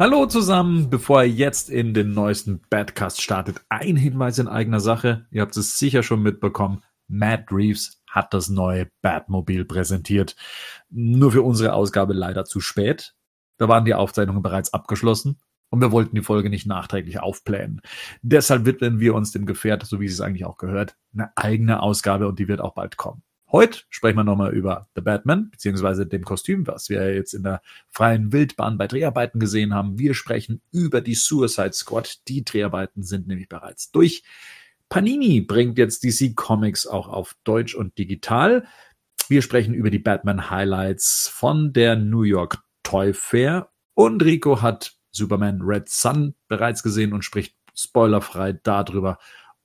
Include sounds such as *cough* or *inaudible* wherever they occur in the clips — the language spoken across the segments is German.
Hallo zusammen, bevor ihr jetzt in den neuesten Badcast startet, ein Hinweis in eigener Sache. Ihr habt es sicher schon mitbekommen. Matt Reeves hat das neue Batmobil präsentiert. Nur für unsere Ausgabe leider zu spät. Da waren die Aufzeichnungen bereits abgeschlossen und wir wollten die Folge nicht nachträglich aufplänen. Deshalb widmen wir uns dem Gefährt, so wie es eigentlich auch gehört, eine eigene Ausgabe und die wird auch bald kommen. Heute sprechen wir nochmal über The Batman, beziehungsweise dem Kostüm, was wir jetzt in der freien Wildbahn bei Dreharbeiten gesehen haben. Wir sprechen über die Suicide Squad. Die Dreharbeiten sind nämlich bereits durch. Panini bringt jetzt DC Comics auch auf Deutsch und digital. Wir sprechen über die Batman Highlights von der New York Toy Fair. Und Rico hat Superman Red Sun bereits gesehen und spricht spoilerfrei darüber,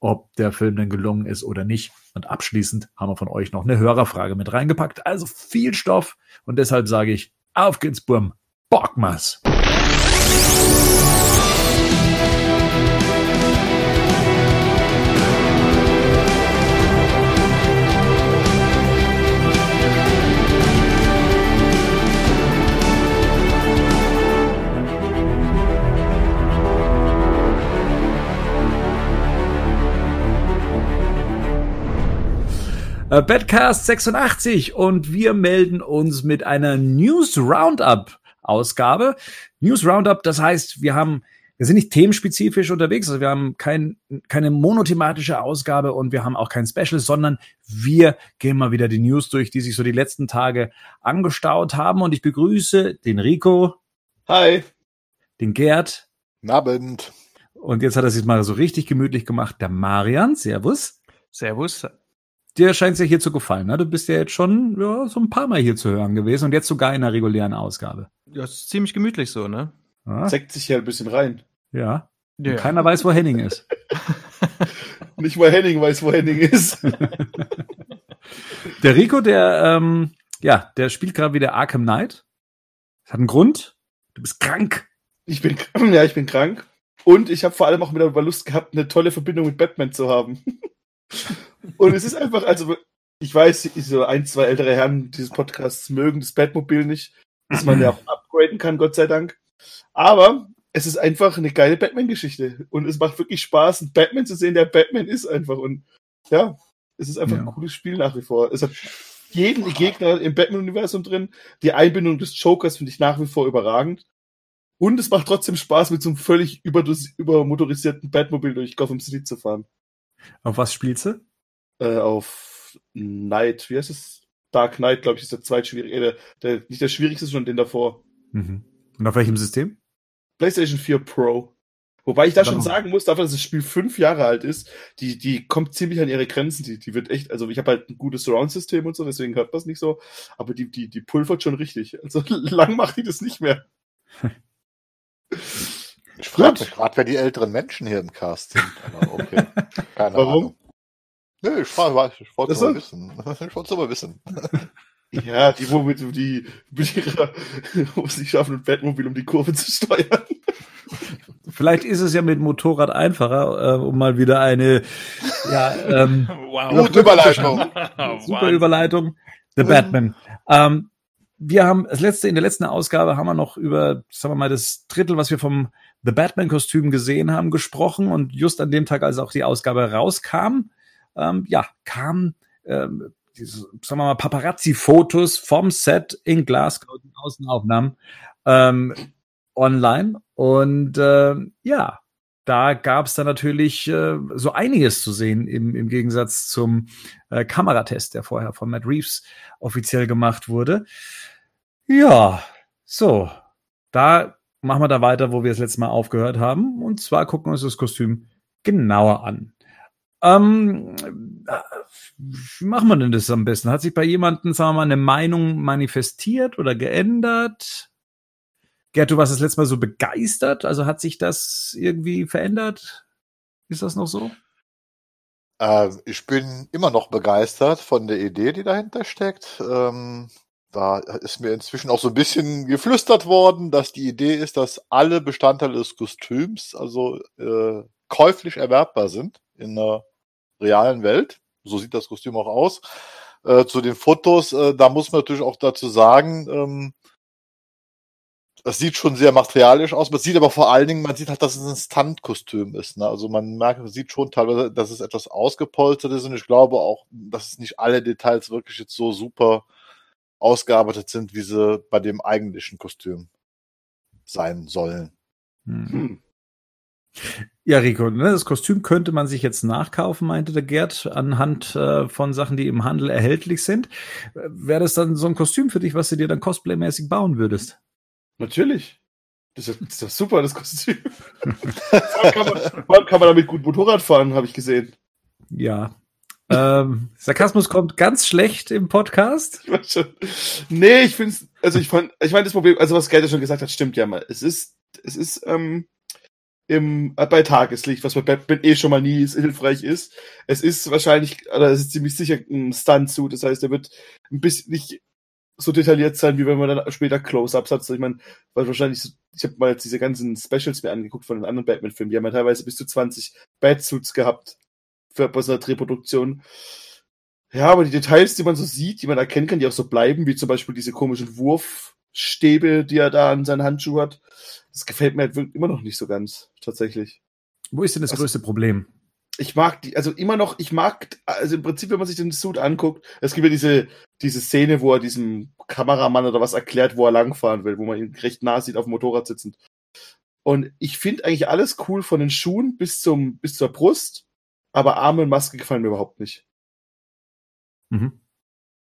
ob der Film denn gelungen ist oder nicht. Und abschließend haben wir von euch noch eine Hörerfrage mit reingepackt. Also viel Stoff und deshalb sage ich, auf geht's, Burm. Bockmas. Äh, Badcast 86 und wir melden uns mit einer News Roundup Ausgabe. News Roundup, das heißt, wir haben wir sind nicht themenspezifisch unterwegs, also wir haben kein, keine monothematische Ausgabe und wir haben auch kein Special, sondern wir gehen mal wieder die News durch, die sich so die letzten Tage angestaut haben und ich begrüße den Rico. Hi. Den Gerd. Abend. Und jetzt hat er sich mal so richtig gemütlich gemacht, der Marian. Servus. Servus dir scheint es ja hier zu gefallen. Ne? Du bist ja jetzt schon ja, so ein paar Mal hier zu hören gewesen und jetzt sogar in einer regulären Ausgabe. Ja, ist ziemlich gemütlich so, ne? Ja. Zeckt sich ja ein bisschen rein. Ja. ja. Keiner weiß, wo Henning ist. *laughs* Nicht mal Henning weiß, wo Henning ist. *laughs* der Rico, der, ähm, ja, der spielt gerade wieder Arkham Knight. Das hat einen Grund. Du bist krank. Ich bin, *clears throat* ja, ich bin krank. Und ich habe vor allem auch wieder Lust gehabt, eine tolle Verbindung mit Batman zu haben. *laughs* Und es ist einfach, also ich weiß, so ein, zwei ältere Herren dieses Podcasts mögen das Batmobil nicht, dass man ja auch *clears throat* upgraden kann, Gott sei Dank. Aber es ist einfach eine geile Batman-Geschichte und es macht wirklich Spaß, einen Batman zu sehen, der Batman ist einfach. Und ja, es ist einfach ja. ein cooles Spiel nach wie vor. Es hat jeden Gegner im Batman-Universum drin. Die Einbindung des Jokers finde ich nach wie vor überragend. Und es macht trotzdem Spaß, mit so einem völlig übermotorisierten Batmobil durch Gotham City zu fahren. Auf was spielst du? Äh, auf Night, wie heißt es? Dark Knight, glaube ich, ist der zweitschwierige, äh, der, nicht der schwierigste, sondern den davor. Mhm. Und auf welchem System? PlayStation 4 Pro. Wobei ich da schon sagen muss, dafür, dass das Spiel fünf Jahre alt ist, die, die kommt ziemlich an ihre Grenzen. Die, die wird echt, also ich habe halt ein gutes Surround-System und so, deswegen hört man es nicht so. Aber die, die, die pulvert schon richtig. Also *laughs* lang macht die das nicht mehr. *laughs* Ich frage mich gerade, wer die älteren Menschen hier im Cast sind. *laughs* Aber okay. Keine Warum? Ahnung. Nö, ich, frage, *laughs* ich wollte es mal wissen. Ich wollte es mal wissen. Ja, die, wo mit, die, mit ihrer, wo sie schaffen, ein Batmobil um die Kurve zu steuern. Vielleicht ist es ja mit Motorrad einfacher, äh, um mal wieder eine, ja, ähm, *laughs* wow. Gute Überleitung. Super Überleitung. The Batman. Ähm, wir haben das letzte, in der letzten Ausgabe haben wir noch über, sagen wir mal, das Drittel, was wir vom The Batman-Kostüm gesehen haben, gesprochen. Und just an dem Tag, als auch die Ausgabe rauskam, ähm, ja, kam, ähm, diese, sagen wir mal, Paparazzi-Fotos vom Set in Glasgow, die Außenaufnahmen, ähm, online. Und äh, ja, da gab es dann natürlich äh, so einiges zu sehen im, im Gegensatz zum äh, Kameratest, der vorher von Matt Reeves offiziell gemacht wurde. Ja, so, da machen wir da weiter, wo wir das letzte Mal aufgehört haben. Und zwar gucken wir uns das Kostüm genauer an. Ähm, wie machen wir denn das am besten? Hat sich bei jemandem, sagen wir mal, eine Meinung manifestiert oder geändert? Gerd, du warst das letzte Mal so begeistert. Also hat sich das irgendwie verändert? Ist das noch so? Äh, ich bin immer noch begeistert von der Idee, die dahinter steckt. Ähm, da ist mir inzwischen auch so ein bisschen geflüstert worden, dass die Idee ist, dass alle Bestandteile des Kostüms also äh, käuflich erwerbbar sind in der realen Welt. So sieht das Kostüm auch aus. Äh, zu den Fotos, äh, da muss man natürlich auch dazu sagen, ähm, das sieht schon sehr materialisch aus. Man sieht aber vor allen Dingen, man sieht halt, dass es ein Stunt-Kostüm ist. Ne? Also man merkt, man sieht schon teilweise, dass es etwas ausgepolstert ist und ich glaube auch, dass es nicht alle Details wirklich jetzt so super ausgearbeitet sind, wie sie bei dem eigentlichen Kostüm sein sollen. Hm. Hm. Ja, Rico, ne, das Kostüm könnte man sich jetzt nachkaufen, meinte der Gerd, anhand äh, von Sachen, die im Handel erhältlich sind. Wäre das dann so ein Kostüm für dich, was du dir dann cosplaymäßig bauen würdest? Natürlich. Das ist, das ist doch super, das Kostüm. *laughs* vor, allem kann man, vor allem kann man damit gut Motorrad fahren, habe ich gesehen. Ja. Ähm, Sarkasmus kommt ganz schlecht im Podcast. Ich weiß schon. Nee, ich finde es, also ich fand, ich meine, das Problem, also was Gerd ja schon gesagt hat, stimmt ja mal. Es ist, es ist, ähm, im, äh, bei Tageslicht, was bei Batman eh schon mal nie hilfreich ist. Es ist wahrscheinlich, oder es ist ziemlich sicher ein Stunt-Suit, das heißt, er wird ein bisschen nicht so detailliert sein, wie wenn man dann später Close-Ups hat. Also ich meine, weil wahrscheinlich, ich habe mal jetzt diese ganzen Specials mir angeguckt von den anderen Batman-Filmen, die haben ja teilweise bis zu 20 Batsuits gehabt für bei so einer Drehproduktion. Ja, aber die Details, die man so sieht, die man erkennen kann, die auch so bleiben, wie zum Beispiel diese komischen Wurfstäbe, die er da an seinen Handschuh hat, das gefällt mir halt immer noch nicht so ganz, tatsächlich. Wo ist denn das Also- größte Problem? ich mag die, also immer noch, ich mag, also im Prinzip, wenn man sich den Suit anguckt, es gibt ja diese, diese Szene, wo er diesem Kameramann oder was erklärt, wo er langfahren will, wo man ihn recht nah sieht auf dem Motorrad sitzend. Und ich finde eigentlich alles cool von den Schuhen bis zum, bis zur Brust, aber Arme und Maske gefallen mir überhaupt nicht. Mhm.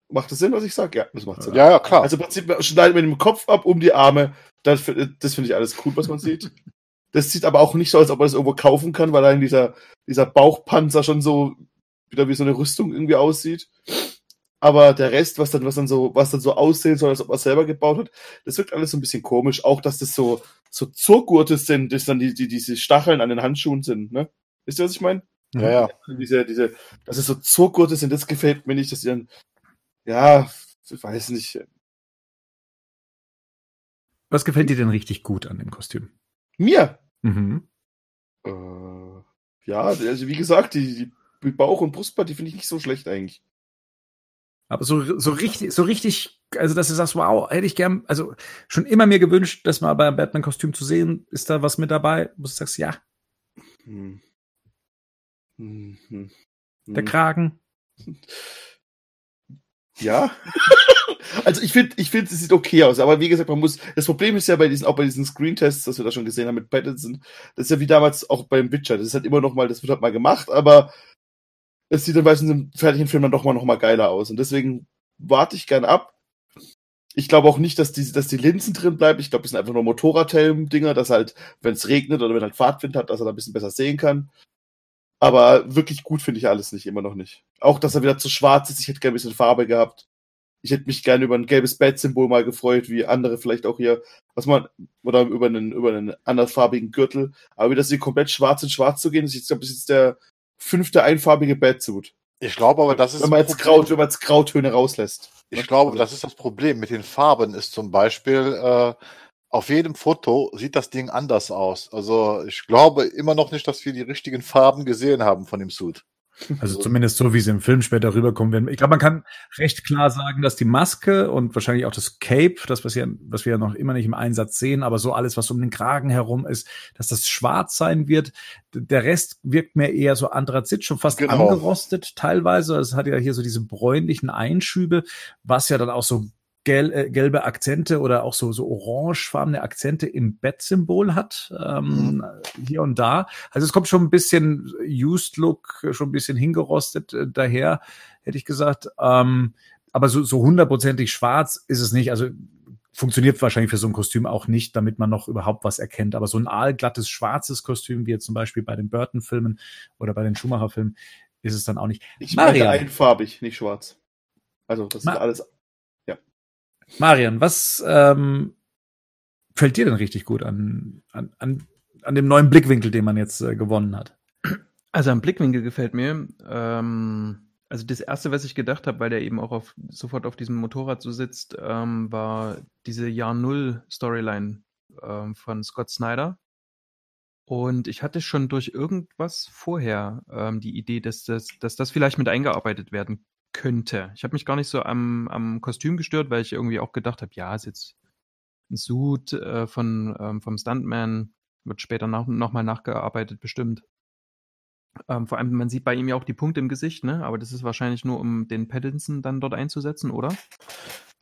Macht das Sinn, was ich sage? Ja, das macht Sinn. Ja, ja, klar. Also im Prinzip schneidet man den Kopf ab um die Arme. Das, das finde ich alles cool, was man sieht. *laughs* Das sieht aber auch nicht so, als ob man das irgendwo kaufen kann, weil dann dieser, dieser Bauchpanzer schon so wieder wie so eine Rüstung irgendwie aussieht. Aber der Rest, was dann, was dann so, was dann so aussehen soll, als ob man es selber gebaut hat, das wirkt alles so ein bisschen komisch. Auch, dass das so, so Zurgurte sind, dass dann die, die, diese Stacheln an den Handschuhen sind, ne? Wisst ihr, was ich meine? Ja, ja. Diese, diese, dass es so Zurgurte sind, das gefällt mir nicht, dass dann, ja, ich weiß nicht. Was gefällt dir denn richtig gut an dem Kostüm? Mir, Mhm. Äh, ja, also wie gesagt, die, die Bauch- und Brustpartie finde ich nicht so schlecht eigentlich. Aber so, so richtig, so richtig, also dass du sagst, wow, hätte ich gern, also schon immer mir gewünscht, das mal beim Batman-Kostüm zu sehen. Ist da was mit dabei, wo du sagst, ja, Hm. Hm, hm, der hm. Kragen. Ja. *laughs* also ich finde, ich finde, es sieht okay aus, aber wie gesagt, man muss, das Problem ist ja bei diesen, auch bei diesen Screen-Tests, das wir da schon gesehen haben mit Pattinson, das ist ja wie damals auch beim Witcher, das ist halt immer noch mal, das wird halt mal gemacht, aber es sieht dann meistens im fertigen Film dann doch mal noch mal geiler aus und deswegen warte ich gern ab. Ich glaube auch nicht, dass die, dass die Linsen drin bleiben. Ich glaube, das sind einfach nur Motorradhelm-Dinger, dass halt, wenn es regnet oder wenn halt Fahrtwind hat, dass er da ein bisschen besser sehen kann. Aber wirklich gut finde ich alles nicht, immer noch nicht. Auch, dass er wieder zu schwarz ist. Ich hätte gerne ein bisschen Farbe gehabt. Ich hätte mich gerne über ein gelbes Bat-Symbol mal gefreut, wie andere vielleicht auch hier, was man, oder über einen, über einen andersfarbigen Gürtel. Aber wieder so komplett schwarz in schwarz zu gehen, ist jetzt, glaube ich, jetzt der fünfte einfarbige Batsuit. Ich glaube aber, das ist Wenn man jetzt. Grau, wenn man jetzt Grautöne rauslässt. Ich glaube, das ist das Problem mit den Farben. Ist zum Beispiel äh, auf jedem Foto sieht das Ding anders aus. Also ich glaube immer noch nicht, dass wir die richtigen Farben gesehen haben von dem Suit. Also zumindest so, wie sie im Film später rüberkommen werden. Ich glaube, man kann recht klar sagen, dass die Maske und wahrscheinlich auch das Cape, das was, ja, was wir ja noch immer nicht im Einsatz sehen, aber so alles, was um den Kragen herum ist, dass das schwarz sein wird. Der Rest wirkt mir eher so Anthrazit, schon fast Genau. angerostet teilweise. Es hat ja hier so diese bräunlichen Einschübe, was ja dann auch so gel äh, gelbe Akzente oder auch so, so orangefarbene Akzente im Bat-Symbol hat, ähm, hier und da. Also es kommt schon ein bisschen Used Look, schon ein bisschen hingerostet äh, daher, hätte ich gesagt. Ähm, aber so, so hundertprozentig schwarz ist es nicht. Also funktioniert wahrscheinlich für so ein Kostüm auch nicht, damit man noch überhaupt was erkennt. Aber so ein aalglattes schwarzes Kostüm, wie jetzt zum Beispiel bei den Burton-Filmen oder bei den Schumacher-Filmen, ist es dann auch nicht. Ich meine einfarbig, nicht schwarz. Also, das Ma- ist alles. Marian, was ähm, fällt dir denn richtig gut an, an, an, an dem neuen Blickwinkel, den man jetzt äh, gewonnen hat? Also am Blickwinkel gefällt mir. Ähm, also das erste, was ich gedacht habe, weil der eben auch auf, sofort auf diesem Motorrad so sitzt, ähm, war diese Jahr Null Storyline ähm, von Scott Snyder. Und ich hatte schon durch irgendwas vorher ähm, die Idee, dass das, dass das vielleicht mit eingearbeitet werden könnte. Ich habe mich gar nicht so am, am Kostüm gestört, weil ich irgendwie auch gedacht habe, ja, ist jetzt ein Suit äh, von, ähm, vom Stuntman, wird später noch, noch mal nachgearbeitet, bestimmt. Ähm, vor allem, man sieht bei ihm ja auch die Punkte im Gesicht, ne? Aber das ist wahrscheinlich nur, um den Pattinson dann dort einzusetzen, oder?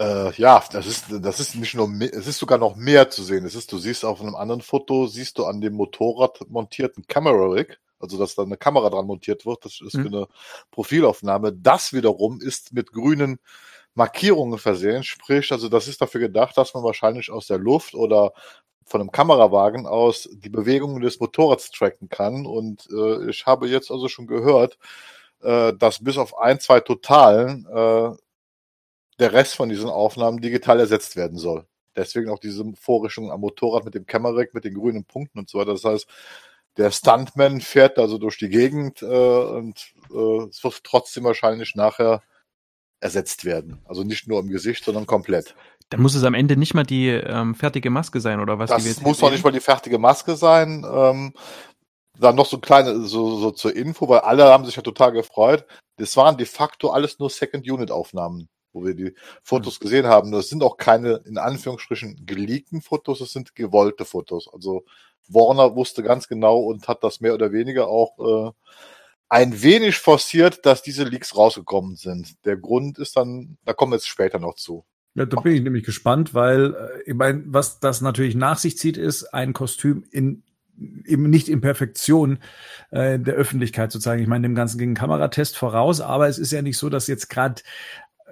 Äh, ja, das ist, das ist nicht nur, es ist sogar noch mehr zu sehen. Es ist, du siehst auf einem anderen Foto, siehst du an dem Motorrad montierten Camera Rig, also dass da eine Kamera dran montiert wird, das ist mhm. für eine Profilaufnahme. Das wiederum ist mit grünen Markierungen versehen, sprich, also das ist dafür gedacht, dass man wahrscheinlich aus der Luft oder von einem Kamerawagen aus die Bewegungen des Motorrads tracken kann. Und äh, ich habe jetzt also schon gehört, äh, dass bis auf ein, zwei Totalen äh, der Rest von diesen Aufnahmen digital ersetzt werden soll. Deswegen auch diese Vorrichtung am Motorrad mit dem Camerac, mit den grünen Punkten und so weiter. Das heißt, der Stuntman fährt also durch die Gegend äh, und äh, es wird trotzdem wahrscheinlich nachher ersetzt werden. Also nicht nur im Gesicht, sondern komplett. Dann muss es am Ende nicht mal die ähm, fertige Maske sein, oder was? Das muss doch nicht mal die fertige Maske sein. Ähm, dann noch so kleine, so, so zur Info, weil alle haben sich ja total gefreut. Das waren de facto alles nur Second-Unit-Aufnahmen, wo wir die Fotos gesehen haben. Das sind auch keine, in Anführungsstrichen, geleakten Fotos, das sind gewollte Fotos. Also Warner wusste ganz genau und hat das mehr oder weniger auch äh, ein wenig forciert, dass diese Leaks rausgekommen sind. Der Grund ist dann, da kommen wir jetzt später noch zu. Ja, da bin ich nämlich gespannt, weil äh, ich meine, was das natürlich nach sich zieht, ist ein Kostüm in eben nicht in Perfektion äh, der Öffentlichkeit zu zeigen. Ich meine, dem Ganzen ging ein Kameratest voraus, aber es ist ja nicht so, dass jetzt gerade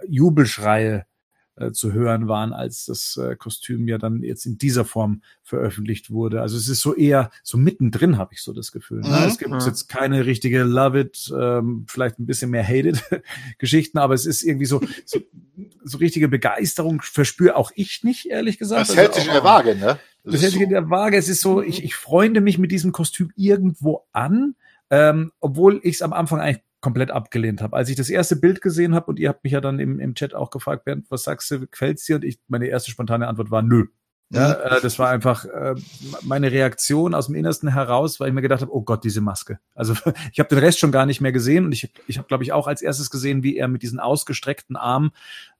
Jubelschreie äh, zu hören waren, als das äh, Kostüm ja dann jetzt in dieser Form veröffentlicht wurde. Also es ist so eher so mittendrin, habe ich so das Gefühl. Ne? Mhm. Es gibt mhm. jetzt keine richtige Love It, ähm, vielleicht ein bisschen mehr Hate It *laughs* Geschichten, aber es ist irgendwie so, so, so richtige Begeisterung verspüre auch ich nicht, ehrlich gesagt. Das also hält sich in der Waage, ne? Das, das hält sich in der Waage. Es ist so, ich, ich freunde mich mit diesem Kostüm irgendwo an, ähm, obwohl ich es am Anfang eigentlich komplett abgelehnt habe. Als ich das erste Bild gesehen habe und ihr habt mich ja dann im, im Chat auch gefragt, Bernd, was sagst du, gefällt's dir? Und ich, meine erste spontane Antwort war nö. Ja, äh, das war einfach äh, meine Reaktion aus dem Innersten heraus, weil ich mir gedacht habe, oh Gott, diese Maske. Also *laughs* ich habe den Rest schon gar nicht mehr gesehen und ich, ich habe, glaube ich, auch als erstes gesehen, wie er mit diesen ausgestreckten Armen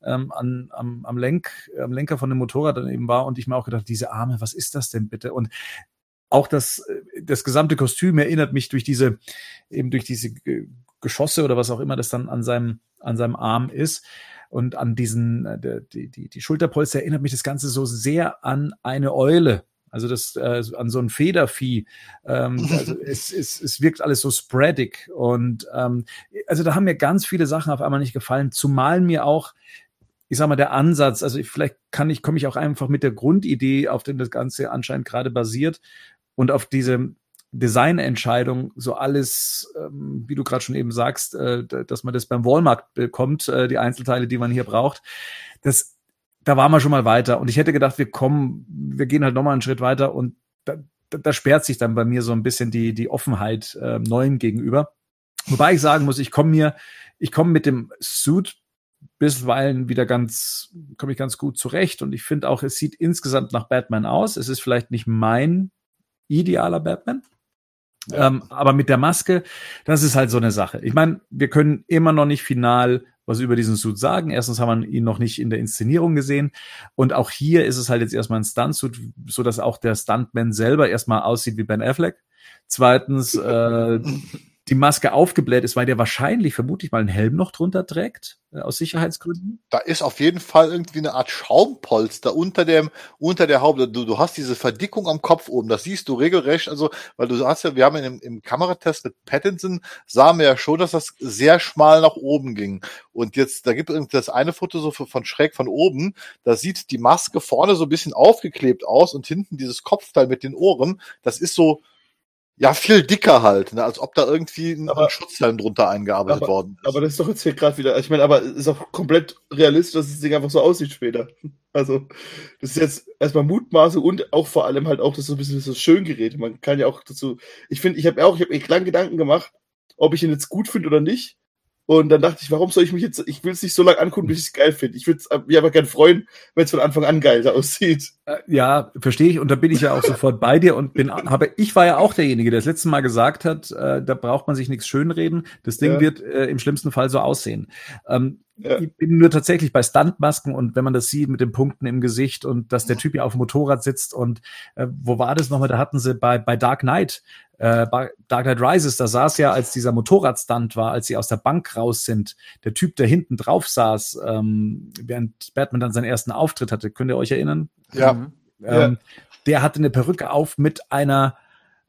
ähm, an, am, am, Lenk, am Lenker von dem Motorrad dann eben war und ich mir auch gedacht, diese Arme, was ist das denn bitte? Und auch das, das gesamte Kostüm erinnert mich durch diese, eben durch diese Geschosse oder was auch immer das dann an seinem, an seinem Arm ist. Und an diesen, äh, die, die, die Schulterpolster erinnert mich das Ganze so sehr an eine Eule. Also das äh, an so ein Federvieh. Ähm, *laughs* also es, es, es wirkt alles so spreadig. Und ähm, also da haben mir ganz viele Sachen auf einmal nicht gefallen, zumal mir auch ich sag mal, der Ansatz, also vielleicht kann ich, komme ich auch einfach mit der Grundidee, auf dem das Ganze anscheinend gerade basiert und auf diese Designentscheidung, so alles, ähm, wie du gerade schon eben sagst, äh, dass man das beim Walmart bekommt, äh, die Einzelteile, die man hier braucht. Das, da waren wir schon mal weiter. Und ich hätte gedacht, wir kommen, wir gehen halt nochmal einen Schritt weiter und da, da, da sperrt sich dann bei mir so ein bisschen die, die Offenheit äh, Neuem gegenüber. Wobei ich sagen muss, ich komme mir, ich komme mit dem Suit bisweilen wieder ganz, komme ich ganz gut zurecht und ich finde auch, es sieht insgesamt nach Batman aus. Es ist vielleicht nicht mein idealer Batman, ähm, aber mit der Maske, das ist halt so eine Sache. Ich meine, wir können immer noch nicht final was über diesen Suit sagen. Erstens haben wir ihn noch nicht in der Inszenierung gesehen. Und auch hier ist es halt jetzt erstmal ein Stunt-Suit, so dass auch der Stuntman selber erstmal aussieht wie Ben Affleck. Zweitens, äh, *laughs* die Maske aufgebläht ist, weil der wahrscheinlich, vermute ich mal, einen Helm noch drunter trägt, äh, aus Sicherheitsgründen. Da ist auf jeden Fall irgendwie eine Art Schaumpolster unter dem, unter der Haube. Du, du hast diese Verdickung am Kopf oben, das siehst du regelrecht, also, weil du hast ja, wir haben im, im Kameratest mit Pattinson, sahen wir ja schon, dass das sehr schmal nach oben ging. Und jetzt, da gibt es das eine Foto so von schräg von oben, da sieht die Maske vorne so ein bisschen aufgeklebt aus und hinten dieses Kopfteil mit den Ohren, das ist so, ja, viel dicker halt, ne? als ob da irgendwie ein, aber, Schutzhelm drunter eingearbeitet aber, worden ist. Aber das ist doch jetzt hier gerade wieder, ich meine, aber ist auch komplett realistisch, dass das Ding einfach so aussieht später. *laughs* Also, das ist jetzt erstmal Mutmaße und auch vor allem halt auch das so ein bisschen so Schöngerät. Man kann ja auch dazu, ich finde, ich habe auch, ich habe mir lang Gedanken gemacht, ob ich ihn jetzt gut finde oder nicht. Und dann dachte ich, warum soll ich mich jetzt, ich will es nicht so lange angucken, bis ich es geil finde. Ich würde mich aber gern freuen, wenn es von Anfang an geil aussieht. Äh, ja, verstehe ich. Und da bin ich ja auch sofort bei dir und bin, habe, ich war ja auch derjenige, der das letzte Mal gesagt hat, äh, da braucht man sich nichts schönreden. Das Ding ja. wird äh, im schlimmsten Fall so aussehen. Ähm, ja. ich bin nur tatsächlich bei Stuntmasken und wenn man das sieht mit den Punkten im Gesicht und dass der Typ ja auf dem Motorrad sitzt und äh, wo war das nochmal? Da hatten sie bei, bei Dark Knight, äh, Dark Knight Rises, da saß ja, als dieser Motorradstunt war, als sie aus der Bank raus sind, der Typ, der hinten drauf saß, ähm, während Batman dann seinen ersten Auftritt hatte. Könnt ihr euch erinnern? Ja. Ähm, ja. Der hatte eine Perücke auf mit einer,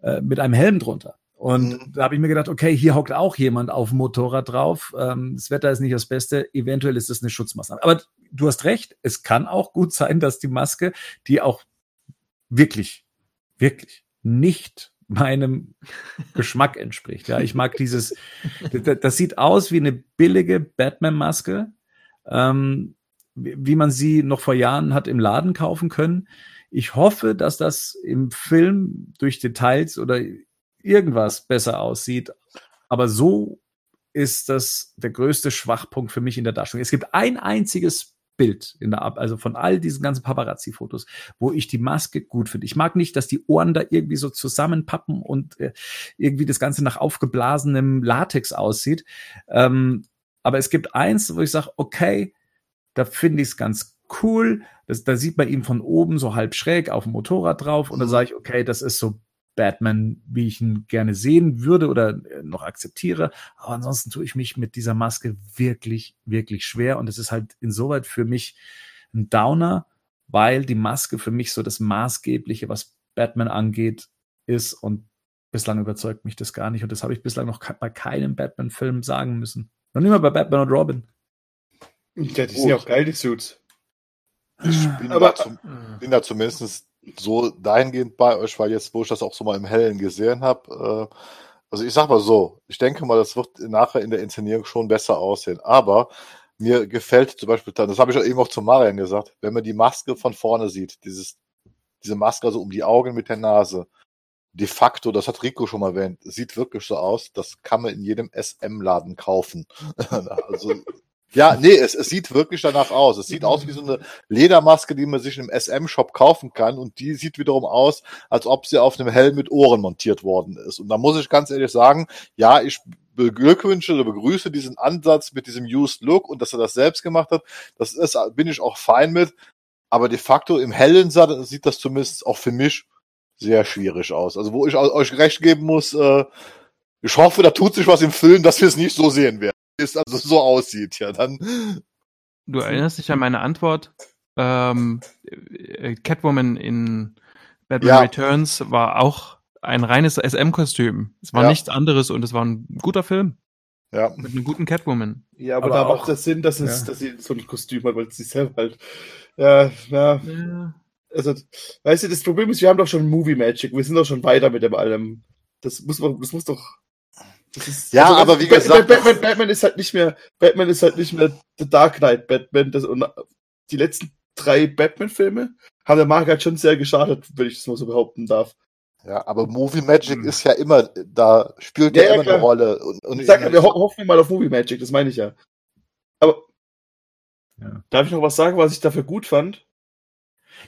äh, mit einem Helm drunter. Und mhm. da habe ich mir gedacht, okay, hier hockt auch jemand auf dem Motorrad drauf. Ähm, das Wetter ist nicht das Beste. Eventuell ist es eine Schutzmaßnahme. Aber du hast recht, es kann auch gut sein, dass die Maske, die auch wirklich, wirklich nicht meinem Geschmack entspricht. Ja, ich mag dieses, das, sieht aus wie eine billige Batman-Maske, ähm, wie man sie noch vor Jahren hat im Laden kaufen können. Ich hoffe, dass das im Film durch Details oder irgendwas besser aussieht. Aber so ist das der größte Schwachpunkt für mich in der Darstellung. Es gibt ein einziges Bild in der Ab also von all diesen ganzen Paparazzi-Fotos, wo ich die Maske gut finde. Ich mag nicht, dass die Ohren da irgendwie so zusammenpappen und äh, irgendwie das Ganze nach aufgeblasenem Latex aussieht. Ähm, aber es gibt eins, wo ich sage, okay, da finde ich es ganz cool. Das, da sieht man ihn von oben so halb schräg auf dem Motorrad drauf und dann mhm. sage ich, okay, das ist so Batman, wie ich ihn gerne sehen würde oder äh, noch akzeptiere. Aber ansonsten tue ich mich mit dieser Maske wirklich, wirklich schwer. Und es ist halt insoweit für mich ein Downer, weil die Maske für mich so das Maßgebliche, was Batman angeht, ist. Und bislang überzeugt mich das gar nicht. Und das habe ich bislang noch bei keinem Batman-Film sagen müssen. Noch nicht mal bei Batman und Robin. Ja, die sind ja auch geil, die Suits. Ich bin, aber, da, zum, bin da zumindest so dahingehend bei euch, weil jetzt, wo ich das auch so mal im Hellen gesehen habe, äh, also ich sag mal so, ich denke mal, das wird nachher in der Inszenierung schon besser aussehen. Aber mir gefällt zum Beispiel, das habe ich ja eben auch zu Marian gesagt, wenn man die Maske von vorne sieht, dieses, diese Maske also um die Augen mit der Nase, de facto, das hat Rico schon mal erwähnt, sieht wirklich so aus, das kann man in jedem SM-Laden kaufen. *laughs* also ja, nee, es, es sieht wirklich danach aus. Es sieht aus wie so eine Ledermaske, die man sich im SM-Shop kaufen kann. Und die sieht wiederum aus, als ob sie auf einem Helm mit Ohren montiert worden ist. Und da muss ich ganz ehrlich sagen, ja, ich beglückwünsche oder begrüße diesen Ansatz mit diesem Used Look und dass er das selbst gemacht hat. Das ist, bin ich auch fein mit. Aber de facto im Hellen sieht das zumindest auch für mich sehr schwierig aus. Also wo ich euch recht geben muss, äh, ich hoffe, da tut sich was im Film, dass wir es nicht so sehen werden ist, also so aussieht, ja, dann. Du erinnerst dich an meine Antwort. Ähm, äh, Catwoman in Batman ja. Returns war auch ein reines SM-Kostüm. Es war ja. nichts anderes und es war ein guter Film. Ja. Mit einem guten Catwoman. Ja, aber, aber da macht das Sinn, dass, es, ja. dass sie so ein Kostüm hat, weil sie selber halt. Ja, ja. ja. Also, weißt du, das Problem ist, wir haben doch schon Movie Magic. Wir sind doch schon weiter mit dem allem. Das muss man, das muss doch ist, ja, also, aber wie gesagt. Batman, Batman, ist halt nicht mehr, Batman ist halt nicht mehr The Dark Knight Batman. Das, und die letzten drei Batman-Filme haben der Marke halt schon sehr geschadet, wenn ich das mal so behaupten darf. Ja, aber Movie Magic hm. ist ja immer, da spielt ja, ja immer klar. eine Rolle. Und, und ich sag, wir ho hoffen mal auf Movie Magic, das meine ich ja. Aber ja. darf ich noch was sagen, was ich dafür gut fand?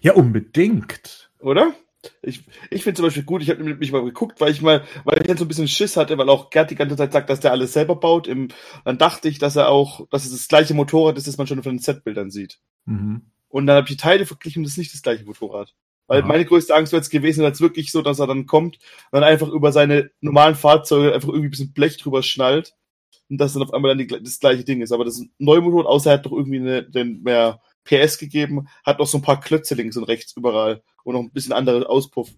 Ja, unbedingt. Oder? Ich, ich finde zum Beispiel gut, ich habe mich mal geguckt, weil ich mal, weil ich jetzt so ein bisschen Schiss hatte, weil auch Gerd die ganze Zeit sagt, dass der alles selber baut. Im, dann dachte ich, dass er auch, dass es das gleiche Motorrad ist, das man schon von den Setbildern sieht. Mhm. Und dann habe ich die Teile verglichen und das ist nicht das gleiche Motorrad. Weil Aha. meine größte Angst wäre jetzt gewesen, als wirklich so, dass er dann kommt und dann einfach über seine normalen Fahrzeuge einfach irgendwie ein bisschen Blech drüber schnallt und dass dann auf einmal dann die, das gleiche Ding ist. Aber das ist ein Neumotorrad, außer er hat doch irgendwie eine, den mehr PS gegeben, hat noch so ein paar Klötze links und rechts überall und noch ein bisschen andere Auspuff.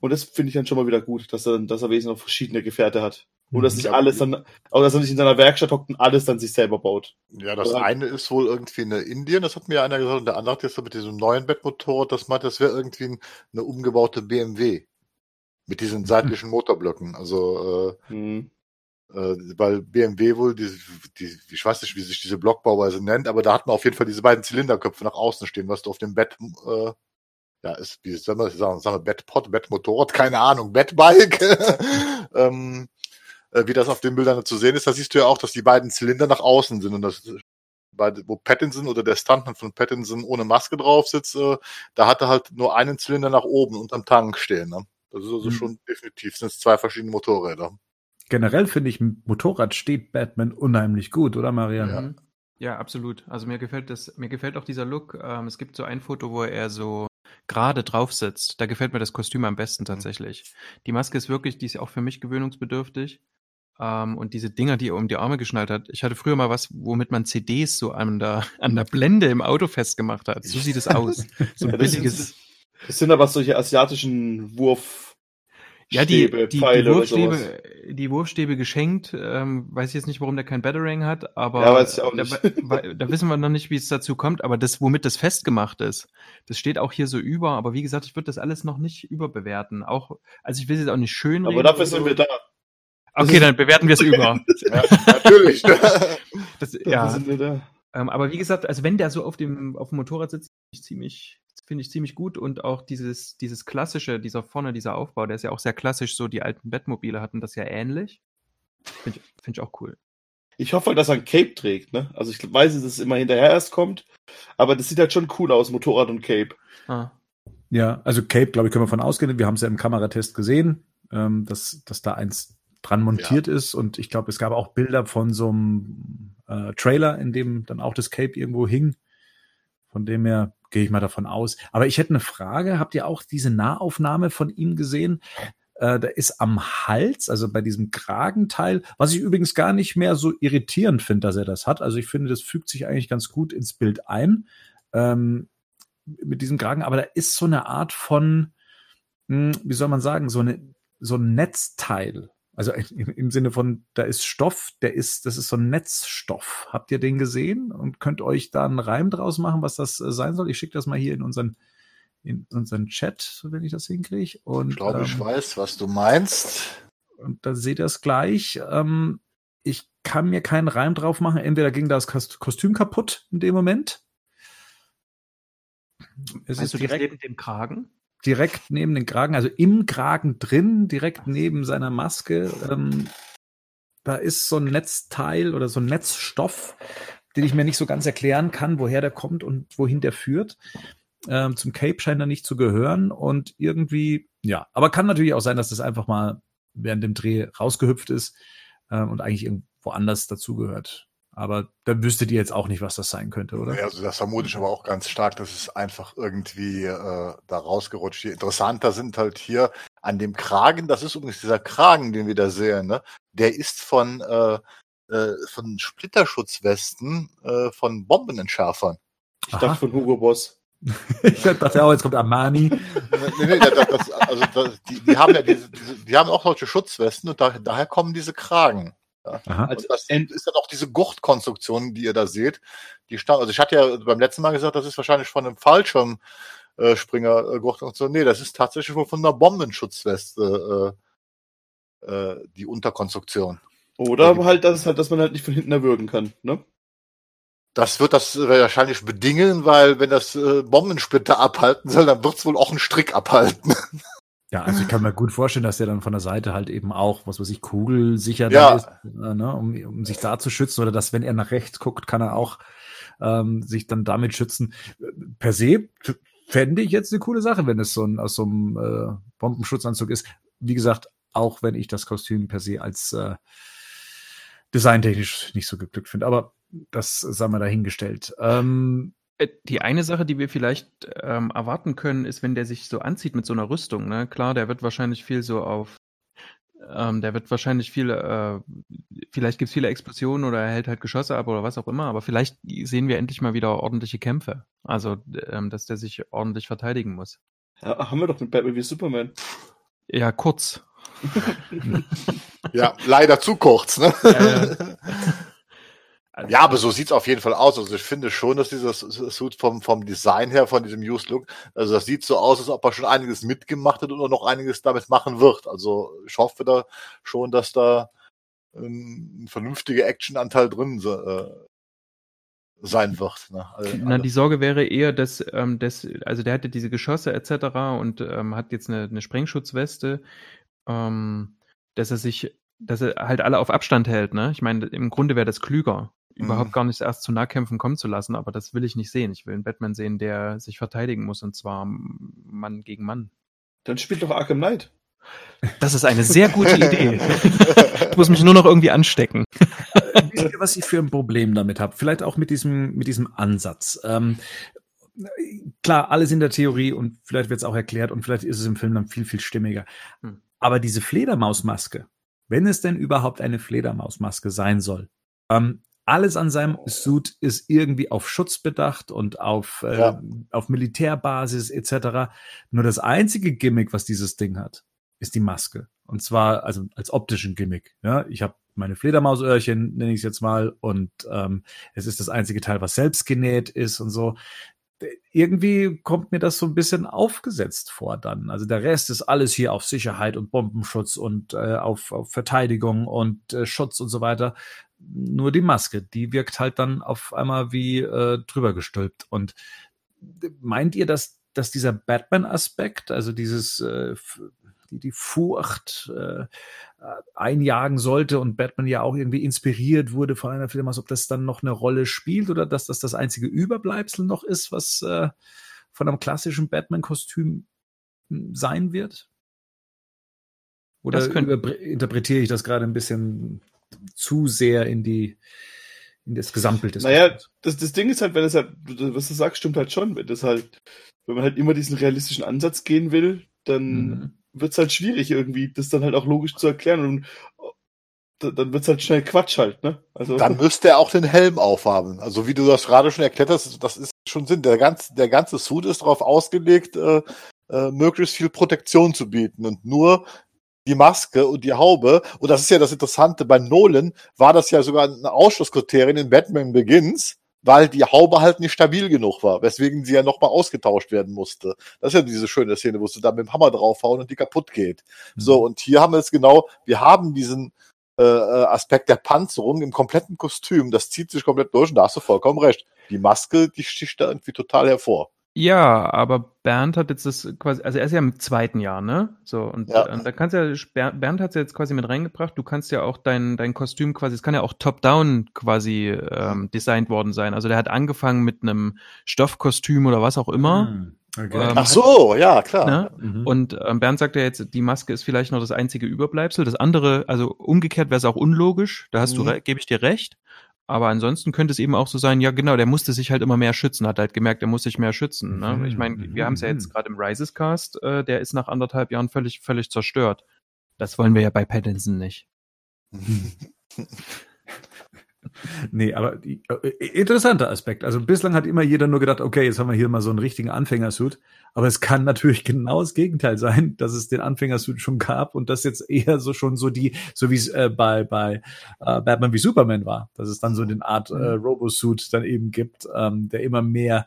Und das finde ich dann schon mal wieder gut, dass er, dass er wesentlich noch verschiedene Gefährte hat. Und dass mhm. nicht alles dann, auch dass er nicht in seiner Werkstatt hockt und alles dann sich selber baut. Ja, das Oder? eine ist wohl irgendwie in Indien, das hat mir einer gesagt, und der andere hat jetzt so mit diesem neuen Bettmotorrad, das meint, das wäre irgendwie eine umgebaute BMW. Mit diesen seitlichen *laughs* Motorblöcken. Also, äh, mhm weil BMW wohl, die, die, ich weiß nicht, wie sich diese Blockbauweise nennt, aber da hat man auf jeden Fall diese beiden Zylinderköpfe nach außen stehen, was du auf dem Bett, äh, ja, ist, wie soll man sagen, sagen wir Bettpot, Bettmotorrad, keine Ahnung, Bettbike, *laughs* ähm, äh, wie das auf den Bildern zu sehen ist, da siehst du ja auch, dass die beiden Zylinder nach außen sind und das wo Pattinson oder der Stuntman von Pattinson ohne Maske drauf sitzt, äh, da hat er halt nur einen Zylinder nach oben unterm Tank stehen. Ne? Das ist also mhm. schon definitiv, sind zwei verschiedene Motorräder generell finde ich, Motorrad steht Batman unheimlich gut, oder Marianne? Ja. Ja, absolut. Also mir gefällt das, mir gefällt auch dieser Look. Ähm, es gibt so ein Foto, wo er so gerade drauf sitzt. Da gefällt mir das Kostüm am besten tatsächlich. Die Maske ist wirklich, die ist auch für mich gewöhnungsbedürftig. Ähm, und diese Dinger, die er um die Arme geschnallt hat. Ich hatte früher mal was, womit man CDs so an der, an der Blende im Auto festgemacht hat. So sieht es *laughs* aus. So ein billiges. das sind aber solche asiatischen Wurf. Ja, die, Stäbe, die, die, Pfeile sowas. Wurfstäbe, die Wurfstäbe geschenkt. Ähm, weiß ich jetzt nicht, warum der kein Battering hat, aber Ja, weiß ich auch da, nicht. weil- da wissen wir noch nicht, wie es dazu kommt. Aber das, womit das festgemacht ist, das steht auch hier so über. Aber wie gesagt, ich würde das alles noch nicht überbewerten. Auch, also ich will es jetzt auch nicht schön Aber dafür sind wir da. Okay, dann bewerten wir es über. *laughs* Ja, natürlich. *laughs* Das, ja, sind wir da. ähm, aber wie gesagt, also wenn der so auf dem, auf dem Motorrad sitzt, finde ich ziemlich, finde ich ziemlich gut und auch dieses, dieses klassische, dieser vorne, dieser Aufbau, der ist ja auch sehr klassisch, so die alten Bettmobile hatten das ja ähnlich. Finde ich, finde ich auch cool. Ich hoffe halt, dass er ein Cape trägt, ne? Also ich weiß, dass es immer hinterher erst kommt, aber das sieht halt schon cool aus, Motorrad und Cape. Ah. Ja, also Cape, glaube ich, können wir von ausgehen. Wir haben es ja im Kameratest gesehen, ähm, dass, dass da eins dran montiert ist. Und ich glaube, es gab auch Bilder von so einem äh, Trailer, in dem dann auch das Cape irgendwo hing. Von dem her gehe ich mal davon aus. Aber ich hätte eine Frage. Habt ihr auch diese Nahaufnahme von ihm gesehen? Äh, da ist am Hals, also bei diesem Kragenteil, was ich übrigens gar nicht mehr so irritierend finde, dass er das hat. Also ich finde, das fügt sich eigentlich ganz gut ins Bild ein. Ähm, mit diesem Kragen, aber da ist so eine Art von, hm, wie soll man sagen, so, eine, so ein Netzteil. Also im, Sinne von, da ist Stoff, der ist, das ist so ein Netzstoff. Habt ihr den gesehen und könnt euch da einen Reim draus machen, was das äh, sein soll? Ich schicke das mal hier in unseren, in unseren Chat, so wenn ich das hinkriege. Und, Ich glaube, ich ähm, weiß, was du meinst. und dann seht ihr es gleich. Ähm, ich kann mir keinen Reim drauf machen. Entweder ging das Kost- Kostüm kaputt in dem Moment. Es Meinst ist du direkt, neben dem Kragen? Direkt neben den Kragen, also im Kragen drin, direkt neben seiner Maske. Ähm, da ist so ein Netzteil oder so ein Netzstoff, den ich mir nicht so ganz erklären kann, woher der kommt und wohin der führt. Ähm, zum Cape scheint er nicht zu gehören und irgendwie, ja, aber kann natürlich auch sein, dass das einfach mal während dem Dreh rausgehüpft ist ähm, und eigentlich irgendwo anders dazugehört. Aber da wüsstet ihr jetzt auch nicht, was das sein könnte, oder? Ja, also das vermute ich aber auch ganz stark, dass es einfach irgendwie äh, da rausgerutscht. Die interessanter sind halt hier an dem Kragen, das ist übrigens dieser Kragen, den wir da sehen, ne? der ist von, äh, äh, von Splitterschutzwesten äh, von Bombenentschärfern. Ich Aha. dachte von Hugo Boss. *laughs* Ich dachte auch, jetzt kommt Armani. *laughs* nee, nee, das, das, also das, die, die haben ja diese, diese, die haben auch solche Schutzwesten und da, daher kommen diese Kragen. Also Also das ist dann auch diese Gurtkonstruktion, die ihr da seht. Die stammt, also ich hatte ja beim letzten Mal gesagt, das ist wahrscheinlich von einem Fallschirm äh, Springer äh, Gurtkonstruktion. Nee, das ist tatsächlich wohl von einer Bombenschutzweste äh, äh, die Unterkonstruktion. Oder halt, dass, halt, dass man halt nicht von hinten erwürgen kann, ne? Das wird das wahrscheinlich bedingen, weil wenn das äh, Bombensplitter abhalten soll, dann wird es wohl auch einen Strick abhalten. *laughs* Ja, also ich kann mir gut vorstellen, dass der dann von der Seite halt eben auch, was weiß ich, kugelsicher Ja. da ist, ne, um, um sich da zu schützen oder dass, wenn er nach rechts guckt, kann er auch ähm, sich dann damit schützen. Per se fände ich jetzt eine coole Sache, wenn es so ein aus so einem äh, Bombenschutzanzug ist. Wie gesagt, auch wenn ich das Kostüm per se als äh, designtechnisch nicht so geglückt finde. Aber das sei mal dahingestellt. Ähm, Äh, Die eine Sache, die wir vielleicht ähm, erwarten können, ist, wenn der sich so anzieht mit so einer Rüstung. Ne? Klar, der wird wahrscheinlich viel so auf, ähm, der wird wahrscheinlich viel, äh, vielleicht gibt es viele Explosionen oder er hält halt Geschosse ab oder was auch immer, aber vielleicht sehen wir endlich mal wieder ordentliche Kämpfe. Also, ähm, dass der sich ordentlich verteidigen muss. Ja, haben wir doch mit Batman wie Superman. Ja, kurz. *laughs* *laughs* Ja, leider zu kurz, ne? Äh, Ja, aber so sieht's auf jeden Fall aus. Also ich finde schon, dass dieses Suit vom, vom Design her, von diesem Used Look, also das sieht so aus, als ob er schon einiges mitgemacht hat oder noch einiges damit machen wird. Also ich hoffe da schon, dass da ähm, ein vernünftiger Actionanteil drin äh, sein wird. Ne? Also, Na, die Sorge wäre eher, dass, ähm, dass also der hatte diese Geschosse etc. und ähm, hat jetzt eine, eine Sprengschutzweste, ähm, dass er sich, dass er halt alle auf Abstand hält. Ne? Ich meine, im Grunde wäre das klüger, Mhm. überhaupt gar nicht erst zu Nahkämpfen kommen zu lassen, aber das will ich nicht sehen. Ich will einen Batman sehen, der sich verteidigen muss und zwar Mann gegen Mann. Dann spielt doch Arkham Knight. Das ist eine sehr gute *laughs* Idee. ich muss mich nur noch irgendwie anstecken. Wisst ihr, was ich für ein Problem damit habe? Vielleicht auch mit diesem, mit diesem Ansatz. Ähm, klar, alles in der Theorie und vielleicht wird es auch erklärt und vielleicht ist es im Film dann viel, viel stimmiger. Hm. Aber diese Fledermausmaske, wenn es denn überhaupt eine Fledermausmaske sein soll, ähm, alles an seinem Suit ist irgendwie auf Schutz bedacht und auf, äh, ja. auf Militärbasis etc. Nur das einzige Gimmick, was dieses Ding hat, ist die Maske. Und zwar also als optischen Gimmick. Ja, ich habe meine Fledermausöhrchen, nenne ich es jetzt mal, und ähm, es ist das einzige Teil, was selbst genäht ist und so. Irgendwie kommt mir das so ein bisschen aufgesetzt vor dann. Also der Rest ist alles hier auf Sicherheit und Bombenschutz und äh, auf, auf Verteidigung und äh, Schutz und so weiter. Nur die Maske, die wirkt halt dann auf einmal wie äh, drüber gestülpt. Und meint ihr, dass, dass dieser Batman-Aspekt, also dieses äh, die die Furcht äh, einjagen sollte und Batman ja auch irgendwie inspiriert wurde von einer Film, als ob das dann noch eine Rolle spielt oder dass das das einzige Überbleibsel noch ist, was äh, von einem klassischen Batman-Kostüm hm, sein wird? Oder interpretiere ich das gerade ein bisschen zu sehr in die in das Gesamtbild des Naja, das, das Ding ist halt, wenn es halt, was du sagst, stimmt halt schon, wenn das halt, wenn man halt immer diesen realistischen Ansatz gehen will, dann mhm wird es halt schwierig irgendwie, das dann halt auch logisch zu erklären und dann wird es halt schnell Quatsch halt, ne? Also dann *laughs* müsste er auch den Helm aufhaben. Also wie du das gerade schon erklärt hast, das ist schon Sinn. Der ganze, der ganze Suit ist darauf ausgelegt, äh, äh, möglichst viel Protektion zu bieten und nur die Maske und die Haube. Und das ist ja das Interessante. Bei Nolan war das ja sogar ein Ausschlusskriterium in Batman Begins, weil die Haube halt nicht stabil genug war, weswegen sie ja nochmal ausgetauscht werden musste. Das ist ja diese schöne Szene, wo sie da mit dem Hammer draufhauen und die kaputt geht. Mhm. So, und hier haben wir es genau, wir haben diesen äh, äh, Aspekt der Panzerung im kompletten Kostüm, das zieht sich komplett durch und da hast du vollkommen recht. Die Maske, die sticht da irgendwie total hervor. Ja, aber Bernd hat jetzt das quasi, also er ist ja im zweiten Jahr, ne? So, und ja. äh, da kannst ja, Bernd hat es ja jetzt quasi mit reingebracht, du kannst ja auch dein, dein Kostüm quasi, es kann ja auch top-down quasi ähm, designt worden sein. Also der hat angefangen mit einem Stoffkostüm oder was auch immer. Hm. Okay. Ähm, Ach so, ja, klar. Ne? Mhm. Und ähm, Bernd sagt ja jetzt, die Maske ist vielleicht noch das einzige Überbleibsel. Das andere, also umgekehrt wäre es auch unlogisch, da hast mhm. du, gebe ich dir recht. Aber ansonsten könnte es eben auch so sein, ja genau, der musste sich halt immer mehr schützen, hat halt gemerkt, er muss sich mehr schützen. Ne? Ich meine, wir haben es ja jetzt mhm. gerade im Rises Cast, äh, der ist nach anderthalb Jahren völlig, völlig zerstört. Das wollen wir ja bei Pattinson nicht. *laughs* nee, aber äh, interessanter Aspekt. Also bislang hat immer jeder nur gedacht, okay, jetzt haben wir hier mal so einen richtigen Anfängersuit. Aber es kann natürlich *laughs* genau das Gegenteil sein, dass es den Anfängersuit schon gab und das jetzt eher so schon so die, so wie es äh, bei, bei äh, Batman wie Superman war, dass es dann so den Art äh, mhm. Robosuit dann eben gibt, ähm, der immer mehr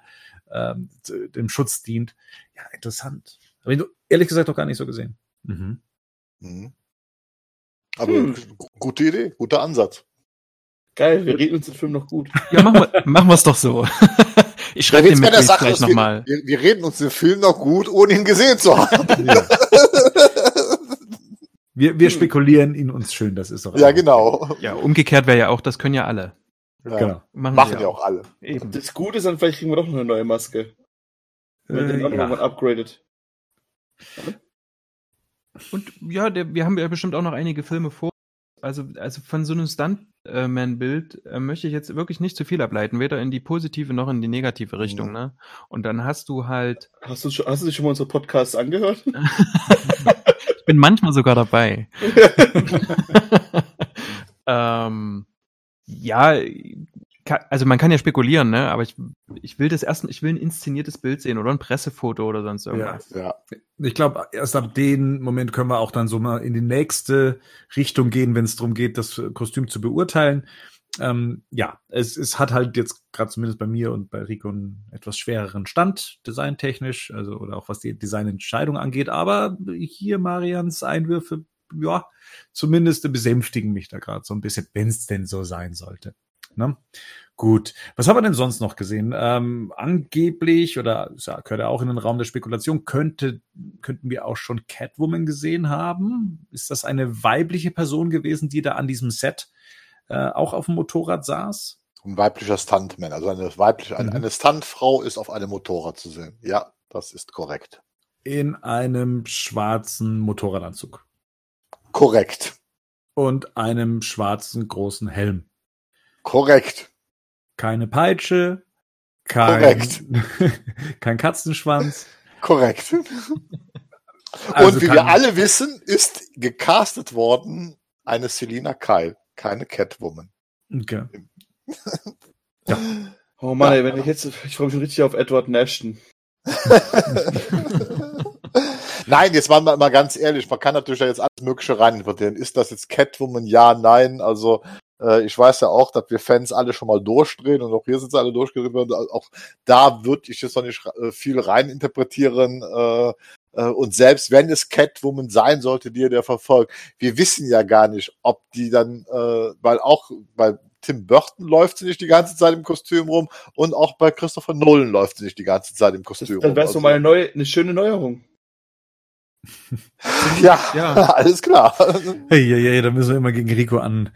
ähm, dem Schutz dient. Ja, interessant. Aber ehrlich gesagt doch gar nicht so gesehen. Mhm. Mhm. Aber hm. gute Idee, guter Ansatz. Geil, wir reden uns den Film noch gut. Ja, machen wir machen wir's doch so. *laughs* Ich schreibe den mit gleich nochmal. Wir, wir reden uns den Film noch gut, ohne ihn gesehen zu haben. *laughs* Ja. wir, wir spekulieren ihn uns schön, das ist doch. Ja, genau. Ja, umgekehrt wäre ja auch, das können ja alle. Ja. Genau. Machen, Machen ja auch alle. Eben. Das Gute ist dann, vielleicht kriegen wir doch noch eine neue Maske. Wenn äh, den auch ja. nochmal upgradet. Und ja, der, wir haben ja bestimmt auch noch einige Filme vor also, also von so einem Stuntman-Bild äh, möchte ich jetzt wirklich nicht zu viel ableiten, weder in die positive noch in die negative Richtung. Mhm. Ne? Und dann hast du halt. Hast du, schon, hast du dich schon mal unsere Podcasts angehört? *laughs* ich bin manchmal sogar dabei. *laughs* *laughs* ähm, ja, also man kann ja spekulieren, ne? Aber ich, ich will das erst, ich will ein inszeniertes Bild sehen oder ein Pressefoto oder sonst irgendwas. Ja, ja. Ich glaube, erst ab dem Moment können wir auch dann so mal in die nächste Richtung gehen, wenn es darum geht, das Kostüm zu beurteilen. Ähm, ja, es, es hat halt jetzt gerade zumindest bei mir und bei Rico einen etwas schwereren Stand, designtechnisch, also oder auch was die Designentscheidung angeht. Aber hier Marians Einwürfe, ja, zumindest besänftigen mich da gerade so ein bisschen, wenn es denn so sein sollte. Ne? Gut. Was haben wir denn sonst noch gesehen? Ähm, angeblich, oder ja, gehört ja auch in den Raum der Spekulation, könnte, könnten wir auch schon Catwoman gesehen haben. Ist das eine weibliche Person gewesen, die da an diesem Set äh, auch auf dem Motorrad saß? Ein weiblicher Stuntman, also eine weibliche, mhm. eine, eine Stuntfrau ist auf einem Motorrad zu sehen. Ja, das ist korrekt. In einem schwarzen Motorradanzug. Korrekt. Und einem schwarzen großen Helm. Korrekt. Keine Peitsche. Kein, Korrekt. *laughs* kein Katzenschwanz. Korrekt. *laughs* Also Und wie wir alle wissen, ist gecastet worden eine Selina Kyle, keine Catwoman. Okay. *laughs* Oh Mann, ey, wenn ich jetzt, ich freue mich schon richtig auf Edward Nashton. Nein, jetzt waren wir mal ganz ehrlich, man kann natürlich da jetzt alles Mögliche reininterpretieren. Ist das jetzt Catwoman? Ja, nein. Also äh, ich weiß ja auch, dass wir Fans alle schon mal durchdrehen und auch hier sind sie alle durchgedreht. worden. Auch da würde ich jetzt noch nicht äh, viel reininterpretieren. Äh, äh, und selbst wenn es Catwoman sein sollte, die ihr der verfolgt, wir wissen ja gar nicht, ob die dann, äh, weil auch bei Tim Burton läuft sie nicht die ganze Zeit im Kostüm rum und auch bei Christopher Nolan läuft sie nicht die ganze Zeit im Das, Kostüm dann rum. wäre es so Also- mal eine, neue, eine schöne Neuerung. Ja, Ja. alles klar. Hey, hey, hey, da müssen wir immer gegen Rico an,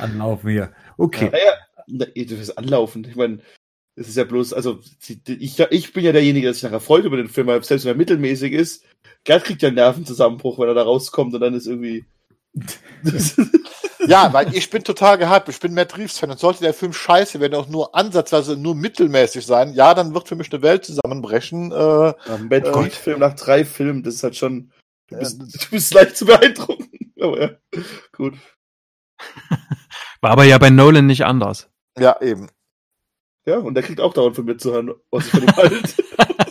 anlaufen hier. Okay. Naja, na, du wirst anlaufen. Ich meine, es ist ja bloß, also ich, ich bin ja derjenige, der sich nachher freut über den Film, weil selbst wenn er mittelmäßig ist, Gerd kriegt ja einen Nervenzusammenbruch, wenn er da rauskommt und dann ist irgendwie. *laughs* Ja, weil ich bin total gehypt. Ich bin Matt Reeves-Fan und sollte der Film scheiße werden, auch nur ansatzweise nur mittelmäßig sein, ja, dann wird für mich eine Welt zusammenbrechen. Äh, Ja, Matt Äh, Reeves Film nach drei Filmen, das ist halt schon. Du Ja, bist, du bist leicht zu beeindrucken. *laughs* Aber ja, gut. *laughs* War aber ja bei Nolan nicht anders. ja, eben. Ja, und der kriegt auch dauernd von mir zu hören, was ich von ihm halte.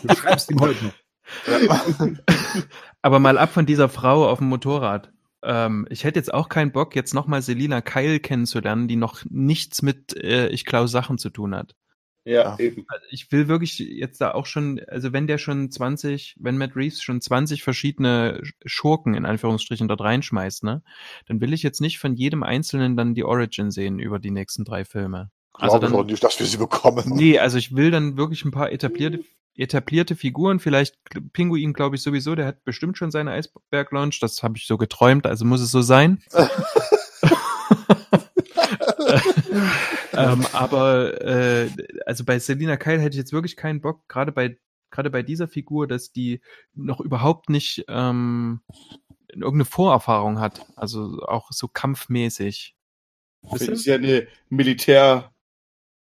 Du schreibst ihm heute noch. Aber mal ab von dieser Frau auf dem Motorrad. Ähm, ich hätte jetzt auch keinen Bock, jetzt nochmal Selina Keil kennenzulernen, die noch nichts mit äh, Ich klau Sachen zu tun hat. Ja, Ja. eben. Also ich will wirklich jetzt da auch schon, also wenn der schon 20, wenn Matt Reeves schon 20 verschiedene Schurken in Anführungsstrichen dort reinschmeißt, ne, dann will ich jetzt nicht von jedem Einzelnen dann die Origin sehen über die nächsten drei Filme. Also Glaube ich auch dann, nicht, dass wir sie bekommen. nee, also ich will dann wirklich ein paar etablierte, etablierte Figuren, vielleicht Pinguin, glaube ich sowieso, der hat bestimmt schon seine Eisberg-Launch, das habe ich so geträumt, also muss es so sein. *laughs* ähm, aber äh, also bei Selina Kyle hätte ich jetzt wirklich keinen Bock, gerade bei gerade bei dieser Figur, dass die noch überhaupt nicht ähm, irgendeine Vorerfahrung hat, also auch so kampfmäßig. Das ist ja eine Militär,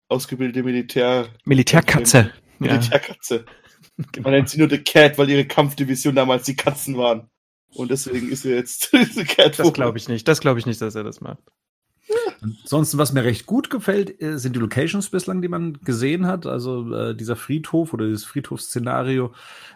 ausgebildete Militär, Militärkatze. Ja, Militärkatze. Man nennt sie nur The Cat, weil ihre Kampfdivision damals die Katzen waren. Und deswegen ist sie jetzt *laughs* The Cat. das glaube ich nicht. Das glaube ich nicht, dass er das macht. Ansonsten, was mir recht gut gefällt, äh, sind die Locations bislang, die man gesehen hat. Also äh, dieser Friedhof oder dieses Friedhofsszenario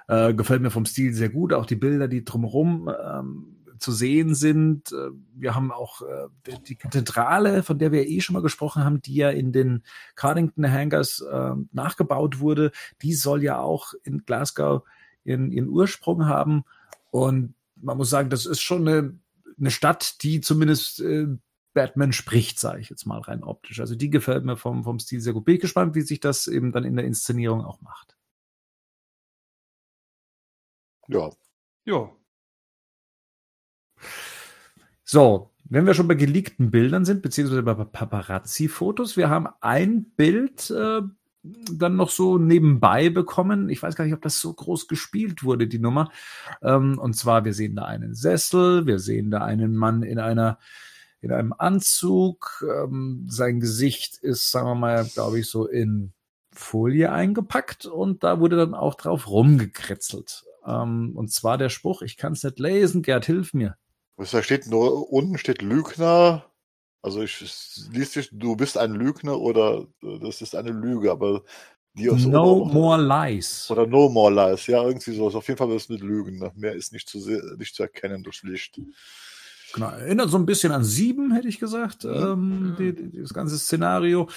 äh, gefällt mir vom Stil sehr gut. Auch die Bilder, die drumherum ähm, zu sehen sind. Äh, Wir haben auch äh, die- die Kathedrale, von der wir eh schon mal gesprochen haben, die ja in den Cardington Hangars äh, nachgebaut wurde. Die soll ja auch in Glasgow ihren, ihren Ursprung haben. Und man muss sagen, das ist schon eine, eine Stadt, die zumindest äh, Batman spricht, sage ich jetzt mal rein optisch. Also die gefällt mir vom, vom Stil sehr gut. Bin ich gespannt, wie sich das eben dann in der Inszenierung auch macht. Ja. Ja. So, wenn wir schon bei geleakten Bildern sind, beziehungsweise bei Paparazzi-Fotos, wir haben ein Bild äh, dann noch so nebenbei bekommen. Ich weiß gar nicht, ob das so groß gespielt wurde, die Nummer. Ähm, und zwar, wir sehen da einen Sessel, wir sehen da einen Mann in einer in einem Anzug. Ähm, sein Gesicht ist, sagen wir mal, glaube ich, so in Folie eingepackt und da wurde dann auch drauf rumgekritzelt. Ähm, und zwar der Spruch, ich kann es nicht lesen, Gerd, hilf mir. Was da steht nur, unten steht Lügner. Also ich es liest sich, du bist ein Lügner oder äh, das ist eine Lüge, aber die aus No oder, more lies. oder No More Lies. Ja, irgendwie so. Auf jeden Fall wird es mit Lügen. Ne? Mehr ist nicht zu, nicht zu erkennen durchs Licht. Genau, erinnert so ein bisschen an Sieben, hätte ich gesagt, ähm, die, die, das ganze Szenario.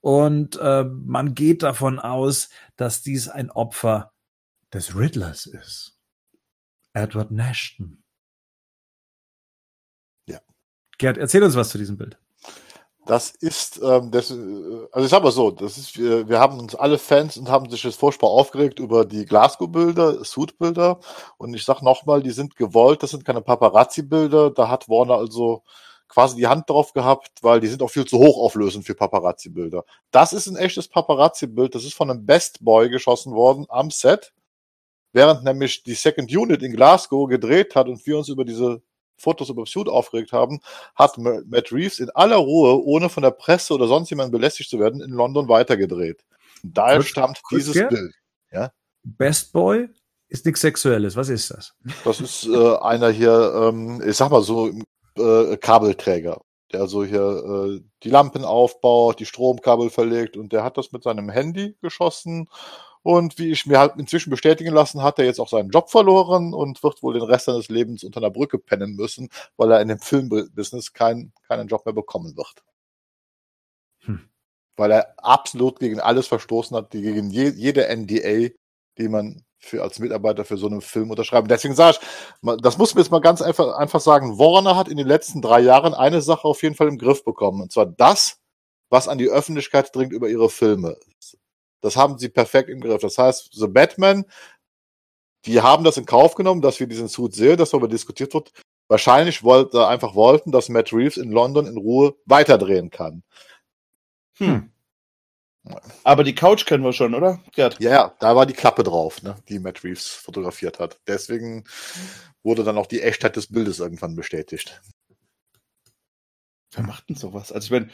Und äh, man geht davon aus, dass dies ein Opfer des Riddlers ist. Edward Nashton. Gerd, erzähl uns was zu diesem Bild. Das ist, ähm, das, äh, also ich sag mal so, das ist, wir, wir haben uns alle Fans und haben sich jetzt furchtbar aufgeregt über die Glasgow-Bilder, Suit-Bilder. Und ich sag nochmal, die sind gewollt, das sind keine Paparazzi-Bilder. Da hat Warner also quasi die Hand drauf gehabt, weil die sind auch viel zu hoch auflösend für Paparazzi-Bilder. Das ist ein echtes Paparazzi-Bild. Das ist von einem Best Boy geschossen worden am Set. während nämlich die Second Unit in Glasgow gedreht hat und wir uns über diese Fotos über Suit aufgeregt haben, hat Matt Reeves in aller Ruhe, ohne von der Presse oder sonst jemand belästigt zu werden, in London weitergedreht. Und daher Kurz- stammt dieses Gerd? Bild. Ja, Best Boy ist nichts Sexuelles. Was ist das? das ist äh, einer hier, ähm, ich sag mal so, äh, Kabelträger, der so hier äh, die Lampen aufbaut, die Stromkabel verlegt und der hat das mit seinem Handy geschossen. Und wie ich mir halt inzwischen bestätigen lassen, hat er jetzt auch seinen Job verloren und wird wohl den Rest seines Lebens unter einer Brücke pennen müssen, weil er in dem Filmbusiness kein, keinen Job mehr bekommen wird. Hm. Weil er absolut gegen alles verstoßen hat, die gegen je, jede NDA, die man für als Mitarbeiter für so einen Film unterschreiben. Deswegen sage ich, das muss man jetzt mal ganz einfach, einfach sagen, Warner hat in den letzten drei Jahren eine Sache auf jeden Fall im Griff bekommen. Und zwar das, was an die Öffentlichkeit dringt über ihre Filme. Das haben sie perfekt im Griff. Das heißt, The Batman, die haben das in Kauf genommen, dass wir diesen Suit sehen, dass darüber diskutiert wird. Wahrscheinlich wollte, einfach wollten, dass Matt Reeves in London in Ruhe weiterdrehen kann. Hm. Aber die Couch kennen wir schon, oder? Gerd. Ja, ja, da war die Klappe drauf, ne, die Matt Reeves fotografiert hat. Deswegen wurde dann auch die Echtheit des Bildes irgendwann bestätigt. Wer macht denn sowas? Also ich meine,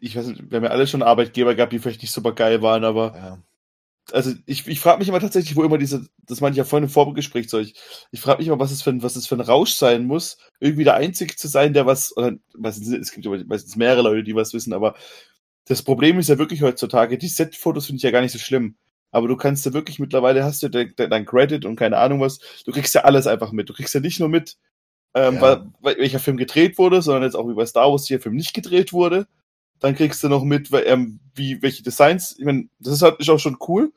ich weiß nicht, wir haben ja alle schon Arbeitgeber gehabt, die vielleicht nicht super geil waren, aber Ja. also ich, ich frage mich immer tatsächlich, wo immer diese, das meinte ich ja vorhin im Vorgespräch zu euch, ich frage mich immer, was es, für ein, was es für ein Rausch sein muss, irgendwie der Einzige zu sein, der was, oder was es gibt ja meistens mehrere Leute, die was wissen, aber das Problem ist ja wirklich heutzutage, die Set-Fotos finde ich ja gar nicht so schlimm. Aber du kannst ja wirklich mittlerweile hast du dein, dein dein Credit und keine Ahnung was, du kriegst ja alles einfach mit. Du kriegst ja nicht nur mit, ähm, Ja. weil, weil, welcher Film gedreht wurde, sondern jetzt auch wie bei Star Wars, welcher Film nicht gedreht wurde. Dann kriegst du noch mit, weil, ähm, wie, welche Designs, ich meine, das ist halt ist auch schon cool,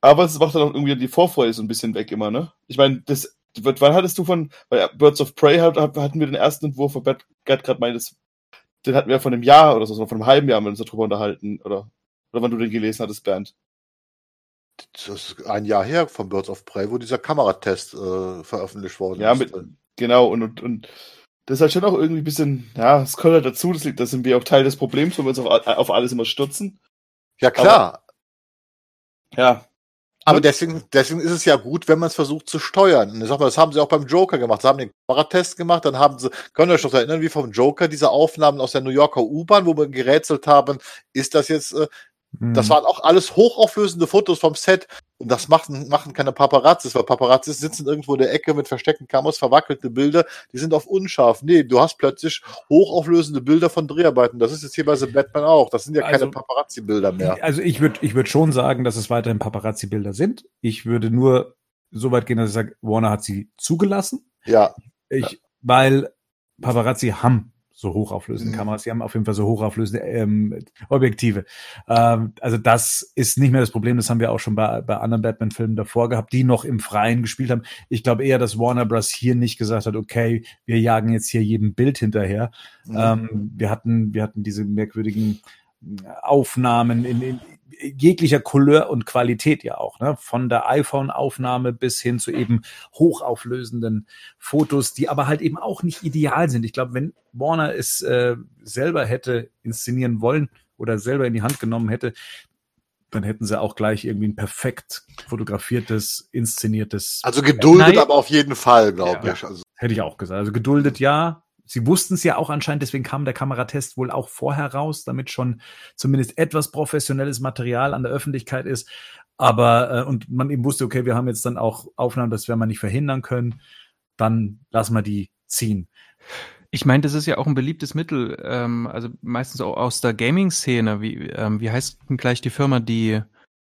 aber es macht dann auch irgendwie die Vorfreude so ein bisschen weg immer, ne? Ich meine, das, wann hattest du von, bei Birds of Prey hat, hatten wir den ersten Entwurf, wo Bert gerade meint, den hatten wir von einem Jahr oder so, von einem halben Jahr haben wir uns darüber unterhalten, oder, oder wann du den gelesen hattest, Bernd. Das ist ein Jahr her von Birds of Prey, wo dieser Kameratest äh, veröffentlicht worden Ja, ist. mit, genau, und, und, und das ist halt schon auch irgendwie ein bisschen, ja, es gehört halt dazu, das, liegt- das sind wir auch Teil des Problems, wenn wir uns auf, auf alles immer stürzen. ja, klar. Ja, Aber deswegen, deswegen ist es ja gut, wenn man es versucht zu steuern. Und ich sag mal, das haben sie auch beim Joker gemacht. Sie haben den Kameratest gemacht, dann haben sie, könnt ihr euch noch erinnern, wie vom Joker diese Aufnahmen aus der New Yorker U-Bahn, wo wir gerätselt haben, ist das jetzt, äh, das Mhm. waren auch alles hochauflösende Fotos vom Set. Und das machen, machen keine Paparazzis, weil Paparazzis sitzen irgendwo in der Ecke mit versteckten Kameras, verwackelte Bilder, die sind auf unscharf. Nee, du hast plötzlich hochauflösende Bilder von Dreharbeiten. Das ist jetzt hier bei The Batman auch. Das sind ja keine Also- Paparazzi-Bilder mehr. Also ich würde ich würd schon sagen, dass es weiterhin Paparazzi-Bilder sind. Ich würde nur so weit gehen, dass ich sage, Warner hat sie zugelassen. Ja, Ich, Weil Paparazzi haben so hochauflösende Mhm. Kameras, sie haben auf jeden Fall so hochauflösende ähm, Objektive. Ähm, also das ist nicht mehr das Problem, das haben wir auch schon bei, bei anderen Batman-Filmen davor gehabt, die noch im Freien gespielt haben. Ich glaube eher, dass Warner Bros. hier nicht gesagt hat, okay, wir jagen jetzt hier jedem Bild hinterher. Mhm. Ähm, wir hatten, wir hatten diese merkwürdigen Aufnahmen in, in jeglicher Couleur und Qualität ja auch, ne? Von der iPhone-Aufnahme bis hin zu eben hochauflösenden Fotos, die aber halt eben auch nicht ideal sind. Ich glaube, wenn Warner es äh, selber hätte inszenieren wollen oder selber in die Hand genommen hätte, dann hätten sie auch gleich irgendwie ein perfekt fotografiertes, inszeniertes Also geduldet, Nein. aber auf jeden Fall, glaube Ja. ich. Also, Hätte ich auch gesagt. Also geduldet ja. Sie wussten es ja auch anscheinend, deswegen kam der Kameratest wohl auch vorher raus, damit schon zumindest etwas professionelles Material an der Öffentlichkeit ist. Aber, äh, und man eben wusste, okay, wir haben jetzt dann auch Aufnahmen, das werden wir nicht verhindern können. Dann lassen wir die ziehen. Ich meine, das ist ja auch ein beliebtes Mittel, ähm, also meistens auch aus der Gaming-Szene. Wie, ähm, wie heißt denn gleich die Firma, die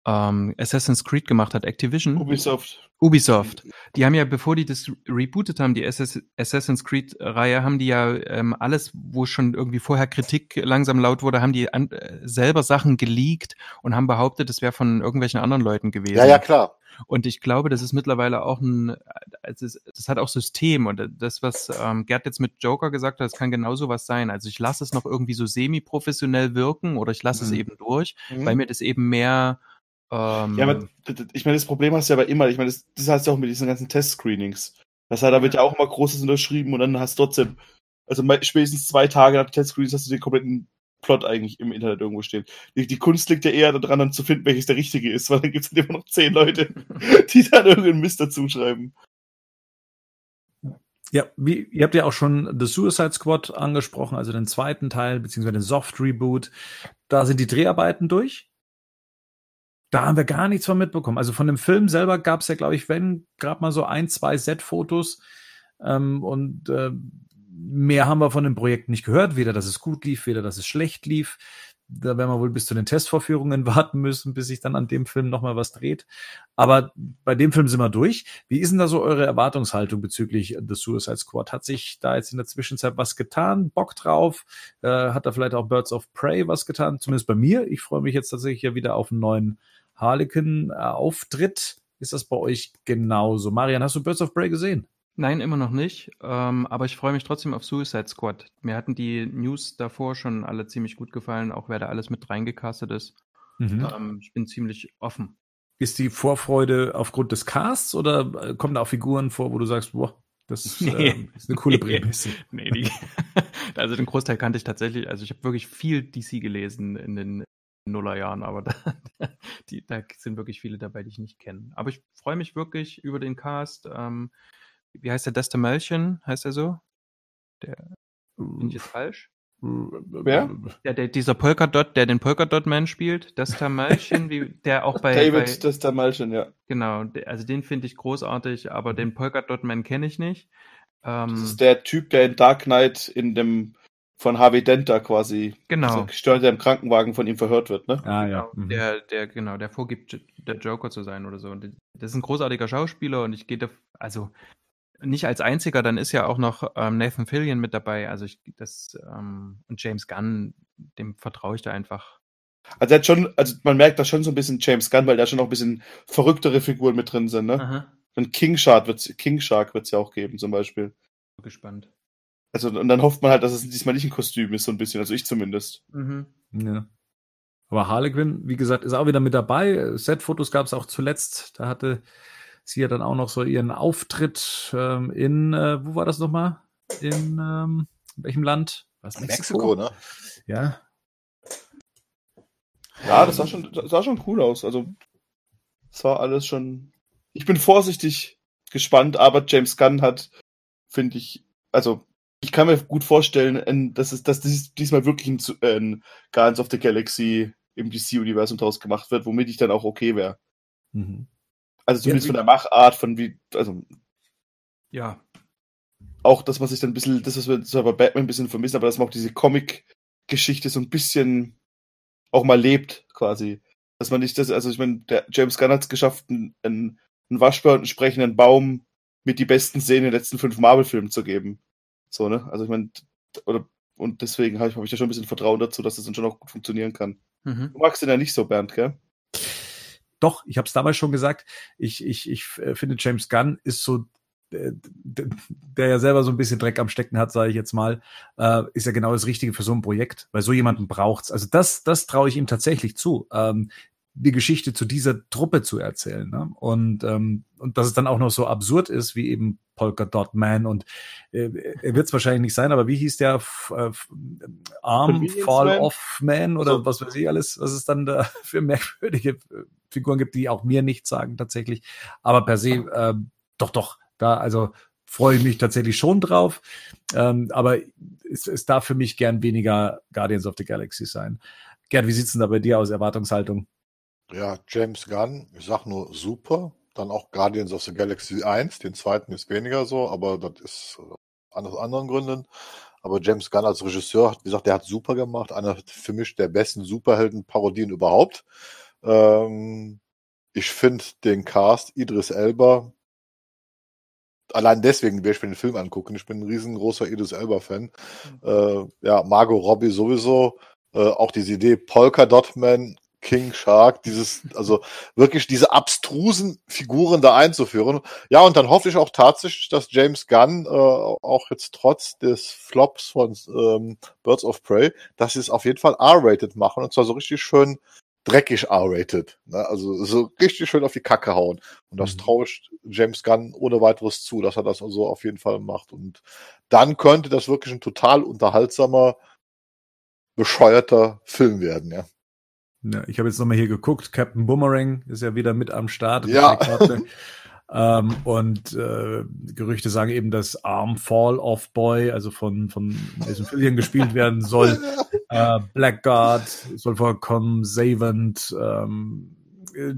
ähm, Assassin's Creed gemacht hat? Activision? Ubisoft. Ubisoft. Die haben ja, bevor die das rebootet haben, die Assass- Assassin's Creed-Reihe, haben die ja ähm, alles, wo schon irgendwie vorher Kritik langsam laut wurde, haben die an, äh, selber Sachen geleakt und haben behauptet, es wäre von irgendwelchen anderen Leuten gewesen. ja, ja, klar. Und ich glaube, das ist mittlerweile auch ein, also es, das hat auch System. Und das, was ähm, Gerd jetzt mit Joker gesagt hat, das kann genauso was sein. Also ich lasse es noch irgendwie so semi-professionell wirken oder ich lasse es Mhm. eben durch, Mhm. weil mir das eben mehr ähm, Ja, aber ich meine, das Problem hast du ja aber immer, ich meine, das, das hast du auch mit diesen ganzen Test-Screenings. Das heißt, da wird ja auch immer Großes unterschrieben und dann hast du trotzdem, also spätestens zwei Tage nach Test-Screenings hast du den kompletten Plot eigentlich im Internet irgendwo stehen. Die, die Kunst liegt ja eher daran, dann zu finden, welches der richtige ist, weil dann gibt es halt immer noch zehn Leute, *laughs* die dann irgendeinen Mist dazu schreiben. Ja, wie, ihr habt ja auch schon The Suicide Squad angesprochen, also den zweiten Teil, beziehungsweise den Soft Reboot. Da sind die Dreharbeiten durch. Da haben wir gar nichts von mitbekommen. Also von dem Film selber gab es ja, glaube ich, wenn gerade mal so ein, zwei Set-Fotos. Ähm, und äh, mehr haben wir von dem Projekt nicht gehört. Weder, dass es gut lief, weder, dass es schlecht lief. Da werden wir wohl bis zu den Testvorführungen *laughs* warten müssen, bis sich dann an dem Film nochmal was dreht. Aber bei dem Film sind wir durch. Wie ist denn da so eure Erwartungshaltung bezüglich The Suicide Squad? Hat sich da jetzt in der Zwischenzeit was getan? Bock drauf? Äh, hat da vielleicht auch Birds of Prey was getan? Zumindest bei mir. Ich freue mich jetzt tatsächlich ja wieder auf einen neuen Harlequin-Auftritt. Ist das bei euch genauso? Marian, hast du Birds of Prey gesehen? Nein, immer noch nicht. Ähm, aber ich freue mich trotzdem auf Suicide Squad. Mir hatten die News davor schon alle ziemlich gut gefallen, auch wer da alles mit reingecastet ist. Mhm. Ähm, ich bin ziemlich offen. Ist die Vorfreude aufgrund des Casts oder äh, kommen da auch Figuren vor, wo du sagst, boah, das ist, *laughs* nee. äh, ist eine coole *laughs* Prämisse? nee, die, *laughs* also den Großteil kannte ich tatsächlich. Also ich habe wirklich viel DC gelesen in den Nullerjahren, aber da, die, da sind wirklich viele dabei, die ich nicht kenne. Aber ich freue mich wirklich über den Cast. Ähm, wie heißt der Desta Melchion? Heißt er so? Der bin ich jetzt falsch? Wer? Ja, der, dieser Polkadot, der den Polkadot-Man spielt, Desta Melchion, wie, *laughs* der auch bei. David bei, Desta Melchion, ja. Genau, also den finde ich großartig, aber den Polkadot-Man kenne ich nicht. Ähm, das ist der Typ, der in Dark Knight in dem von Harvey Denter quasi genau. Also gestört, der im Krankenwagen von ihm verhört wird, ne? Ah, ja. Genau, mhm. Der, der, genau, der vorgibt, der Joker zu sein oder so. Und das ist ein großartiger Schauspieler und ich gehe da, also nicht als einziger, dann ist ja auch noch ähm, Nathan Fillion mit dabei. Also ich, das, ähm, und James Gunn, dem vertraue ich da einfach. Also er hat schon, also man merkt da schon so ein bisschen James Gunn, weil da schon noch ein bisschen verrücktere Figuren mit drin sind, ne? Aha. Und King Shark wird's, King Shark wird's ja auch geben, zum Beispiel. Gespannt. Also, und dann hofft man halt, dass es diesmal nicht ein Kostüm ist, so ein bisschen, also ich zumindest. Mhm. Ja. Aber Harlequin, wie gesagt, ist auch wieder mit dabei. Set-Fotos gab es auch zuletzt. Da hatte sie ja dann auch noch so ihren Auftritt ähm, in, äh, wo war das nochmal? In ähm, welchem Land? Was, Mexiko? Mexiko, ne? Ja. Ja, das sah schon, das sah schon cool aus. Also, das war alles schon. Ich bin vorsichtig gespannt, aber James Gunn hat, finde ich, also ich kann mir gut vorstellen, dass, es, dass dies, diesmal wirklich ein, ein Guardians of the Galaxy im DC-Universum draus gemacht wird, womit ich dann auch okay wäre. Mhm. Also zumindest ja, von der Machart, von wie, also. Ja. Auch, dass man sich dann ein bisschen, das, was wir zwar bei Batman ein bisschen vermissen, aber dass man auch diese Comic-Geschichte so ein bisschen auch mal lebt, quasi. Dass man nicht das, also ich meine, der James Gunn hat es geschafft, einen, einen Waschbär und einen sprechenden Baum mit die besten Szenen in den letzten fünf Marvel-Filmen zu geben. So, ne? Also ich meine, oder und deswegen habe ich, hab ich da schon ein bisschen Vertrauen dazu, dass das dann schon auch gut funktionieren kann. Mhm. Du magst den ja nicht so, Bernd, gell? Doch, ich habe es damals schon gesagt. Ich, ich, ich äh, finde, James Gunn ist so, äh, der ja selber so ein bisschen Dreck am Stecken hat, sage ich jetzt mal, äh, ist ja genau das Richtige für so ein Projekt, weil so jemanden braucht's. Also das, das traue ich ihm tatsächlich zu. Ähm, die Geschichte zu dieser Truppe zu erzählen. Ne? Und, ähm, und dass es dann auch noch so absurd ist, wie eben Polka Dot Man und äh, er wird es wahrscheinlich nicht sein, aber wie hieß der äh, Arm Fall Man? Off Man oder so. was weiß ich alles, was es dann da *laughs* für merkwürdige Figuren gibt, die auch mir nichts sagen tatsächlich. Aber per se, äh, doch, doch, da, also freue ich mich tatsächlich schon drauf. Ähm, aber es, es darf für mich gern weniger Guardians of the Galaxy sein. Gerd, wie sieht's denn da bei dir aus, Erwartungshaltung? Ja, James Gunn, ich sag nur super. Dann auch Guardians of the Galaxy 1, den zweiten ist weniger so, aber das ist äh, aus anderen Gründen. Aber James Gunn als Regisseur, wie gesagt, der hat super gemacht. Einer für mich der besten Superhelden-Parodien überhaupt. Ähm, ich finde den Cast Idris Elba, allein deswegen werde ich mir den Film angucken. Ich bin ein riesengroßer Idris Elba-Fan. Mhm. Äh, ja, Margot Robbie sowieso. Äh, auch diese Idee Polka Dot Man King Shark, dieses, also *laughs* wirklich diese abstrusen Figuren da einzuführen. Ja, und dann hoffe ich auch tatsächlich, dass James Gunn äh, auch jetzt trotz des Flops von ähm, Birds of Prey, dass sie es auf jeden Fall R-rated machen und zwar so richtig schön dreckig R-rated. Ne? Also so richtig schön auf die Kacke hauen. Und das mhm. traue ich James Gunn ohne weiteres zu, dass er das so also auf jeden Fall macht. Und dann könnte das wirklich ein total unterhaltsamer bescheuerter Film werden, ja. Ja, ich habe jetzt nochmal hier geguckt. Captain Boomerang ist ja wieder mit am Start. Ja. ähm, und äh, Gerüchte sagen eben, dass Arm Fall Off Boy, also von, von Mason Fillion gespielt werden soll. *laughs* äh, Blackguard soll vorkommen, Savant, ähm,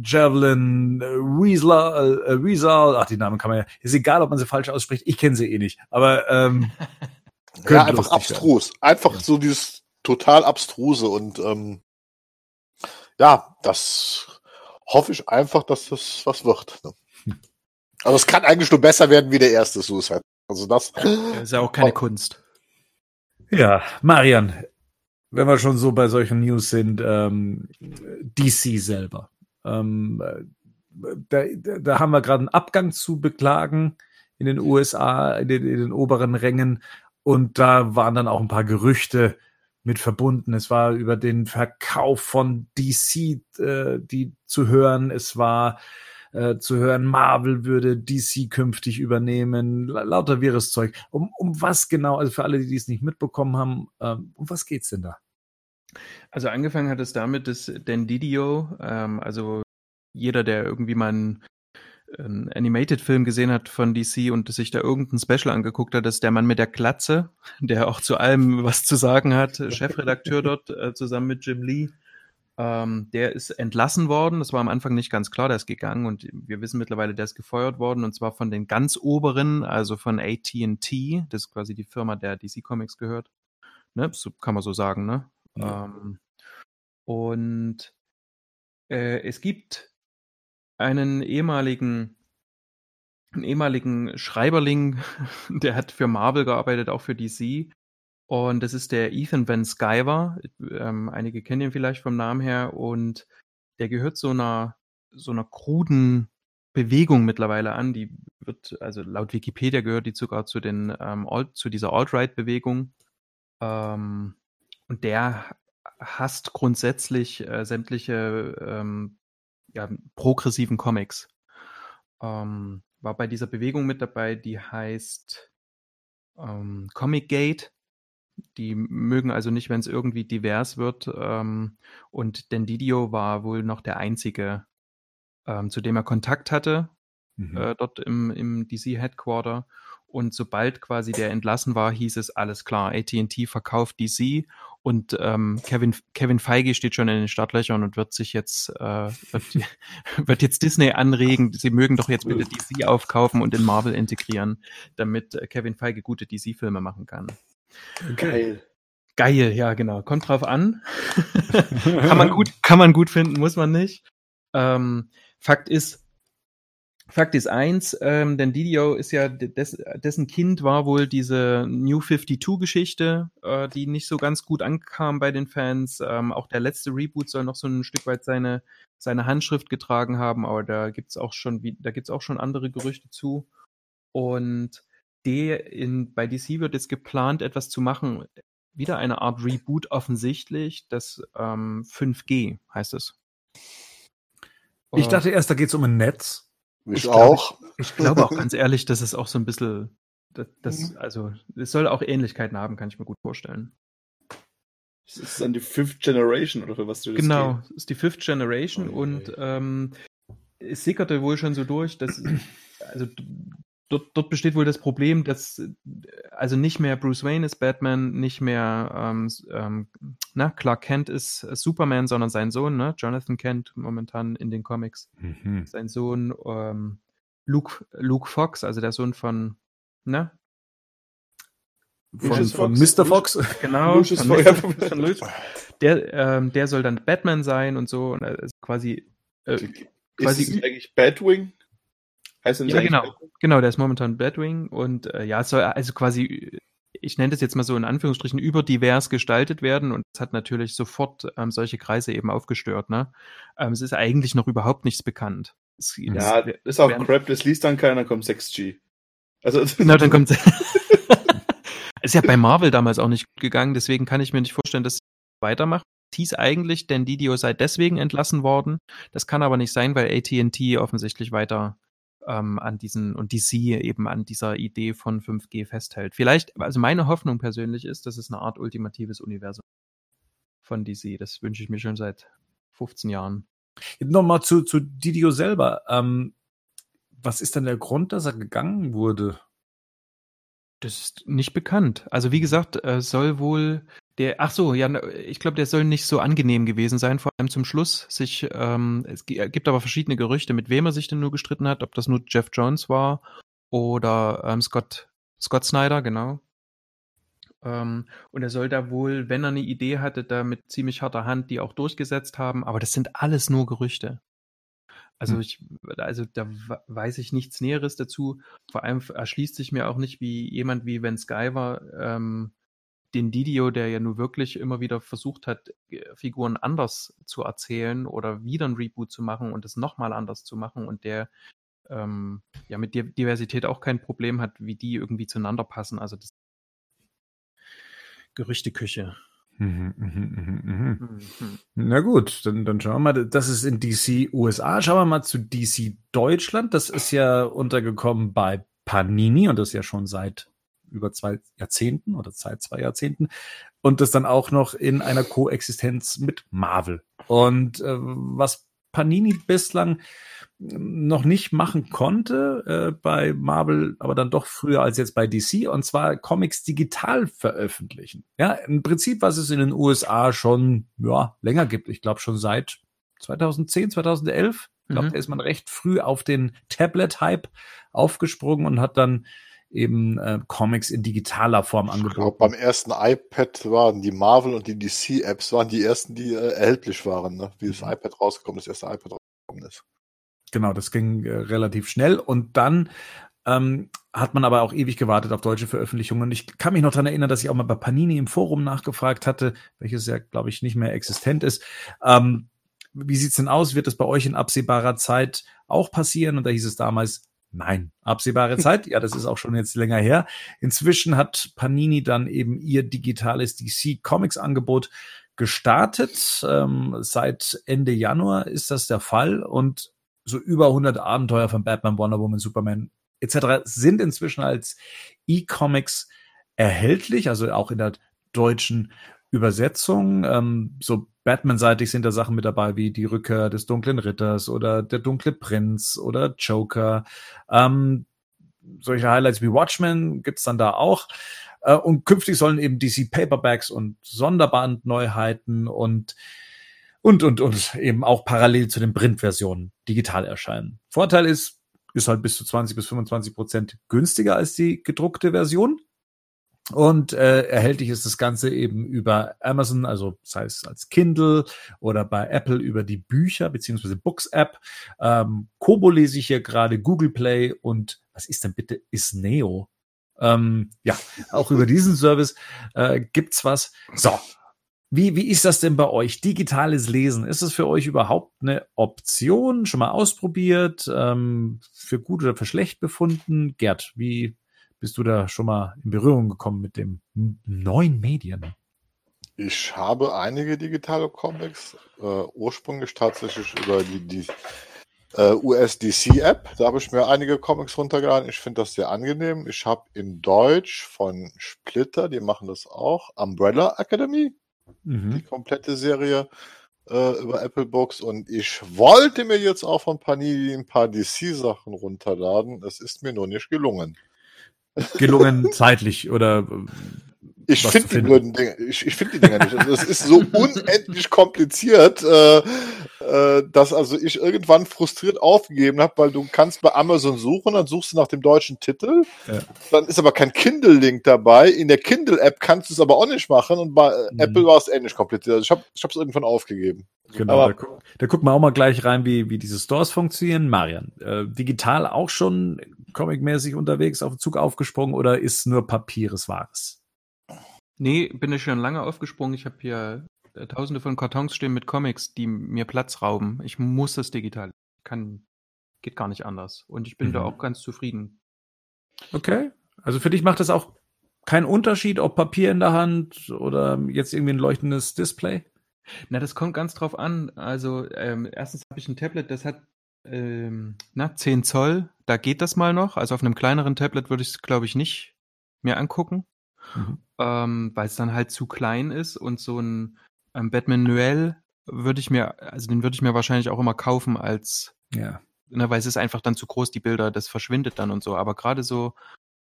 Javelin, Weasel, äh, Weasel, ach, die Namen kann man ja, ist egal, ob man sie falsch ausspricht, ich kenne sie eh nicht, aber ähm, *laughs* ja, einfach abstrus, werden. einfach ja. so dieses total abstruse und ähm, ja, das hoffe ich einfach, dass das was wird. Ne? *laughs* Also es kann eigentlich nur besser werden wie der erste Suicide. Also das, das ist ja auch keine oh. Kunst. Ja, Marian, wenn wir schon so bei solchen News sind, ähm, DC selber. Ähm, da, da haben wir gerade einen Abgang zu beklagen in den USA, in den, in den oberen Rängen. Und da waren dann auch ein paar Gerüchte mit verbunden. Es war über den Verkauf von DC, äh, die zu hören. Es war äh, zu hören, Marvel würde DC künftig übernehmen, lauter wirres Zeug. Um, um was genau, also für alle, die dies nicht mitbekommen haben, ähm, um was geht's denn da? Also angefangen hat es damit, dass Dan Didio, ähm, also jeder, der irgendwie mal einen, einen Animated-Film gesehen hat von DC und sich da irgendein Special angeguckt hat, ist der Mann mit der Klatze, *laughs* der auch zu allem was zu sagen hat, *laughs* Chefredakteur dort äh, zusammen mit Jim Lee. Ähm, der ist entlassen worden. Das war am Anfang nicht ganz klar, der ist gegangen und wir wissen mittlerweile, der ist gefeuert worden und zwar von den ganz oberen, also von AT&T. Das ist quasi die Firma, der DC Comics gehört. Ne? So kann man so sagen, ne? Ja. Ähm, und äh, es gibt einen ehemaligen einen ehemaligen Schreiberling, *laughs* der hat für Marvel gearbeitet, auch für DC. Und das ist der Ethan Van Skyver. Ähm, einige kennen ihn vielleicht vom Namen her. Und der gehört so einer, so einer kruden Bewegung mittlerweile an. Die wird, also laut Wikipedia gehört die sogar zu den, ähm, Alt, zu dieser Alt-Right-Bewegung. Ähm, und der hasst grundsätzlich äh, sämtliche ähm, ja, progressiven Comics. Ähm, war bei dieser Bewegung mit dabei, die heißt ähm, Comic Gate. Die mögen also nicht, wenn es irgendwie divers wird. Ähm, und Dendidio war wohl noch der einzige, ähm, zu dem er Kontakt hatte, mhm. äh, dort im, im DC-Headquarter. Und sobald quasi der entlassen war, hieß es alles klar, AT&T verkauft DC und ähm, Kevin, Kevin Feige steht schon in den Startlöchern und wird sich jetzt, äh, wird, *laughs* wird jetzt Disney anregen, sie mögen doch jetzt bitte DC aufkaufen und in Marvel integrieren, damit äh, Kevin Feige gute DC-Filme machen kann. Geil. Geil, ja, genau. Kommt drauf an. *laughs* kann man gut, kann man gut finden, muss man nicht. Ähm, Fakt ist, Fakt ist eins, ähm, denn Didio ist ja, des, dessen Kind war wohl diese New 52-Geschichte, äh, die nicht so ganz gut ankam bei den Fans. Ähm, auch der letzte Reboot soll noch so ein Stück weit seine, seine Handschrift getragen haben, aber da gibt's auch schon, da gibt's auch schon andere Gerüchte zu. Und in, bei DC wird jetzt geplant, etwas zu machen, wieder eine Art Reboot offensichtlich, das ähm, 5G heißt es. Ich äh, dachte erst, da geht's um ein Netz. Ich, ich auch. Glaube, ich glaube auch *laughs* ganz ehrlich, dass es auch so ein bisschen, das, das, mhm. also es soll auch Ähnlichkeiten haben, kann ich mir gut vorstellen. Das ist dann die Fifth Generation oder für was du das Genau, es ist die Fifth Generation oh, und ähm, es sickerte wohl schon so durch, dass also dort, dort besteht wohl das Problem, dass also nicht mehr Bruce Wayne ist Batman, nicht mehr ähm, ähm, na, Clark Kent ist Superman, sondern sein Sohn, ne? Jonathan Kent momentan in den Comics. Mhm. Sein Sohn ähm, Luke, Luke Fox, also der Sohn von, ne? Von, von Mr. Fox. *laughs* Genau. Von Mr. Fox. Der, ähm, der soll dann Batman sein und so. Und also quasi. Äh, quasi ist es eigentlich Batwing? Heißt ja, genau. Genau, der ist momentan Batwing und äh, ja, es soll also quasi, ich nenne das jetzt mal so in Anführungsstrichen, überdivers gestaltet werden und es hat natürlich sofort ähm, solche Kreise eben aufgestört. Ne? Ähm, es ist eigentlich noch überhaupt nichts bekannt. Es, ja, das ist auch Crap, das liest dann keiner, kommt 6G. Also, *laughs* genau, dann kommt. *laughs* ist ja bei Marvel damals auch nicht gegangen, deswegen kann ich mir nicht vorstellen, dass sie weitermachen. Es hieß eigentlich, denn Didio sei deswegen entlassen worden. Das kann aber nicht sein, weil AT&T offensichtlich weiter ähm, an diesen und die sie eben an dieser Idee von 5G festhält. Vielleicht, also meine Hoffnung persönlich ist, dass es eine Art ultimatives Universum. von DC. Das wünsche ich mir schon seit 15 Jahren. Nochmal zu, zu Didio selber. Ähm, was ist denn der Grund, dass er gegangen wurde? Das ist nicht bekannt. Also wie gesagt, äh, soll wohl der, ach so, ja, ich glaube, der soll nicht so angenehm gewesen sein, vor allem zum Schluss. Sich, ähm, es gibt aber verschiedene Gerüchte, mit wem er sich denn nur gestritten hat, ob das nur Jeff Jones war oder ähm, Scott, Scott Snyder, genau. Ähm, und er soll da wohl, wenn er eine Idee hatte, da mit ziemlich harter Hand die auch durchgesetzt haben, aber das sind alles nur Gerüchte. Also hm. ich, also da weiß ich nichts Näheres dazu. Vor allem erschließt sich mir auch nicht, wie jemand wie Van Skyver ähm, den Didio, der ja nun wirklich immer wieder versucht hat, Figuren anders zu erzählen oder wieder ein Reboot zu machen und es nochmal anders zu machen und der ähm, ja mit Diversität auch kein Problem hat, wie die irgendwie zueinander passen. Also das Gerüchteküche. Mhm, mhm, mhm. Na gut, dann, dann schauen wir mal. Das ist in DC USA. Schauen wir mal zu DC Deutschland. Das ist ja untergekommen bei Panini und das ja schon seit über zwei Jahrzehnten oder seit zwei Jahrzehnten und das dann auch noch in einer Koexistenz mit Marvel. Und äh, was Panini bislang noch nicht machen konnte äh, bei Marvel, aber dann doch früher als jetzt bei DC, und zwar Comics digital veröffentlichen. Ja, im Prinzip, was es in den USA schon ja, länger gibt. Ich glaube schon seit 2010, 2011. Ich glaube, mhm. da ist man recht früh auf den Tablet-Hype aufgesprungen und hat dann eben äh, Comics in digitaler Form angeboten. Ich glaube, beim ersten iPad waren die Marvel und die DC-Apps waren die ersten, die äh, erhältlich waren, ne? wie das mhm. iPad rausgekommen, das erste iPad rausgekommen ist. Genau, das ging äh, relativ schnell und dann ähm, hat man aber auch ewig gewartet auf deutsche Veröffentlichungen. Ich kann mich noch dran erinnern, dass ich auch mal bei Panini im Forum nachgefragt hatte, welches ja, glaube ich, nicht mehr existent ist. Ähm, wie sieht's denn aus? Wird das bei euch in absehbarer Zeit auch passieren? Und da hieß es damals, Nein, absehbare Zeit. Ja, das ist auch schon jetzt länger her. Inzwischen hat Panini dann eben ihr digitales DC Comics Angebot gestartet. Ähm, seit Ende Januar ist das der Fall und so über 100 Abenteuer von Batman, Wonder Woman, Superman etc. sind inzwischen als E-Comics erhältlich, also auch in der deutschen Übersetzung. Ähm, so Batman-seitig sind da Sachen mit dabei wie die Rückkehr des dunklen Ritters oder der dunkle Prinz oder Joker. Ähm, solche Highlights wie Watchmen gibt's dann da auch. Äh, und künftig sollen eben DC Paperbacks und Sonderbandneuheiten und und, und, und eben auch parallel zu den Printversionen digital erscheinen. Vorteil ist, ist halt bis zu 20 bis 25 Prozent günstiger als die gedruckte Version. Und äh, erhältlich ist das Ganze eben über Amazon, also sei es als Kindle oder bei Apple über die Bücher beziehungsweise Books App. Ähm, Kobo lese ich hier gerade, Google Play und was ist denn bitte Isneo? Ähm, ja, auch über diesen Service äh, gibt's was. So, wie, wie ist das denn bei euch? Digitales Lesen, ist es für euch überhaupt eine Option? Schon mal ausprobiert? Ähm, für gut oder für schlecht befunden? Gerd, wie bist du da schon mal in Berührung gekommen mit dem neuen Medien? Ich habe einige digitale Comics, äh, ursprünglich tatsächlich über die, die äh, USDC-App. Da habe ich mir einige Comics runtergeladen. Ich finde das sehr angenehm. Ich habe in Deutsch von Splitter, die machen das auch, Umbrella Academy mhm. die komplette Serie äh, über Apple Books. Und ich wollte mir jetzt auch von Panini ein paar DC-Sachen runterladen. Es ist mir nur nicht gelungen. Gelungen *laughs* zeitlich oder ich finde die blöden Dinge, ich, ich finde die Dinger nicht. Also es ist so *laughs* unendlich kompliziert, äh, äh, dass also ich irgendwann frustriert aufgegeben habe, weil du kannst bei Amazon suchen, dann suchst du nach dem deutschen Titel, ja. dann ist aber kein Kindle-Link dabei. In der Kindle-App kannst du es aber auch nicht machen und bei mhm. Apple war es ähnlich kompliziert. Also ich habe es irgendwann aufgegeben. Genau, aber, da, gu da gucken wir auch mal gleich rein, wie, wie diese Stores funktionieren. Marian, äh, digital auch schon comicmäßig unterwegs, auf den Zug aufgesprungen oder ist nur Papieres Wahres? Nee, bin ich schon lange aufgesprungen. Ich habe hier äh, tausende von Kartons stehen mit Comics, die mir Platz rauben. Ich muss das digital. Kann, geht gar nicht anders. Und ich bin mhm. da auch ganz zufrieden. Okay. Also für dich macht das auch keinen Unterschied, ob Papier in der Hand oder jetzt irgendwie ein leuchtendes Display? Na, das kommt ganz drauf an. Also, ähm, erstens habe ich ein Tablet, das hat ähm, na, 10 Zoll. Da geht das mal noch. Also auf einem kleineren Tablet würde ich es, glaube ich, nicht mehr angucken. Mhm. Ähm, weil es dann halt zu klein ist und so ein Ähm, Batman Noel würde ich mir, also den würde ich mir wahrscheinlich auch immer kaufen als, Ja. ne, weil es ist einfach dann zu groß, die Bilder, das verschwindet dann und so. Aber gerade so,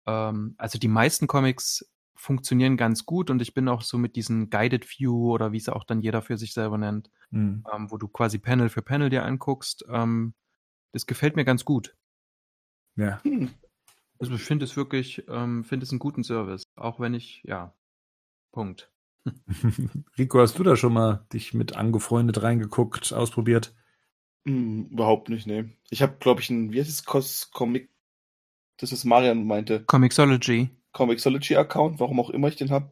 ähm, also die meisten Comics funktionieren ganz gut und ich bin auch so mit diesen Guided View oder wie es auch dann jeder für sich selber nennt, Hm. ähm, wo du quasi Panel für Panel dir anguckst. Ähm, das gefällt mir ganz gut. Ja. Hm. Also ich finde es wirklich, ähm, finde es einen guten Service. Auch wenn ich, ja, Punkt. *laughs* Rico, hast du da schon mal dich mit angefreundet reingeguckt, ausprobiert? Hm, überhaupt nicht, nee. Ich habe, glaube ich, ein, wie heißt es, Cos Comic, das ist Marian meinte, Comixology. Comixology-Account, warum auch immer ich den habe.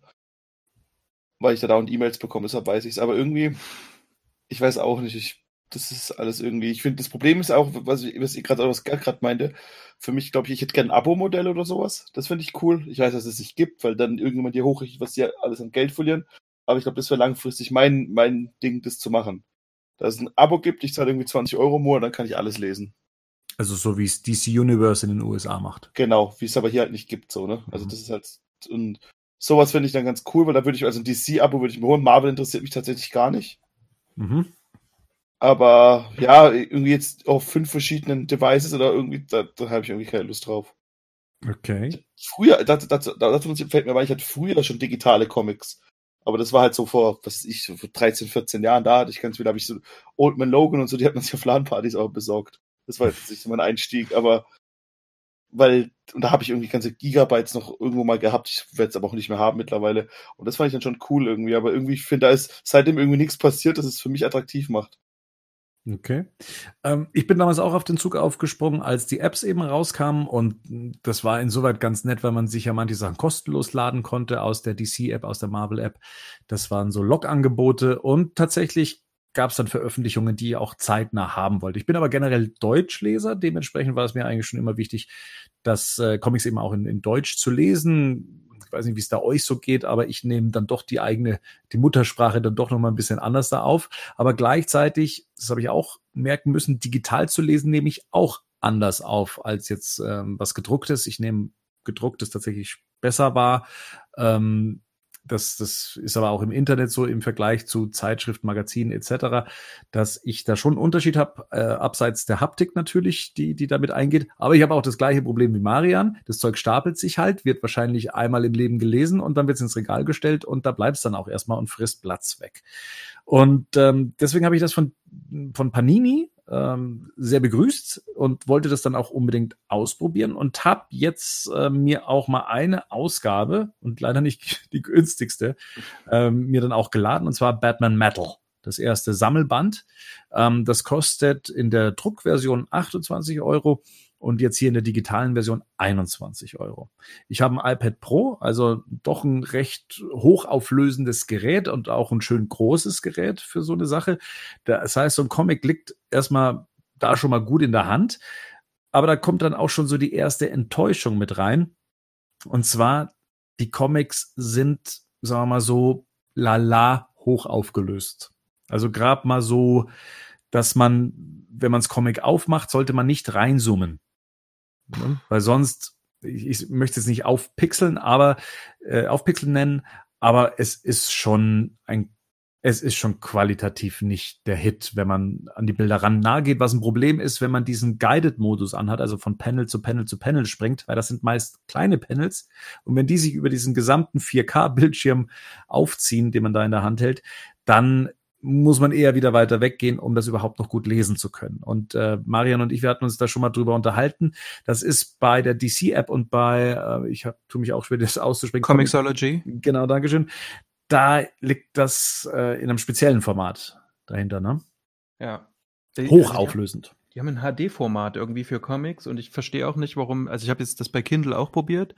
Weil ich da dauernd E-Mails bekomme, deshalb weiß ich es. Aber irgendwie, ich weiß auch nicht, ich, das ist alles irgendwie, ich finde, das Problem ist auch, was ich, was ich gerade, was gerade meinte, für mich, glaube ich, ich hätte gerne ein Abo-Modell oder sowas. Das finde ich cool. Ich weiß, dass es nicht gibt, weil dann irgendjemand hier hochrechnet, was die alles an Geld verlieren. Aber ich glaube, das wäre langfristig mein, mein Ding, das zu machen. Dass es ein Abo gibt, ich zahle irgendwie 20 Euro im Monat, dann kann ich alles lesen. Also so wie es DC Universe in den USA macht. Genau, wie es aber hier halt nicht gibt, so, ne? Also Mhm. das ist halt, und sowas finde ich dann ganz cool, weil da würde ich, also ein DC-Abo würde ich mir holen. Marvel interessiert mich tatsächlich gar nicht. Mhm. Aber ja, irgendwie jetzt auf fünf verschiedenen Devices oder irgendwie, da, da habe ich irgendwie keine Lust drauf. Okay. Früher, dazu, dazu, dazu fällt mir bei, ich hatte früher schon digitale Comics. Aber das war halt so vor, was weiß ich, so vor 13, 14 Jahren da. hatte Ich ganz wieder habe ich so Old Man Logan und so, die hat man sich auf LAN-Partys auch besorgt. Das war jetzt nicht mein Einstieg, aber weil, und da habe ich irgendwie ganze Gigabytes noch irgendwo mal gehabt. Ich werde es aber auch nicht mehr haben mittlerweile. Und das fand ich dann schon cool irgendwie. Aber irgendwie, ich finde, da ist seitdem irgendwie nichts passiert, dass es für mich attraktiv macht. Okay. Ähm, ich bin damals auch auf den Zug aufgesprungen, als die Apps eben rauskamen und das war insoweit ganz nett, weil man sich ja manche Sachen kostenlos laden konnte aus der DC-App, aus der Marvel-App. Das waren so Log-Angebote und tatsächlich gab es dann Veröffentlichungen, die ich auch zeitnah haben wollte. Ich bin aber generell Deutschleser, dementsprechend war es mir eigentlich schon immer wichtig, dass äh, Comics eben auch in, in Deutsch zu lesen. Ich weiß nicht, wie es da euch so geht, aber ich nehme dann doch die eigene, die Muttersprache dann doch noch mal ein bisschen anders da auf. Aber gleichzeitig, das habe ich auch merken müssen, digital zu lesen nehme ich auch anders auf als jetzt ähm, was gedrucktes. Ich nehme gedrucktes tatsächlich besser wahr. Ähm, das, das ist aber auch im Internet so im Vergleich zu Zeitschriften, Magazinen etc., dass ich da schon einen Unterschied habe, äh, abseits der Haptik natürlich, die, die damit eingeht. Aber ich habe auch das gleiche Problem wie Marian. Das Zeug stapelt sich halt, wird wahrscheinlich einmal im Leben gelesen und dann wird es ins Regal gestellt und da bleibt es dann auch erstmal und frisst Platz weg. Und ähm, deswegen habe ich das von, von Panini ähm, sehr begrüßt und wollte das dann auch unbedingt ausprobieren und habe jetzt äh, mir auch mal eine Ausgabe und leider nicht *laughs* die günstigste ähm, mir dann auch geladen und zwar Batman Metal, das erste Sammelband. Ähm, das kostet in der Druckversion 28 Euro und jetzt hier in der digitalen Version 21 Euro. Ich habe ein iPad Pro, also doch ein recht hochauflösendes Gerät und auch ein schön großes Gerät für so eine Sache. Das heißt, so ein Comic liegt erstmal da schon mal gut in der Hand, aber da kommt dann auch schon so die erste Enttäuschung mit rein. Und zwar, die Comics sind, sagen wir mal so, lala hoch aufgelöst. Also gerade mal so, dass man, wenn man das Comic aufmacht, sollte man nicht reinzoomen. Ne? Weil sonst, ich, ich möchte es nicht aufpixeln, aber äh, aufpixeln nennen, aber es ist schon ein es ist schon qualitativ nicht der Hit, wenn man an die Bilder ran nahe geht, was ein Problem ist, wenn man diesen Guided-Modus anhat, also von Panel zu Panel zu Panel springt, weil das sind meist kleine Panels. Und wenn die sich über diesen gesamten 4K-Bildschirm aufziehen, den man da in der Hand hält, dann muss man eher wieder weiter weggehen, um das überhaupt noch gut lesen zu können. Und äh, Marian und ich, wir hatten uns da schon mal drüber unterhalten. Das ist bei der DC-App und bei, äh, ich hab, tue mich auch schwer, das auszusprechen. Comixology. Genau, Dankeschön. Da liegt das äh, in einem speziellen Format dahinter, ne? Ja. Die- Hochauflösend. Also die, haben ein HD-Format irgendwie für Comics und ich verstehe auch nicht, warum. Also ich habe jetzt das bei Kindle auch probiert.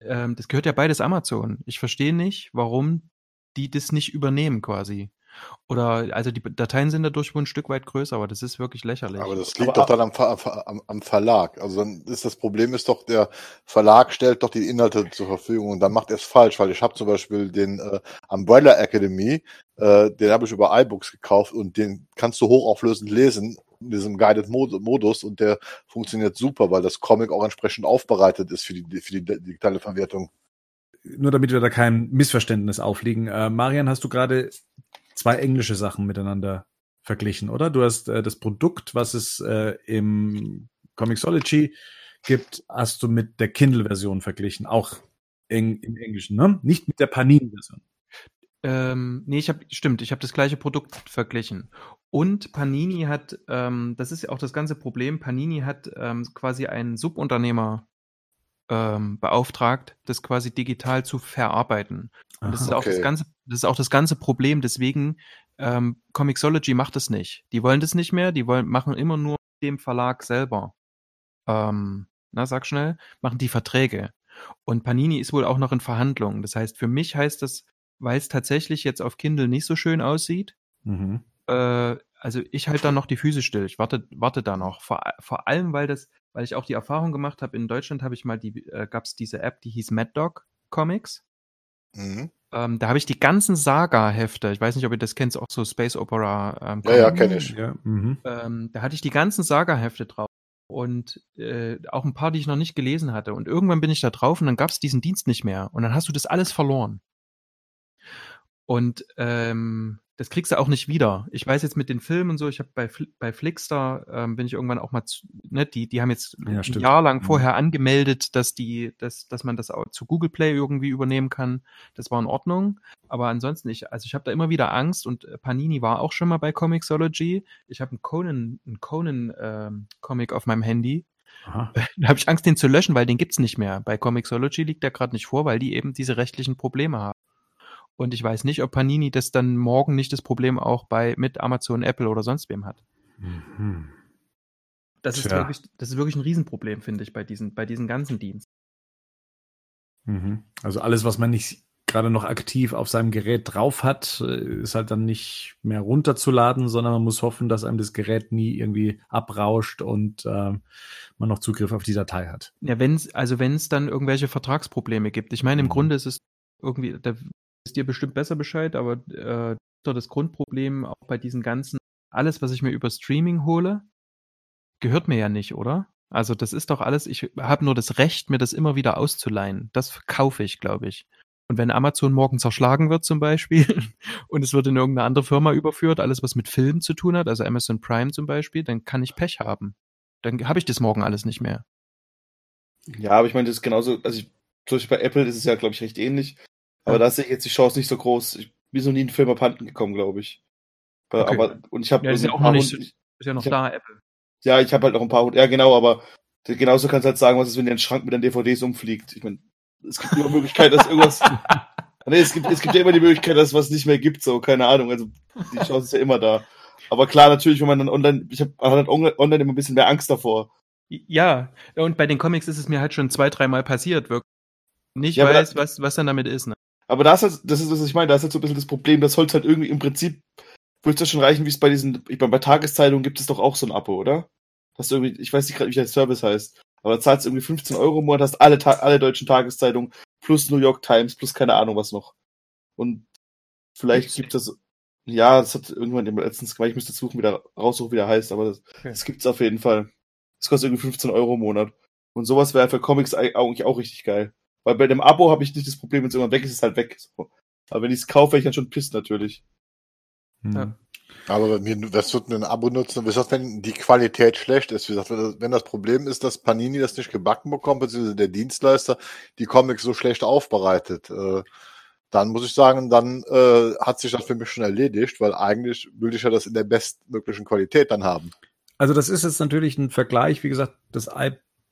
Ähm, das gehört ja beides Amazon. Ich verstehe nicht, warum die das nicht übernehmen quasi. Oder, also die Dateien sind dadurch wohl ein Stück weit größer, aber das ist wirklich lächerlich. Aber das liegt Aber- doch dann am, am, am Verlag. Also dann ist das Problem ist doch, der Verlag stellt doch die Inhalte zur Verfügung und dann macht er es falsch, weil ich habe zum Beispiel den äh, Umbrella Academy, äh, den habe ich über iBooks gekauft und den kannst du hochauflösend lesen in diesem Guided Mod Modus und der funktioniert super, weil das Comic auch entsprechend aufbereitet ist für die für die digitale Verwertung. Nur damit wir da kein Missverständnis aufliegen. Äh, Marian, hast du gerade zwei englische Sachen miteinander verglichen, oder? Du hast äh, das Produkt, was es äh, im Comixology gibt, hast du mit der Kindle-Version verglichen, auch in, im Englischen, ne? Nicht mit der Panini-Version. Ähm, nee, ich habe, stimmt, ich habe das gleiche Produkt verglichen. Und Panini hat, ähm, das ist ja auch das ganze Problem, Panini hat ähm, quasi einen Subunternehmer ähm, beauftragt, das quasi digital zu verarbeiten. Und das Aha, ist auch das okay. ganze, das ist auch das ganze Problem. Deswegen ähm, Comixology macht es nicht. Die wollen das nicht mehr. Die wollen machen immer nur dem Verlag selber. Ähm, na, sag schnell, machen die Verträge. Und Panini ist wohl auch noch in Verhandlungen. Das heißt, für mich heißt das, weil es tatsächlich jetzt auf Kindle nicht so schön aussieht, Mhm. äh, also ich halte da noch die Füße still. Ich warte, warte da noch. Vor, vor allem, weil das, weil ich auch die Erfahrung gemacht habe, in Deutschland habe ich mal die, äh, gab es diese App, die hieß Mad Dog Comics. Mhm. Ähm, da habe ich die ganzen Saga-Hefte, ich weiß nicht, ob ihr das kennt, auch so Space Opera. Ähm, Ja, ja, kenne ich. Ja, mhm. Ähm, da hatte ich die ganzen Saga-Hefte drauf und äh, auch ein paar, die ich noch nicht gelesen hatte. Und irgendwann bin ich da drauf und dann gab es diesen Dienst nicht mehr. Und dann hast du das alles verloren. Und ähm, das kriegst du auch nicht wieder. Ich weiß jetzt mit den Filmen und so, ich habe bei, Fl bei Flixster ähm, bin ich irgendwann auch mal, zu, ne, die, die haben jetzt Ja, ein stimmt. Jahr lang Mhm. vorher angemeldet, dass die, dass, dass man das auch zu Google Play irgendwie übernehmen kann. Das war in Ordnung. Aber ansonsten, ich, also ich habe da immer wieder Angst und äh, Panini war auch schon mal bei Comixology. Ich habe einen Conan, einen Conan ähm, Comic auf meinem Handy. Aha. *laughs* Da habe ich Angst, den zu löschen, weil den gibt's nicht mehr. Bei Comixology liegt der gerade nicht vor, weil die eben diese rechtlichen Probleme haben. Und ich weiß nicht, ob Panini das dann morgen nicht das Problem auch bei mit Amazon, Apple oder sonst wem hat. Mhm. Das ist wirklich, das ist wirklich ein Riesenproblem, finde ich, bei diesen, bei diesen ganzen Diensten. Mhm. Also alles, was man nicht gerade noch aktiv auf seinem Gerät drauf hat, äh, ist halt dann nicht mehr runterzuladen, sondern man muss hoffen, dass einem das Gerät nie irgendwie abrauscht und ähm, man noch Zugriff auf die Datei hat. Ja, wenn es, also wenn es dann irgendwelche Vertragsprobleme gibt. Ich meine, im Mhm. Grunde ist es irgendwie, da ist dir bestimmt besser Bescheid, aber äh, das Grundproblem auch bei diesen ganzen, alles, was ich mir über Streaming hole, gehört mir ja nicht, oder? Also das ist doch alles, ich habe nur das Recht, mir das immer wieder auszuleihen. Das kaufe ich, glaube ich. Und wenn Amazon morgen zerschlagen wird zum Beispiel *laughs* und es wird in irgendeine andere Firma überführt, alles was mit Film zu tun hat, also Amazon Prime zum Beispiel, dann kann ich Pech haben. Dann habe ich das morgen alles nicht mehr. Ja, aber ich meine, das ist genauso, also ich, zum Beispiel bei Apple ist es ja, glaube ich, recht ähnlich. Aber Ja. da sehe ich jetzt die Chance nicht so groß. Ich bin so nie in einen Film abhanden gekommen, glaube ich. Okay. Aber, und ich habe Ja, ist ja auch noch nicht so- Ist ja noch da, Apple. Ja, ich habe halt noch ein paar, ja genau, aber genauso kannst du halt sagen, was ist, wenn der Schrank mit den DVDs umfliegt. Ich meine, es gibt immer Möglichkeit, dass irgendwas. *laughs* nee, es gibt, es gibt ja immer die Möglichkeit, dass es was nicht mehr gibt, so, keine Ahnung. Also die Chance ist ja immer da. Aber klar, natürlich, wenn man dann online, ich habe halt online immer ein bisschen mehr Angst davor. Ja, und bei den Comics ist es mir halt schon zwei, dreimal passiert, wirklich. Nicht Ja, weiß, was, was dann damit ist. Ne? Aber da ist halt, das ist, was ich meine, da ist halt so ein bisschen das Problem, das sollte halt irgendwie im Prinzip, würde das schon reichen, wie es bei diesen, ich meine, bei Tageszeitungen gibt es doch auch so ein Abo, oder? Das ist irgendwie, ich weiß nicht gerade, wie der Service heißt, aber da zahlst du irgendwie 15 Euro im Monat, hast alle, alle deutschen Tageszeitungen plus New York Times plus keine Ahnung was noch. Und vielleicht gibt es, ja, das hat irgendwann letztens gemacht, ich müsste suchen, wie der raussuchen, wie der heißt, aber das, Okay. das gibt's auf jeden Fall. Das kostet irgendwie 15 Euro im Monat. Und sowas wäre für Comics eigentlich auch richtig geil. Weil bei dem Abo habe ich nicht das Problem, wenn es irgendwann weg ist, ist es halt weg. So. Aber wenn ich es kaufe, wäre ich dann schon pisst natürlich. Mhm. Ja. Aber mir, das wird ein Abo nutzen. Wie gesagt, wenn die Qualität schlecht ist, wie gesagt, wenn das, wenn das Problem ist, dass Panini das nicht gebacken bekommt, beziehungsweise der Dienstleister die Comics so schlecht aufbereitet, äh, dann muss ich sagen, dann äh, hat sich das für mich schon erledigt, weil eigentlich will ich ja das in der bestmöglichen Qualität dann haben. Also das ist jetzt natürlich ein Vergleich. Wie gesagt, das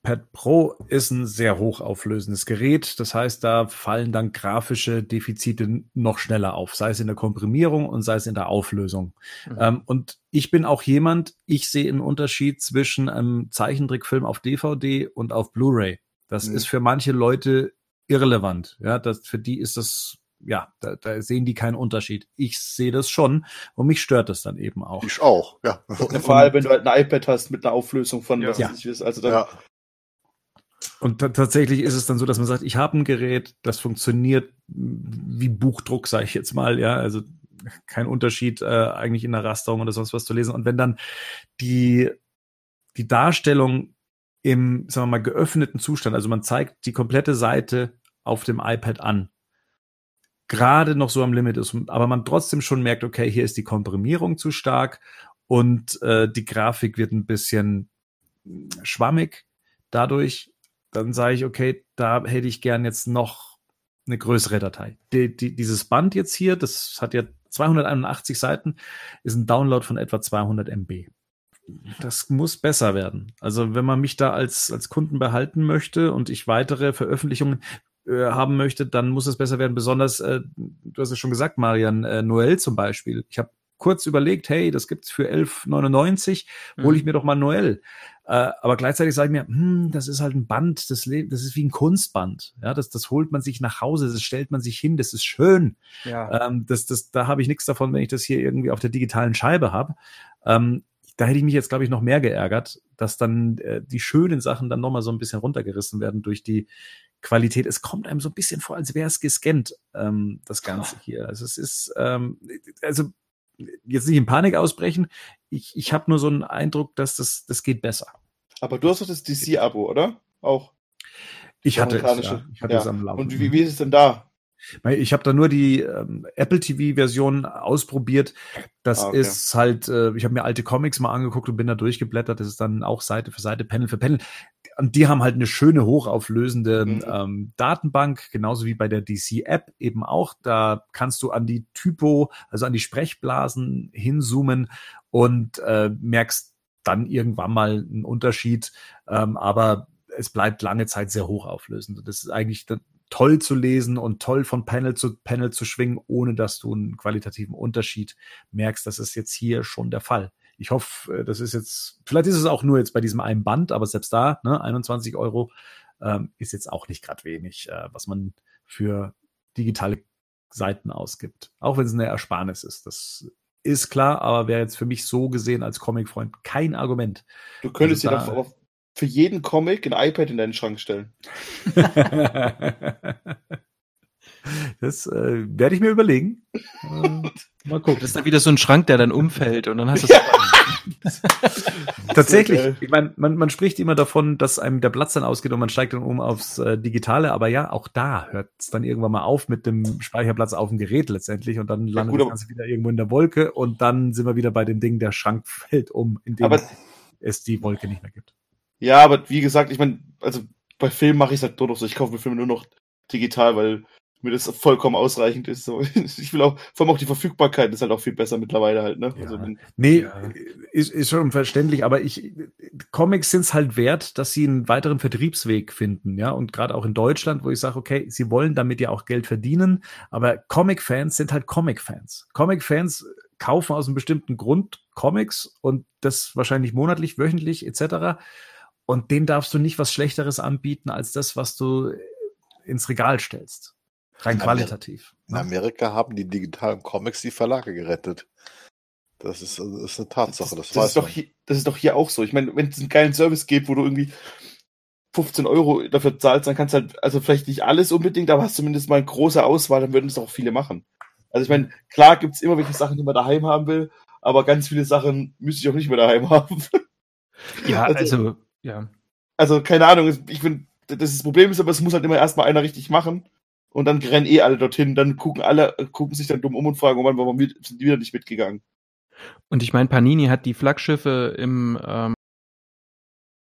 iPad Pro ist ein sehr hochauflösendes Gerät. Das heißt, da fallen dann grafische Defizite noch schneller auf, sei es in der Komprimierung und sei es in der Auflösung. Mhm. Ähm, und ich bin auch jemand, ich sehe einen Unterschied zwischen einem Zeichentrickfilm auf DVD und auf Blu-ray. Das Mhm. ist für manche Leute irrelevant. Ja, das, für die ist das, ja, da, da sehen die keinen Unterschied. Ich sehe das schon und mich stört das dann eben auch. Ich auch, ja. Vor allem, wenn du halt ein iPad hast mit einer Auflösung von, Ja. was Ja. weiß ich ist. Also dann, ja. Und ta- tatsächlich ist es dann so, dass man sagt, ich habe ein Gerät, das funktioniert wie Buchdruck, sage ich jetzt mal, ja, also kein Unterschied äh, eigentlich in der Rasterung oder sonst was zu lesen. Und wenn dann die die Darstellung im, sagen wir mal, geöffneten Zustand, also man zeigt die komplette Seite auf dem iPad an, gerade noch so am Limit ist, aber man trotzdem schon merkt, okay, hier ist die Komprimierung zu stark und äh, die Grafik wird ein bisschen schwammig dadurch, dann sage ich, okay, da hätte ich gern jetzt noch eine größere Datei. Die, die, dieses Band jetzt hier, das hat ja 281 Seiten, ist ein Download von etwa 200 MB. Das muss besser werden. Also wenn man mich da als, als Kunden behalten möchte und ich weitere Veröffentlichungen äh, haben möchte, dann muss es besser werden. Besonders, äh, du hast es schon gesagt, Marian, äh, Noel zum Beispiel. Ich habe kurz überlegt, hey, das gibt's für 11,99, hole ich mhm. mir doch mal Noel. Äh, aber gleichzeitig sage ich mir, hm, das ist halt ein Band, das, das ist wie ein Kunstband. Ja, das, das holt man sich nach Hause, das stellt man sich hin, das ist schön. Ja. Ähm, das, das, da habe ich nichts davon, wenn ich das hier irgendwie auf der digitalen Scheibe habe. Ähm, da hätte ich mich jetzt, glaube ich, noch mehr geärgert, dass dann äh, die schönen Sachen dann nochmal so ein bisschen runtergerissen werden durch die Qualität. Es kommt einem so ein bisschen vor, als wäre es gescannt, ähm, das Ganze hier. Also es ist, ähm, also jetzt nicht in Panik ausbrechen. Ich, ich habe nur so einen Eindruck, dass das, das geht besser. Aber du hast doch das DC-Abo, oder? Auch. Ich hatte es, ja. ich hatte ja. es am Laufen. Und wie, wie ist es denn da? Ich habe da nur die ähm, Apple TV-Version ausprobiert. Das ah, okay. ist halt, äh, ich habe mir alte Comics mal angeguckt und bin da durchgeblättert. Das ist dann auch Seite für Seite, Panel für Panel. Und die haben halt eine schöne, hochauflösende mhm. ähm, Datenbank, genauso wie bei der DC-App eben auch. Da kannst du an die Typo, also an die Sprechblasen hinzoomen und äh, merkst dann irgendwann mal einen Unterschied. Ähm, aber es bleibt lange Zeit sehr hochauflösend. Das ist eigentlich toll zu lesen und toll von Panel zu Panel zu schwingen, ohne dass du einen qualitativen Unterschied merkst. Das ist jetzt hier schon der Fall. Ich hoffe, äh, das ist jetzt, vielleicht ist es auch nur jetzt bei diesem einen Band, aber selbst da, ne, 21 Euro ähm, ist jetzt auch nicht gerade wenig, äh, was man für digitale Seiten ausgibt. Auch wenn es eine Ersparnis ist. Das ist klar, aber wäre jetzt für mich so gesehen als Comic-Freund kein Argument. Du könntest also dir doch für jeden Comic ein iPad in deinen Schrank stellen. *laughs* *laughs* Das äh, werde ich mir überlegen. Äh, mal gucken. Das ist dann wieder so ein Schrank, der dann umfällt und dann hast du es. *laughs* Tatsächlich. Ich meine, man, man spricht immer davon, dass einem der Platz dann ausgeht und man steigt dann um aufs äh, Digitale, aber ja, auch da hört es dann irgendwann mal auf mit dem Speicherplatz auf dem Gerät letztendlich und dann landet ja, das Ganze wieder irgendwo in der Wolke und dann sind wir wieder bei dem Ding, der Schrank fällt um, in dem aber, es die Wolke nicht mehr gibt. Ja, aber wie gesagt, ich meine, also bei Filmen mache ich es halt nur noch so, ich kaufe mir Filme nur noch digital, weil mir das vollkommen ausreichend ist. So. *laughs* Ich will auch, vor allem auch die Verfügbarkeit ist halt auch viel besser mittlerweile halt, ne? Ja. Also wenn, nee, ja. ist, ist schon verständlich, aber ich, Comics sind es halt wert, dass sie einen weiteren Vertriebsweg finden, ja. Und gerade auch in Deutschland, wo ich sage, okay, sie wollen damit ja auch Geld verdienen, aber Comic-Fans sind halt Comic-Fans. Comic-Fans kaufen aus einem bestimmten Grund Comics und das wahrscheinlich monatlich, wöchentlich, etc. Und denen darfst du nicht was Schlechteres anbieten als das, was du ins Regal stellst. Rein in qualitativ. In ne? Amerika haben die digitalen Comics die Verlage gerettet. Das ist, das ist eine Tatsache. Das, das, das ist doch hier, das ist doch hier auch so. Ich meine, wenn es einen geilen Service gibt, wo du irgendwie 15 Euro dafür zahlst, dann kannst du halt, also vielleicht nicht alles unbedingt, aber hast zumindest mal eine große Auswahl, dann würden es auch viele machen. Also ich meine, klar gibt es immer welche Sachen, die man daheim haben will, aber ganz viele Sachen müsste ich auch nicht mehr daheim *laughs* haben. Ja, also, also ja. Also keine Ahnung, ich finde, das Problem ist aber, es muss halt immer erstmal einer richtig machen und dann rennen eh alle dorthin, dann gucken alle, gucken sich dann dumm um und fragen, oh Mann, warum sind die wieder nicht mitgegangen? Und ich meine, Panini hat die Flaggschiffe im ähm,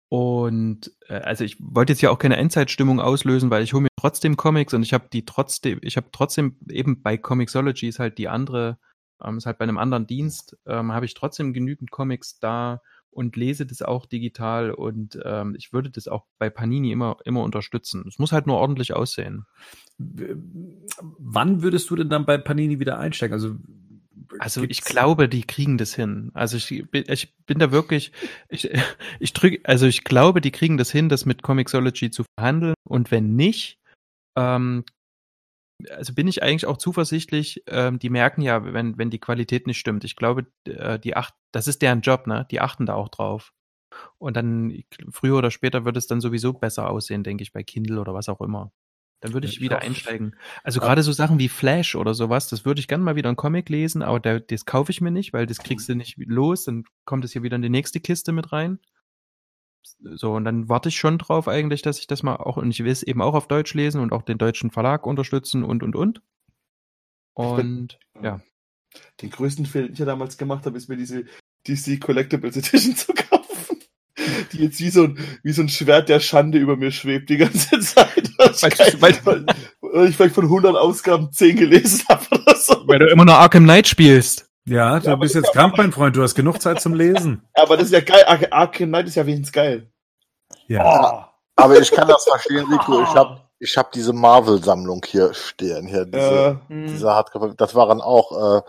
und äh, also ich wollte jetzt ja auch keine Endzeitstimmung auslösen, weil ich hole mir trotzdem Comics und ich habe die trotzdem, ich habe trotzdem eben bei Comixology ist halt die andere, ähm, ist halt bei einem anderen Dienst, ähm, habe ich trotzdem genügend Comics da und lese das auch digital und ähm, ich würde das auch bei Panini immer, immer unterstützen. Es muss halt nur ordentlich aussehen. Wann würdest du denn dann bei Panini wieder einsteigen? Also also ich glaube, die kriegen das hin. Also ich, ich bin da wirklich, ich, *laughs* ich drücke, also ich glaube, die kriegen das hin, das mit Comixology zu verhandeln. Und wenn nicht, ähm, also bin ich eigentlich auch zuversichtlich, ähm, die merken ja, wenn, wenn die Qualität nicht stimmt. Ich glaube, äh, die acht, das ist deren Job, ne? Die achten da auch drauf. Und dann früher oder später wird es dann sowieso besser aussehen, denke ich, bei Kindle oder was auch immer. Dann würde ich, ich wieder einsteigen. Also ja. gerade so Sachen wie Flash oder sowas, das würde ich gerne mal wieder einen Comic lesen, aber der, das kaufe ich mir nicht, weil das kriegst du nicht los, dann kommt es hier wieder in die nächste Kiste mit rein. So, und dann warte ich schon drauf eigentlich, dass ich das mal auch, und ich will es eben auch auf Deutsch lesen und auch den deutschen Verlag unterstützen und, und, und. Und ja. Den größten Fehler, den ich ja damals gemacht habe, ist mir diese DC Collectibles Edition zu kaufen. Die jetzt wie so ein, wie so ein Schwert der Schande über mir schwebt die ganze *laughs* Zeit. Weil, weil, Weil ich vielleicht von 100 Ausgaben 10 gelesen habe oder so. weil du immer noch Arkham Knight spielst. Ja, du Ja, bist jetzt krank, mein Freund. Du hast genug Zeit zum Lesen. *laughs* Aber das ist ja geil. Ar Arkham Knight ist ja wenigstens geil. Ja. Aber ich kann das verstehen, Rico. Ich habe ich hab diese Marvel-Sammlung hier stehen. Hier, diese, Äh, diese Hardcover. Das waren auch. Äh,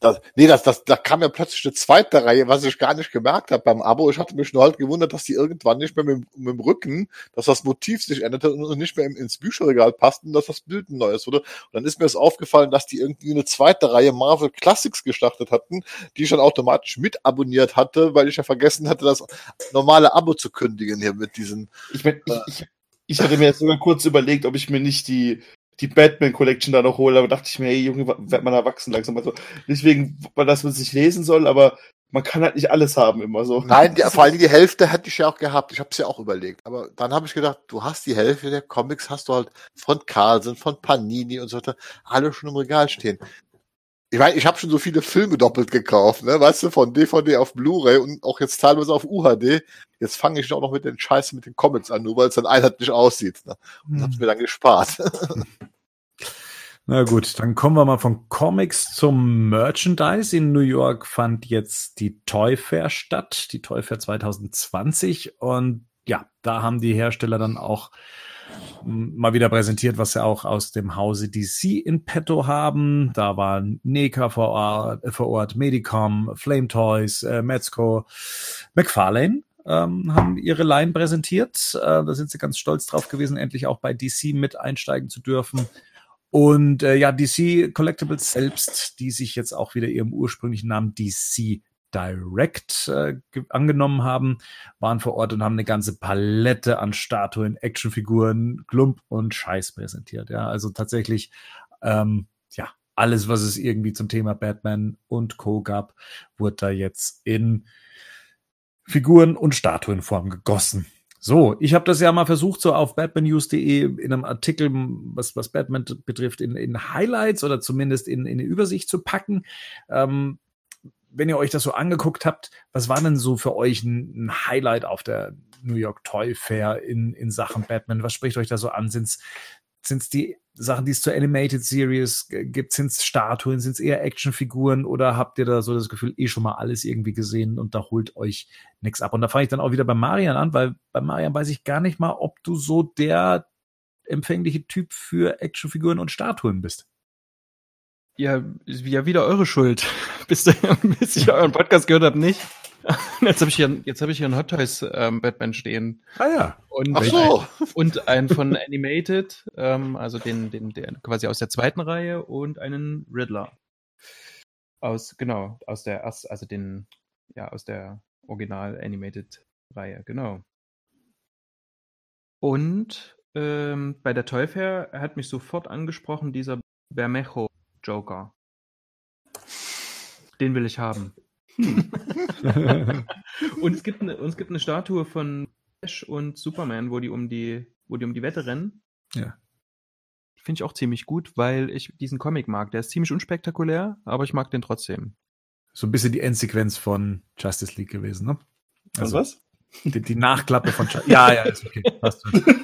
das, nee, das, das, da kam ja plötzlich eine zweite Reihe, was ich gar nicht gemerkt habe beim Abo. Ich hatte mich nur halt gewundert, dass die irgendwann nicht mehr mit, dem- mit dem Rücken, dass das Motiv sich änderte und nicht mehr ins Bücherregal passten, dass das Bild ein neues wurde. Und dann ist mir es aufgefallen, dass die irgendwie eine zweite Reihe Marvel Classics gestartet hatten, die ich dann automatisch mit abonniert hatte, weil ich ja vergessen hatte, das normale Abo zu kündigen hier mit diesen. ich, mein, ich, ich, ich hatte mir jetzt sogar kurz überlegt, ob ich mir nicht die, die Batman Collection da noch hole, aber dachte ich mir, hey Junge, wird man erwachsen langsam. Also deswegen, weil das man sich lesen soll, aber man kann halt nicht alles haben immer so. Nein, die, *laughs* vor allem die Hälfte hätte ich ja auch gehabt. Ich habe es ja auch überlegt. Aber dann habe ich gedacht, du hast die Hälfte der Comics, hast du halt von Carlsen, von Panini und so weiter, alle schon im Regal stehen. Ich meine, ich habe schon so viele Filme doppelt gekauft, ne? Weißt du, von DVD auf Blu-ray und auch jetzt teilweise auf UHD. Jetzt fange ich auch noch mit den Scheiße mit den Comics an, nur weil es dann einheitlich aussieht. Ne? Und hab's mir dann gespart. *laughs* Na gut, dann kommen wir mal von Comics zum Merchandise. In New York fand jetzt die Toy Fair statt, die Toy Fair 2020. Und ja, da haben die Hersteller dann auch m, mal wieder präsentiert, was sie auch aus dem Hause DC in petto haben. Da waren NECA vor Ort, äh, vor Ort Medicom, Flame Toys, äh, Metzco, McFarlane ähm, haben ihre Line präsentiert. Äh, da sind sie ganz stolz drauf gewesen, endlich auch bei DC mit einsteigen zu dürfen. Und äh, ja, DC Collectibles selbst, die sich jetzt auch wieder ihrem ursprünglichen Namen DC Direct äh, ge- angenommen haben, waren vor Ort und haben eine ganze Palette an Statuen, Actionfiguren, Klump und Scheiß präsentiert. Ja, also tatsächlich, ähm, ja, alles, was es irgendwie zum Thema Batman und Co. gab, wurde da jetzt in Figuren und Statuenform gegossen. So, ich habe das ja mal versucht, so auf batmannews.de in einem Artikel, was, was Batman betrifft, in, in Highlights oder zumindest in, in eine Übersicht zu packen. Ähm, wenn ihr euch das so angeguckt habt, was war denn so für euch ein, ein Highlight auf der New York Toy Fair in, in Sachen Batman? Was spricht euch da so an? Sind's sind's die Sachen, die es zur Animated Series gibt? Sind's Statuen? Sind's eher Actionfiguren? Oder habt ihr da so das Gefühl, eh schon mal alles irgendwie gesehen und da holt euch nichts ab? Und da fange ich dann auch wieder bei Marian an, weil bei Marian weiß ich gar nicht mal, ob du so der empfängliche Typ für Actionfiguren und Statuen bist. Ja, ist ja wieder eure Schuld. *laughs* bis, bis ich euren Podcast gehört habe, nicht. *laughs* Jetzt habe ich hier, jetzt habe ich hier einen Hot Toys ähm, Batman stehen Ah ja. und Ach so. und einen von Animated, ähm, also den, den, der quasi aus der zweiten Reihe und einen Riddler aus genau aus der also den ja aus der Original Animated Reihe, genau. Und ähm, bei der Toy Fair hat mich sofort angesprochen dieser Bermejo Joker. Den will ich haben. Und es gibt eine, und es gibt eine Statue von Flash und Superman, wo die um die, wo die um die Wette rennen. Ja. Finde ich auch ziemlich gut, weil ich diesen Comic mag. Der ist ziemlich unspektakulär, aber ich mag den trotzdem. so ein bisschen die Endsequenz von Justice League gewesen, ne? Also was? Die, die Nachklappe von Justice Ja, ja, ist okay. Passt schon. *laughs*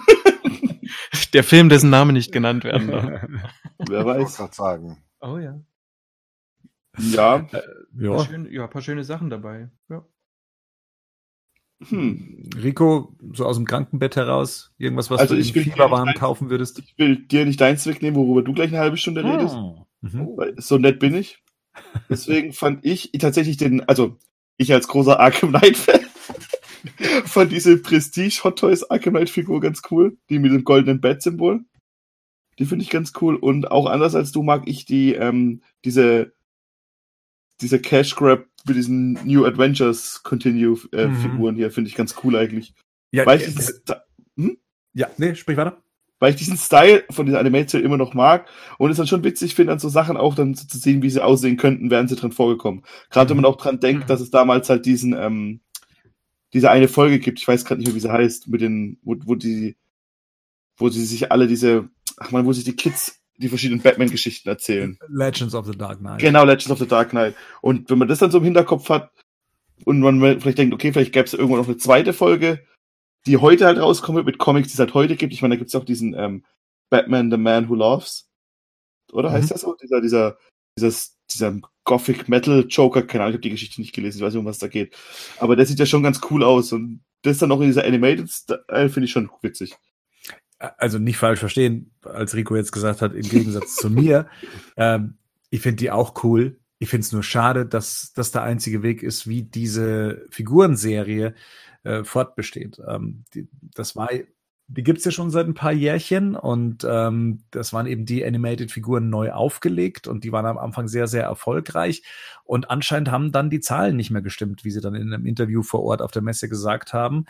Der Film, dessen Name nicht genannt werden darf. *laughs* Wer Ich weiß. gerade sagen. Oh ja. Ja. Ja. schöne, ja, paar schöne Sachen dabei. Ja. Hm. Rico, so aus dem Krankenbett heraus, irgendwas, was Also du ich im will- Fieberwahn kaufen würdest? Ich will dir nicht deins wegnehmen, worüber du gleich eine halbe Stunde redest. Mhm. Weil so nett bin ich. Deswegen fand ich tatsächlich den, also ich als großer Arkham Knight Fan, *laughs* fand diese Prestige Hot Toys Arkham Knight Figur ganz cool. Die mit dem goldenen Bat-Symbol. Die finde ich ganz cool. Und auch anders als du mag ich die, ähm, diese, diese Cash Grab mit diesen New Adventures Continue äh, Mhm. Figuren hier, finde ich ganz cool eigentlich. Ja, Weil ich, äh, diesen, Sta- ja, nee, sprich weiter. weil ich diesen Style von dieser Animation immer noch mag und es dann schon witzig finde, an so Sachen auch dann so zu sehen, wie sie aussehen könnten, wären sie drin vorgekommen. Gerade wenn man auch dran denkt, Mhm. dass es damals halt diesen, ähm, diese eine Folge gibt, ich weiß gerade nicht mehr, wie sie heißt, mit den, wo, wo die, wo sie sich alle diese, ach man, wo sich die Kids die verschiedenen Batman-Geschichten erzählen. Legends of the Dark Knight. Genau, Legends of the Dark Knight. Und wenn man das dann so im Hinterkopf hat und man vielleicht denkt, okay, vielleicht gäbe es irgendwo noch eine zweite Folge, die heute halt rauskommt mit Comics, die es halt heute gibt. Ich meine, da gibt es auch diesen ähm, Batman, The Man Who Loves. Oder heißt Mhm. das so? Dieser, dieser, dieses, dieser Gothic Metal Joker, keine Ahnung, ich habe die Geschichte nicht gelesen, ich weiß nicht, um was da geht. Aber der sieht ja schon ganz cool aus und das dann noch in dieser Animated Style finde ich schon witzig. Also nicht falsch verstehen, als Rico jetzt gesagt hat, im Gegensatz zu mir. *laughs* Ähm, ich finde die auch cool. Ich finde es nur schade, dass das der einzige Weg ist, wie diese Figurenserie äh, fortbesteht. Ähm, die, das war, die gibt's ja schon seit ein paar Jährchen und ähm, das waren eben die Animated-Figuren neu aufgelegt und die waren am Anfang sehr, sehr erfolgreich. Und anscheinend haben dann die Zahlen nicht mehr gestimmt, wie sie dann in einem Interview vor Ort auf der Messe gesagt haben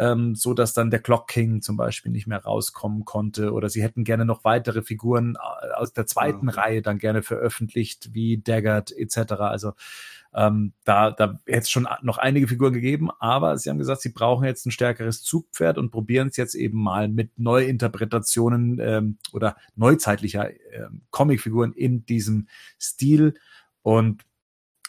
ähm, so dass dann der Clock King zum Beispiel nicht mehr rauskommen konnte oder sie hätten gerne noch weitere Figuren äh, aus der zweiten Mhm. Reihe dann gerne veröffentlicht, wie Daggett etc. Also ähm, da, da hätte es schon noch einige Figuren gegeben, aber sie haben gesagt, sie brauchen jetzt ein stärkeres Zugpferd und probieren es jetzt eben mal mit Neuinterpretationen ähm, oder neuzeitlicher ähm, Comicfiguren in diesem Stil. Und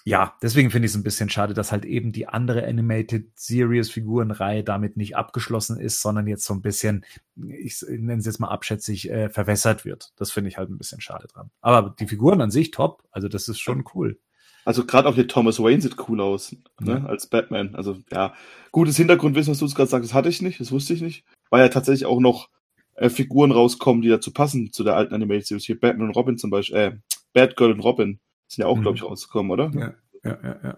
ja, deswegen finde ich es ein bisschen schade, dass halt eben die andere Animated Series Figurenreihe damit nicht abgeschlossen ist, sondern jetzt so ein bisschen, ich nenne es jetzt mal abschätzig, äh, verwässert wird. Das finde ich halt ein bisschen schade dran. Aber die Figuren an sich top, also das ist schon cool. Also gerade auch der Thomas Wayne sieht cool aus, ne, Ja. als Batman. Also ja, gutes Hintergrundwissen, was du gerade sagst, das hatte ich nicht, das wusste ich nicht. Weil ja tatsächlich auch noch äh, Figuren rauskommen, die dazu passen, zu der alten Animated Series. Hier Batman und Robin zum Beispiel, äh, Batgirl und Robin sind ja auch, Mhm. glaube ich, rausgekommen, oder? Ja, ja, ja, ja.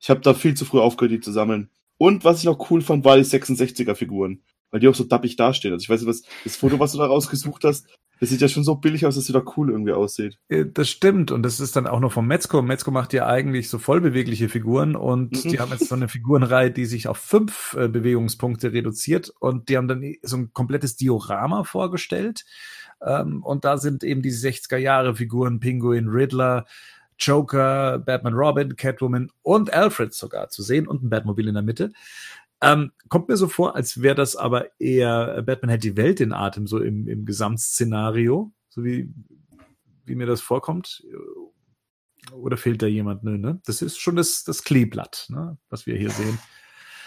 Ich habe da viel zu früh aufgehört, die zu sammeln. Und was ich noch cool fand, war die 66er-Figuren. Weil die auch so dappig dastehen. Also ich weiß nicht, was, das Foto, was du da rausgesucht hast, das sieht ja schon so billig aus, dass es wieder cool irgendwie aussieht. Äh, Das stimmt und das ist dann auch noch vom Metzko. Metzko macht ja eigentlich so vollbewegliche Figuren und Mhm. die haben jetzt so eine Figurenreihe, die sich auf fünf äh, Bewegungspunkte reduziert und die haben dann so ein komplettes Diorama vorgestellt ähm, und da sind eben die 60er Jahre Figuren Pinguin, Riddler, Joker, Batman Robin, Catwoman und Alfred sogar zu sehen und ein Batmobil in der Mitte. Ähm, kommt mir so vor, als wäre das aber eher äh, Batman hält die Welt in Atem, so im, im Gesamtszenario, so wie, wie mir das vorkommt. Oder fehlt da jemand? Nö, ne? Das ist schon das, das Kleeblatt, ne? was wir hier sehen.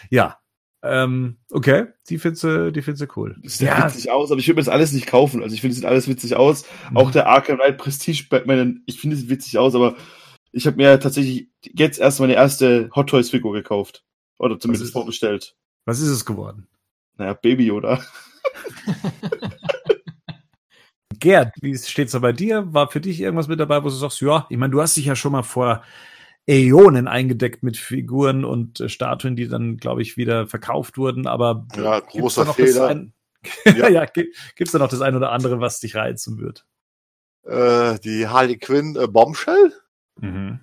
Ja. Ähm, okay, die findest du, die findest du cool. Das sieht witzig aus, aber ich würde mir das alles nicht kaufen. Also ich finde, es sieht alles witzig aus. Mhm. Auch der Arkham Knight Prestige Batman, ich finde, es sieht witzig aus, aber ich habe mir tatsächlich jetzt erst meine erste Hot Toys Figur gekauft. Oder zumindest ist- vorbestellt. Was ist es geworden? Naja, Baby, oder? *laughs* Gerd, wie steht's da bei dir? War für dich irgendwas mit dabei, wo du sagst, ja, ich meine, du hast dich ja schon mal vor Äonen eingedeckt mit Figuren und äh, Statuen, die dann, glaube ich, wieder verkauft wurden, aber Ja, gibt's da großer noch das Fehler. ein, *laughs* Ja. ja, gibt's da noch das ein oder andere, was dich reizen wird? Äh, die Harley Quinn äh, Bombshell. Mhm.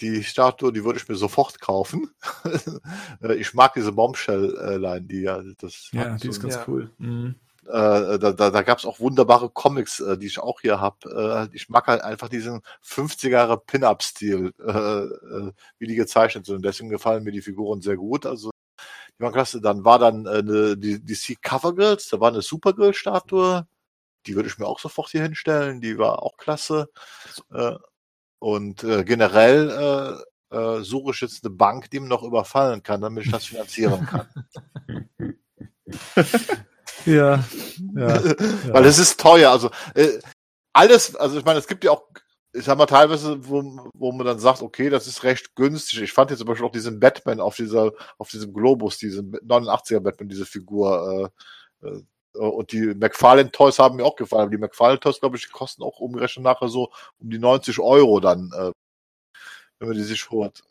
Die Statue, die würde ich mir sofort kaufen. *laughs* Äh, ich mag diese Bombshell-Line, die ja, das Ja, die ist so- ganz Ja. cool. Mhm. äh, da, da, da gab es auch wunderbare Comics, äh, die ich auch hier habe. Äh, ich mag halt einfach diesen 50er Pin-Up-Stil, äh, äh, wie die gezeichnet sind. Deswegen gefallen mir die Figuren sehr gut. Also die waren klasse. Dann war dann äh, eine, die DC Covergirls, da war eine Supergirl-Statue. Die würde ich mir auch sofort hier hinstellen. Die war auch klasse. Und äh, generell äh, äh, suche ich jetzt eine Bank, die mir noch überfallen kann, damit ich das finanzieren kann. *laughs* Ja, *laughs* ja. Weil es ist teuer. Also äh, alles, also ich meine, es gibt ja auch, ich sag mal, teilweise, wo, wo man dann sagt, okay, das ist recht günstig. Ich fand jetzt zum Beispiel auch diesen Batman auf dieser, auf diesem Globus, diesen 89er Batman, diese Figur, äh, äh, und die McFarlane Toys haben mir auch gefallen. Aber die McFarlane Toys, glaube ich, die kosten auch umgerechnet nachher so um die 90 Euro dann, äh, wenn man die sich holt.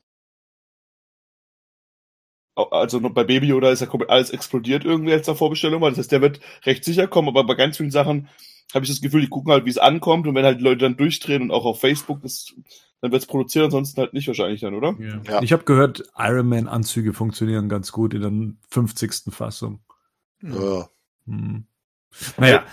Also noch bei Baby Yoda ist ja komplett alles explodiert irgendwie als der Vorbestellung war. Das heißt, der wird recht sicher kommen, aber bei ganz vielen Sachen habe ich das Gefühl, die gucken halt, wie es ankommt und wenn halt die Leute dann durchdrehen und auch auf Facebook, das, dann wird es produziert, ansonsten halt nicht wahrscheinlich dann, oder? Ja. Ja. Ich habe gehört, Iron Man Anzüge funktionieren ganz gut in der 50. Fassung. Ja. Hm. Naja,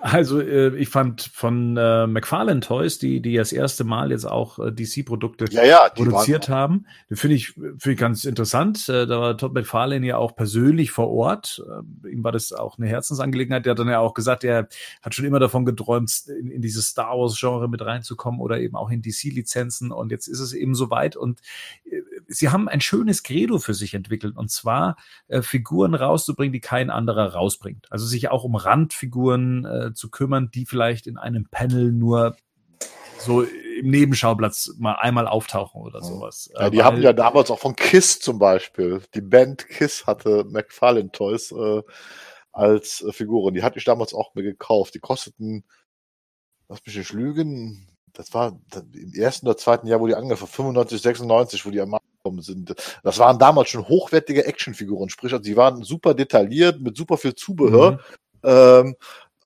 Also äh, ich fand von äh, McFarlane Toys, die die das erste Mal jetzt auch äh, DC-Produkte Ja, ja, produziert waren, haben, finde ich finde ich ganz interessant. Äh, da war Todd McFarlane ja auch persönlich vor Ort. Äh, ihm war das auch eine Herzensangelegenheit. Der hat dann ja auch gesagt, er hat schon immer davon geträumt, in, in dieses Star Wars Genre mit reinzukommen oder eben auch in DC-Lizenzen. Und jetzt ist es eben soweit. Und äh, sie haben ein schönes Credo für sich entwickelt. Und zwar äh, Figuren rauszubringen, die kein anderer rausbringt. Also sich auch um Randfiguren äh, zu kümmern, die vielleicht in einem Panel nur so im Nebenschauplatz mal einmal auftauchen oder sowas. ja, Äh, die weil- haben ja damals auch von Kiss zum Beispiel. Die Band Kiss hatte McFarlane Toys äh, als äh, Figuren. Die hatte ich damals auch mir gekauft. Die kosteten, lass mich nicht lügen, das war im ersten oder zweiten Jahr, wo die angefangen 95, 96, wo die am Markt gekommen sind. Das waren damals schon hochwertige Actionfiguren. Sprich, also die waren super detailliert, mit super viel Zubehör. Mhm. Ähm,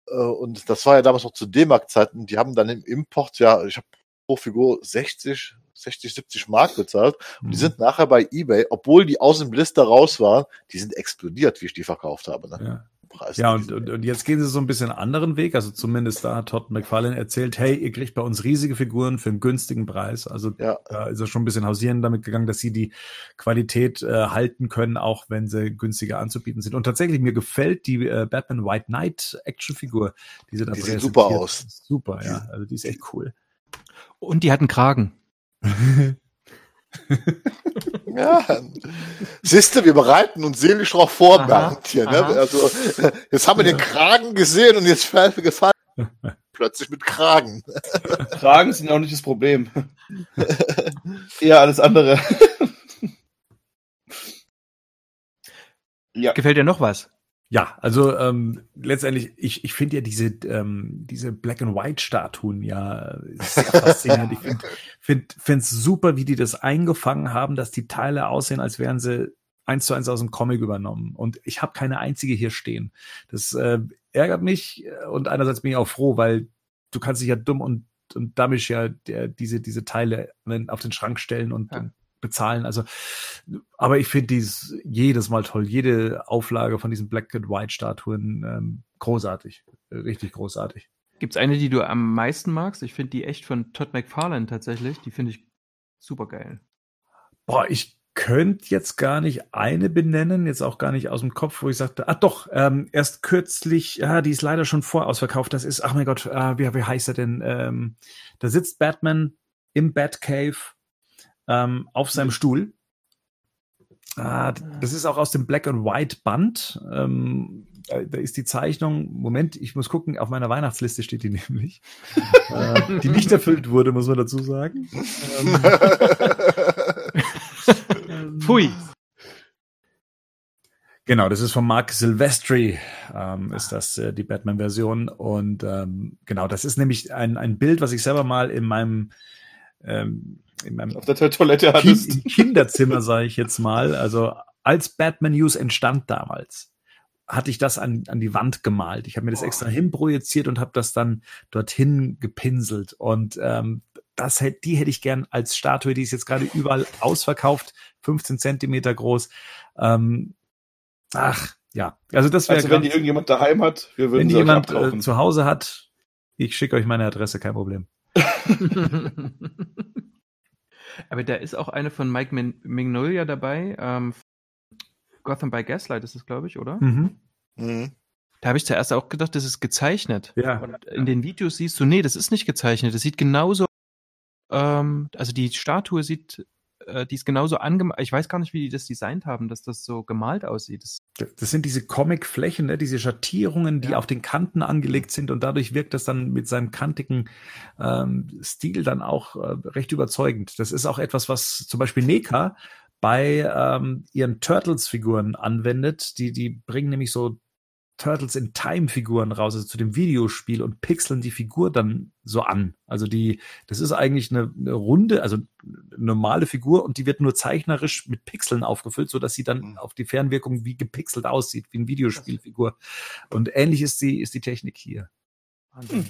äh, und das war ja damals noch zu D-Mark-Zeiten. Die haben dann im Import ja, ich habe pro Figur 60, 60, 70 Mark bezahlt. Und die Mhm. sind nachher bei eBay, obwohl die aus dem Blister raus waren, die sind explodiert, wie ich die verkauft habe. Ne? ja. Preis. Ja, und, und, und jetzt gehen sie so ein bisschen einen anderen Weg. Also zumindest da hat Todd McFarlane erzählt, hey, ihr kriegt bei uns riesige Figuren für einen günstigen Preis. Also ja, da ist er schon ein bisschen hausieren damit gegangen, dass sie die Qualität äh, halten können, auch wenn sie günstiger anzubieten sind. Und tatsächlich, mir gefällt die äh, Batman White Knight Actionfigur, die sie da Die sieht super aus. Super, ja. Also die ist echt cool. Und die hatten Kragen. *laughs* *laughs* ja. Siehst du, wir bereiten uns seelisch darauf vor, Aha, Bernd, hier, ne? aha. Also, jetzt haben wir den Kragen gesehen und jetzt fällt mir gefallen. *laughs* Plötzlich mit Kragen. Kragen sind auch nicht das Problem. *laughs* Eher alles andere. ja. Gefällt dir noch was? Ja, also ähm, letztendlich, ich, ich finde ja diese, ähm, diese Black and White Statuen ja sehr *laughs* faszinierend. ich finde find, find's super, wie die das eingefangen haben, dass die Teile aussehen, als wären sie eins zu eins aus dem Comic übernommen. Und ich habe keine einzige hier stehen. Das äh, ärgert mich äh, und einerseits bin ich auch froh, weil du kannst dich ja dumm und und damit ja der, diese diese Teile auf den Schrank stellen und, Ja. Bezahlen. Also, aber ich finde dies jedes Mal toll. Jede Auflage von diesen Black and White Statuen ähm, großartig, richtig großartig. Gibt's eine, die du am meisten magst? Ich finde die echt von Todd McFarlane tatsächlich. Die finde ich super geil. Boah, ich könnte jetzt gar nicht eine benennen, jetzt auch gar nicht aus dem Kopf, wo ich sagte, ah doch, ähm, erst kürzlich, ja, die ist leider schon vorausverkauft. Das ist, ach mein Gott, äh, wie, wie heißt er denn? Ähm, da sitzt Batman im Batcave ähm, auf seinem Stuhl. Ah, d- das ist auch aus dem Black and White Band. Ähm, da, da ist die Zeichnung, Moment, ich muss gucken, auf meiner Weihnachtsliste steht die *laughs* nämlich, äh, die nicht erfüllt wurde, muss man dazu sagen. Ähm, *laughs* Pfui. Genau, das ist von Mark Silvestri, ähm, ist das äh, die Batman-Version. Und ähm, genau, das ist nämlich ein, ein Bild, was ich selber mal in meinem, ähm, in meinem Auf der Toilette kind, hattest. im Kinderzimmer, sage ich jetzt mal, also als Batman News entstand damals, hatte ich das an, an die Wand gemalt. Ich habe mir das extra hinprojiziert und habe das dann dorthin gepinselt. Und ähm, das hätte, die hätte ich gern als Statue, die ist jetzt gerade überall ausverkauft, 15 Zentimeter groß. Ähm, ach, ja. Also das wäre Also wenn die irgendjemand daheim hat, wir würden wenn die jemand äh, abkaufen. zu Hause hat, ich schicke euch meine Adresse, kein Problem. *laughs* *laughs* Aber da ist auch eine von Mike Min Mignolia dabei. Ähm, Gotham by Gaslight ist es, glaube ich, oder? Mhm. Mhm. Da habe ich zuerst auch gedacht, das ist gezeichnet. Ja. Und in den Videos siehst du, nee, das ist nicht gezeichnet. Das sieht genauso, ähm, also die Statue sieht, äh, die ist genauso angemalt. Ich weiß gar nicht, wie die das designt haben, dass das so gemalt aussieht. Das, Das sind diese Comic-Flächen, ne? diese Schattierungen, die Ja. auf den Kanten angelegt sind und dadurch wirkt das dann mit seinem kantigen ähm, Stil dann auch äh, recht überzeugend. Das ist auch etwas, was zum Beispiel Neka bei ähm, ihren Turtles-Figuren anwendet. Die, die bringen nämlich so Turtles in Time-Figuren raus, also zu dem Videospiel und pixeln die Figur dann so an. Also die, das ist eigentlich eine, eine runde, also eine normale Figur und die wird nur zeichnerisch mit Pixeln aufgefüllt, so dass sie dann Mhm. auf die Fernwirkung wie gepixelt aussieht, wie ein Videospielfigur. Und ähnlich ist die, ist die Technik hier. Wahnsinn.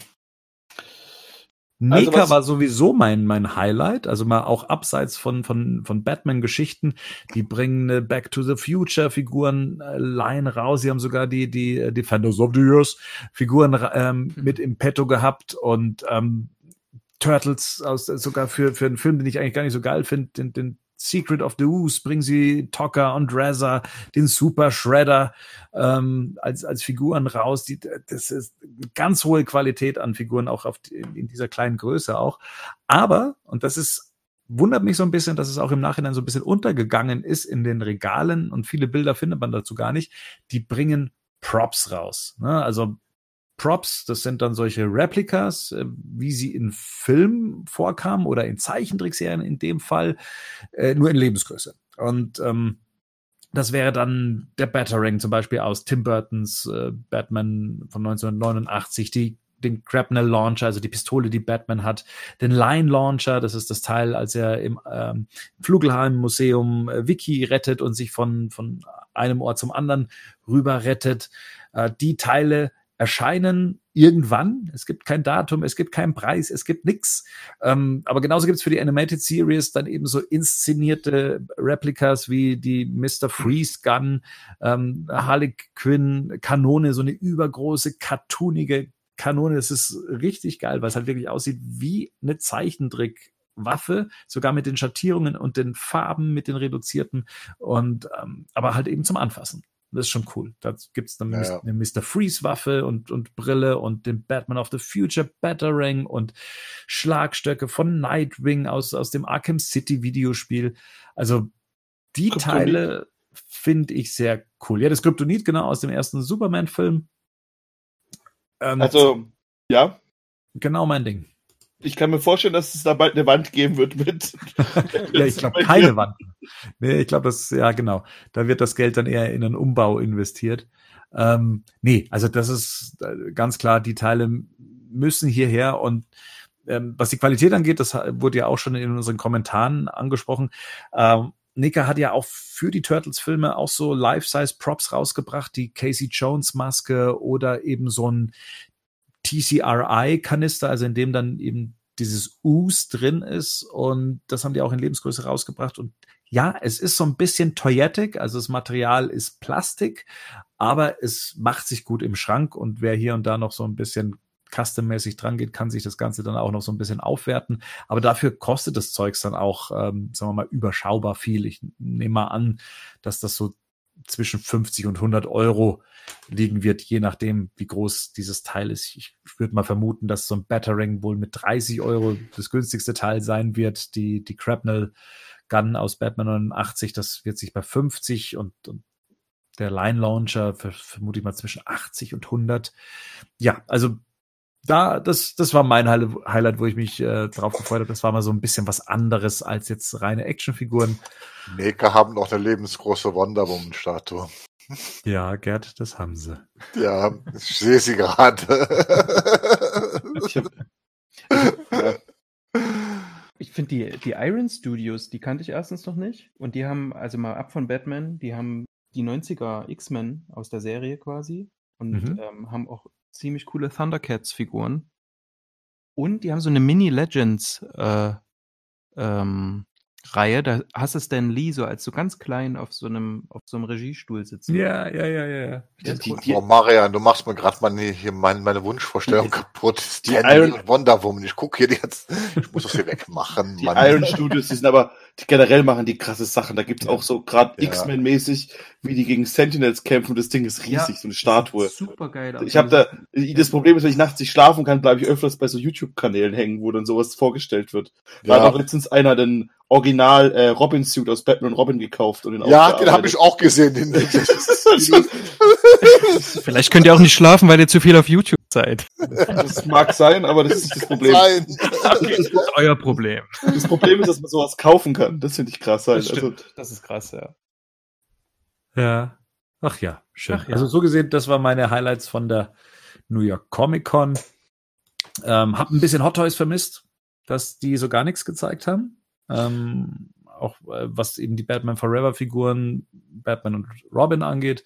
Nika was- war sowieso mein, mein Highlight, also mal auch abseits von, von, von Batman-Geschichten. Die bringen eine Back to the Future Figuren äh, Line raus. Sie haben sogar die, die äh, Defenders of the Years Figuren ähm, mit im Petto gehabt und ähm, Turtles aus, sogar für, für einen Film, den ich eigentlich gar nicht so geil finde, den, den Secret of the Ooze, bringen sie Tocker und Razor, den Super Shredder ähm, als, als Figuren raus. Die, das ist ganz hohe Qualität an Figuren, auch auf, in dieser kleinen Größe auch. Aber, und das ist, wundert mich so ein bisschen, dass es auch im Nachhinein so ein bisschen untergegangen ist in den Regalen und viele Bilder findet man dazu gar nicht. Die bringen Props raus. Ne? Also Props, das sind dann solche Replikas, äh, wie sie in Filmen vorkamen oder in Zeichentrickserien in dem Fall, äh, nur in Lebensgröße. Und ähm, das wäre dann der Batarang zum Beispiel aus Tim Burtons äh, Batman von 1989, die den Grapnel Launcher, also die Pistole, die Batman hat, den Line Launcher, das ist das Teil, als er im ähm, Flugelheim Museum äh, Wiki rettet und sich von, von einem Ort zum anderen rüber rettet. Äh, die Teile erscheinen irgendwann. Es gibt kein Datum, es gibt keinen Preis, es gibt nix. Ähm, aber genauso gibt es für die Animated Series dann eben so inszenierte Replikas wie die Mr. Freeze Gun, ähm, Harley Quinn Kanone, so eine übergroße, cartoonige Kanone. Das ist richtig geil, weil es halt wirklich aussieht wie eine Zeichentrick-Waffe, sogar mit den Schattierungen und den Farben, mit den reduzierten und ähm, aber halt eben zum Anfassen. Das ist schon cool. Da gibt's dann Ja, eine Mr. Freeze-Waffe und, und Brille und den Batman of the Future Batarang und Schlagstöcke von Nightwing aus, aus dem Arkham City Videospiel. Also die Kryptonit. Teile finde ich sehr cool. Ja, das Kryptonit genau aus dem ersten Superman-Film. Ähm, Also, ja, genau mein Ding. ich kann mir vorstellen, dass es da bald eine Wand geben wird mit. *laughs* Ja, ich glaube keine *laughs* Wand. Nee, ich glaube, das, ja, genau. Da wird das Geld dann eher in einen Umbau investiert. Ähm, nee, also das ist äh, ganz klar, die Teile müssen hierher und ähm, was die Qualität angeht, das wurde ja auch schon in unseren Kommentaren angesprochen. Ähm, Nika hat ja auch für die Turtles-Filme auch so Life-Size-Props rausgebracht, die Casey Jones-Maske oder eben so ein TCRI-Kanister, also in dem dann eben dieses Us drin ist und das haben die auch in Lebensgröße rausgebracht und ja, es ist so ein bisschen toyetic, also das Material ist Plastik, aber es macht sich gut im Schrank und wer hier und da noch so ein bisschen custom-mäßig dran geht, kann sich das Ganze dann auch noch so ein bisschen aufwerten. Aber dafür kostet das Zeugs dann auch, ähm, sagen wir mal, überschaubar viel. Ich nehme mal an, dass das so zwischen 50 und 100 Euro liegen wird, je nachdem, wie groß dieses Teil ist. Ich würde mal vermuten, dass so ein Battering wohl mit 30 Euro das günstigste Teil sein wird. Die, die Crapnel Gun aus Batman 89, das wird sich bei 50 und, und der Line Launcher ver- vermute ich mal zwischen 80 und 100. Ja, also da, das, das war mein Highlight, wo ich mich äh, drauf gefreut habe. Das war mal so ein bisschen was anderes als jetzt reine Actionfiguren. Neker haben noch eine lebensgroße Wonderwoman-Statue. Ja, Gerd, das haben sie. Ja, ich sehe sie gerade. Ich hab, ja, Ich finde die, die Iron Studios, die kannte ich erstens noch nicht. Und die haben, also mal ab von Batman, die haben die 90er X-Men aus der Serie quasi. Und Mhm. ähm, haben auch ziemlich coole Thundercats-Figuren. Und die haben so eine Mini-Legends äh, ähm, Reihe. Da hast du Stan Lee so als so ganz klein auf so einem, auf so einem Regiestuhl sitzen. Ja, ja, ja, ja. ja. die, die, die, Oh, Marian, du machst mir gerade meine, hier meine, meine Wunschvorstellung kaputt. Die Stanley Iron- und Wonder Woman. Ich gucke hier jetzt. Ich muss das hier wegmachen. die Mann. Iron Studios, die sind aber, die generell machen die krasse Sachen. Da gibt's auch so gerade Ja. X-Men-mäßig, wie die gegen Sentinels kämpfen. Das Ding ist riesig, so eine Statue. Super geil. Ich habe da, das Problem ist, wenn ich nachts nicht schlafen kann, bleibe ich öfters bei so YouTube-Kanälen hängen, wo dann sowas vorgestellt wird. Da hat Ja, auch letztens einer den Original äh, Robin-Suit aus Batman und Robin gekauft und den ja den habe ich auch gesehen. Den, *laughs* Vielleicht könnt ihr auch nicht schlafen, weil ihr zu viel auf YouTube seid. Das mag sein, aber das ist nicht das Problem. Nein. Das ist euer Problem. Das Problem ist, dass man sowas kaufen kann. Das finde ich krass halt. Also, Das ist krass, ja. Ja. Ach ja, schön. Ach ja. Also so gesehen, das waren meine Highlights von der New York Comic Con. Ähm, hab ein bisschen Hot Toys vermisst, dass die so gar nichts gezeigt haben. Ähm, auch äh, was eben die Batman Forever Figuren, Batman und Robin angeht.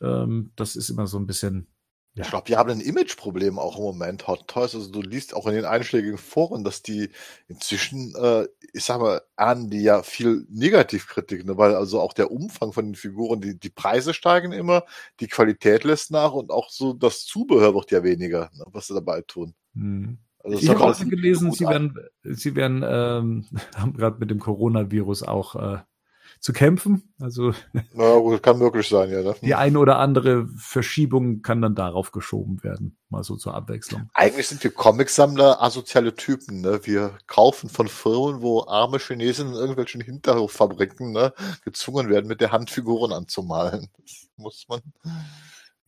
Ähm, das ist immer so ein bisschen, Ja. Ich glaube, die haben ein Imageproblem auch im Moment, Hot Toys. Also du liest auch in den einschlägigen Foren, dass die inzwischen, äh, ich sag mal, ernten die ja viel Negativkritik, ne? weil also auch der Umfang von den Figuren, die, die Preise steigen immer, die Qualität lässt nach und auch so das Zubehör wird ja weniger, ne? was sie dabei tun. Hm. Also Ich habe auch gelesen, sie werden, sie werden, ähm, *laughs* haben gerade mit dem Coronavirus auch äh, zu kämpfen. Also Na gut, kann möglich sein, ja. Ne? die eine oder andere Verschiebung kann dann darauf geschoben werden. Mal so zur Abwechslung. Eigentlich sind wir Comicsammler asoziale Typen, ne? Wir kaufen von Firmen, wo arme Chinesen in irgendwelchen Hinterhoffabriken ne, gezwungen werden, mit der Hand Figuren anzumalen. Das muss man,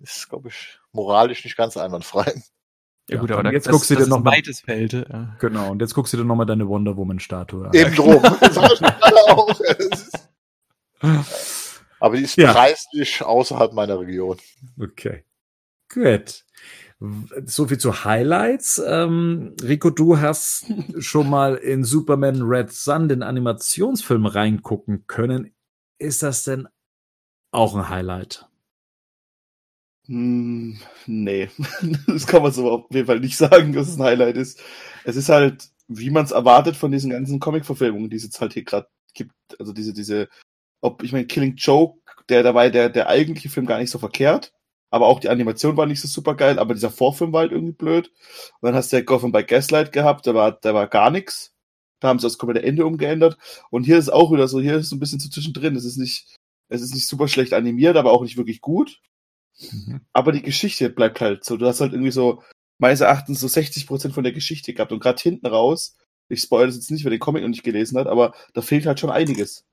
ist, glaube ich, moralisch nicht ganz einwandfrei. Ja, gut, Ja, aber und da, jetzt das, guckst du dir noch mal- weites Feld. Ja. Genau. Und jetzt guckst du dir nochmal deine Wonder Woman Statue an. Eben drum. *laughs* *laughs* Das hab ich gerade auch. *laughs* Es ist- Aber die ist Ja. preislich außerhalb meiner Region. Okay. Gut. So viel zu Highlights. Ähm, Rico, du hast schon mal in Superman Red Sun, den Animationsfilm, reingucken können. Ist das denn auch ein Highlight? Hm, nee, *laughs* das kann man so auf jeden Fall nicht sagen, dass es ein Highlight ist. Es ist halt, wie man es erwartet von diesen ganzen Comic-Verfilmungen, die es jetzt halt hier gerade gibt. Also diese, diese, ob, ich meine, Killing Joke, der dabei, der, der eigentliche Film gar nicht so verkehrt, aber auch die Animation war nicht so super geil, aber dieser Vorfilm war halt irgendwie blöd. Und dann hast du ja Gotham by Gaslight gehabt, da war, da war gar nichts. Da haben sie das komplette Ende umgeändert. Und hier ist auch wieder so, hier ist so ein bisschen so zwischendrin. Es ist nicht, es ist nicht super schlecht animiert, aber auch nicht wirklich gut Mhm. aber die Geschichte bleibt halt so. Du hast halt irgendwie so, meines Erachtens, so 60% von der Geschichte gehabt. Und gerade hinten raus, ich spoilere das jetzt nicht, wer den Comic noch nicht gelesen hat, aber da fehlt halt schon einiges.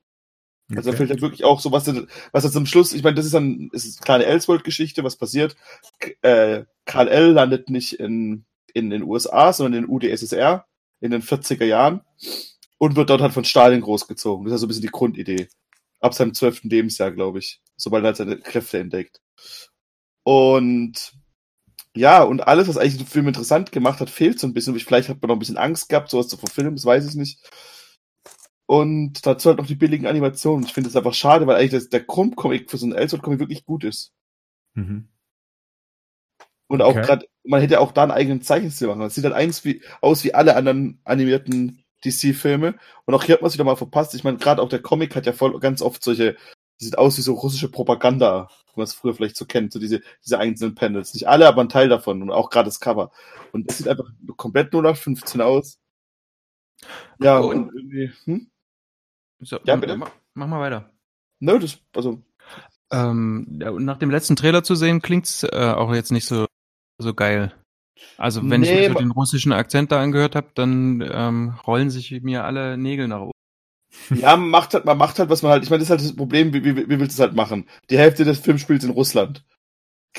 Also da Okay. fehlt halt wirklich auch so, was, denn- was jetzt am Schluss, ich meine, das ist dann, es ist eine kleine Elseworld-Geschichte, was passiert. Äh, Karl L. landet nicht in, in den USA, sondern in UdSSR in den 40er Jahren und wird dort halt von Stalin großgezogen. Das ist ja so ein bisschen die Grundidee. Ab seinem zwölften Lebensjahr, glaube ich. Sobald er halt seine Kräfte entdeckt. Und ja, und alles, was eigentlich den Film interessant gemacht hat, fehlt so ein bisschen. Vielleicht hat man noch ein bisschen Angst gehabt, sowas zu verfilmen, das weiß ich nicht. Und dazu halt noch die billigen Animationen. Ich finde es einfach schade, weil eigentlich das, der Grundcomic für so einen Elseworld-Comic wirklich gut ist. Mhm. Und auch Okay. gerade, man hätte auch da einen eigenen Zeichenstil machen. Es sieht halt eins wie, aus wie alle anderen animierten DC-Filme. Und auch hier hat man sich doch mal verpasst. Ich meine, gerade auch der Comic hat ja voll ganz oft solche, die sieht aus wie so russische Propaganda, wie man es früher vielleicht so kennt, so diese, diese einzelnen Panels. Nicht alle, aber ein Teil davon und auch gerade das Cover. Und es sieht einfach komplett 0815 aus. Ja, Oh, und irgendwie, hm? So, Ja, bitte? Mach, mach mal weiter. Nö, das, also, Ähm, ja, und nach dem letzten Trailer zu sehen, klingt's äh, auch jetzt nicht so, so geil. Also wenn ich Nee, mir so den russischen Akzent da angehört habe, dann ähm, rollen sich mir alle Nägel nach oben. Ja, man macht halt, man macht halt, was man halt, ich meine, das ist halt das Problem, wie, wie, wie willst du es halt machen? Die Hälfte des Films spielt in Russland.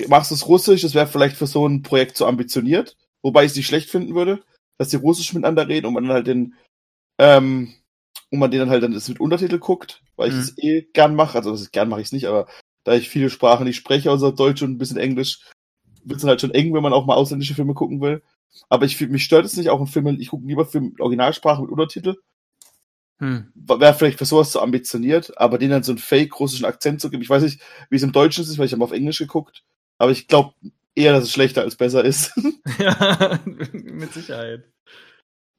Machst du es russisch, das wäre vielleicht für so ein Projekt zu ambitioniert, wobei ich es nicht schlecht finden würde, dass die russisch miteinander reden und man dann halt den, ähm, und man den dann halt dann das mit Untertitel guckt, weil ich Mhm. es eh gern mache, also das ist, gern mache ich es nicht, aber da ich viele Sprachen nicht spreche, außer Deutsch und ein bisschen Englisch, wird es dann halt schon eng, wenn man auch mal ausländische Filme gucken will. Aber ich mich stört es nicht, auch in Filmen, ich gucke lieber Film mit Originalsprache mit Untertitel, Hm. wäre vielleicht für sowas zu ambitioniert, aber denen dann so einen fake russischen Akzent zu geben. Ich weiß nicht, wie es im Deutschen ist, weil ich habe auf Englisch geguckt, aber ich glaube eher, dass es schlechter als besser ist. *laughs* ja, *laughs* mit Sicherheit.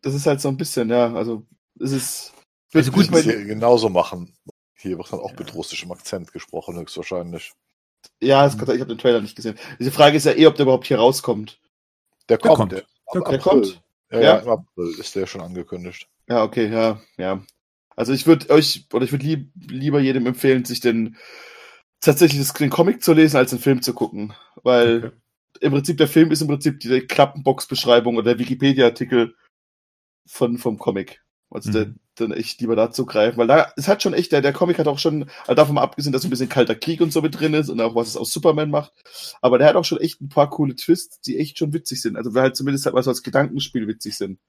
Das ist halt so ein bisschen, ja, also es ist Also gut, ich Das hier genauso machen. Hier wird dann auch mit russischem Akzent gesprochen, höchstwahrscheinlich. ja, es kann, ich habe den Trailer nicht gesehen. Diese Frage ist ja eh, ob der überhaupt hier rauskommt. Der Der kommt. kommt. Der, Der Der kommt? Ja, Ja? ja, im April ist der schon angekündigt. Ja, okay, ja, ja. Also ich würde euch, oder ich würde lieb, lieber jedem empfehlen, sich den tatsächlich das, den Comic zu lesen, als den Film zu gucken. Weil Okay. im Prinzip der Film ist im Prinzip die Klappenbox-Beschreibung oder der Wikipedia-Artikel von, vom Comic. Also Mhm. der, dann echt lieber dazu greifen, weil da, es hat schon echt, der, der Comic hat auch schon, also davon mal abgesehen, dass ein bisschen kalter Krieg und so mit drin ist und auch was es aus Superman macht, aber der hat auch schon echt ein paar coole Twists, die echt schon witzig sind. Also halt zumindest halt was als Gedankenspiel witzig sind.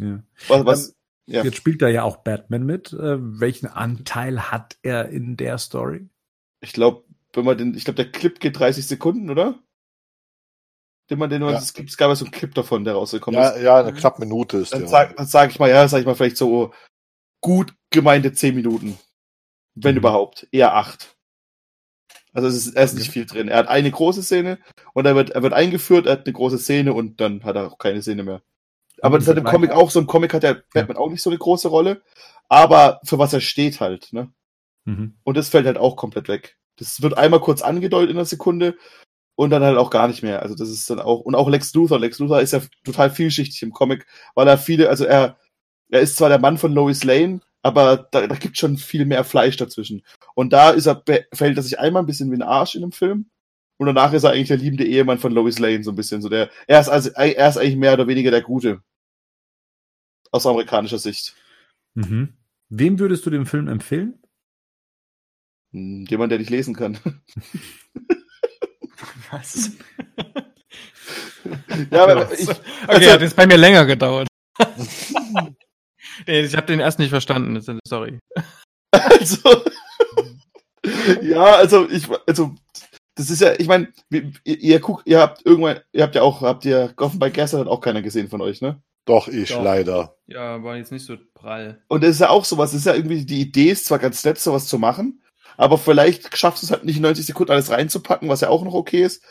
Ja. Was, was, ja. Jetzt spielt da ja auch Batman mit. Äh, welchen Anteil hat er in der Story? Ich glaube, wenn man den, ich glaube, der Clip geht 30 Sekunden, oder? Den man den, Ja. es, gibt, es gab ja so einen Clip davon, der rausgekommen Ja, ist. ja, eine knappe Minute ist Dann der. sag, dann sag ich mal, ja, sag ich mal, vielleicht so gut gemeinte 10 Minuten. Wenn Mhm. überhaupt. Eher 8. Also es ist, er ist nicht viel drin. Er hat eine große Szene und er wird, er wird eingeführt, er hat eine große Szene und dann hat er auch keine Szene mehr. Aber das hat im Comic auch, so ein Comic hat der Batman auch nicht so eine große Rolle, aber für was er steht halt, ne? Mhm. Und das fällt halt auch komplett weg. Das wird einmal kurz angedeutet in einer Sekunde und dann halt auch gar nicht mehr. Also das ist dann auch, und auch Lex Luthor. Lex Luthor ist ja total vielschichtig im Comic, weil er viele, also er, er ist zwar der Mann von Lois Lane, aber da, da gibt schon viel mehr Fleisch dazwischen. Und da ist er, fällt er sich einmal ein bisschen wie ein Arsch in dem Film. Und danach ist er eigentlich der liebende Ehemann von Lois Lane, so ein bisschen. So der, er ist also, er ist eigentlich mehr oder weniger der Gute. Aus amerikanischer Sicht. Mhm. Wem würdest du den Film empfehlen? Hm, Jemand, der nicht lesen kann. *laughs* Was? *laughs* ja, aber ich, Okay, also- hat jetzt bei mir länger gedauert. nee, ich habe den erst nicht verstanden. Sorry. also, *laughs* ja, also ich, also das ist ja, ich meine, ihr, ihr guckt, ihr habt irgendwann, ihr habt ja auch, habt ihr Goffen bei Gestern hat auch keiner gesehen von euch, ne? Doch, ich Doch. leider. Ja, war jetzt nicht so prall. Und das ist ja auch sowas, das ist ja irgendwie, die Idee ist zwar ganz nett, sowas zu machen, aber vielleicht schaffst du es halt nicht in 90 Sekunden alles reinzupacken, was ja auch noch okay ist.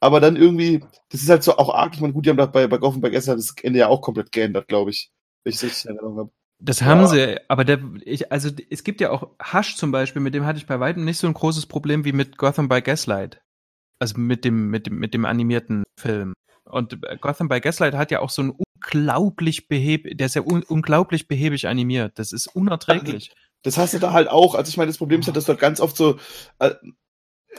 Aber dann irgendwie, das ist halt so auch arg. Ich meine, gut, die haben da bei, bei Goffen bei Gestern das Ende ja auch komplett geändert, glaube ich. Wenn ich es richtig in Erinnerung habe. Das haben Ja. sie, aber der, ich, also es gibt ja auch Hush zum Beispiel, mit dem hatte ich bei weitem nicht so ein großes Problem wie mit Gotham by Gaslight. Also mit dem, mit dem, mit dem animierten Film. Und äh, Gotham by Gaslight hat ja auch so ein unglaublich behäbig, der ist ja un unglaublich behäbig animiert. Das ist unerträglich. Das hast du da halt auch. Also ich meine, das Problem ist halt, dass du halt ganz oft so, äh,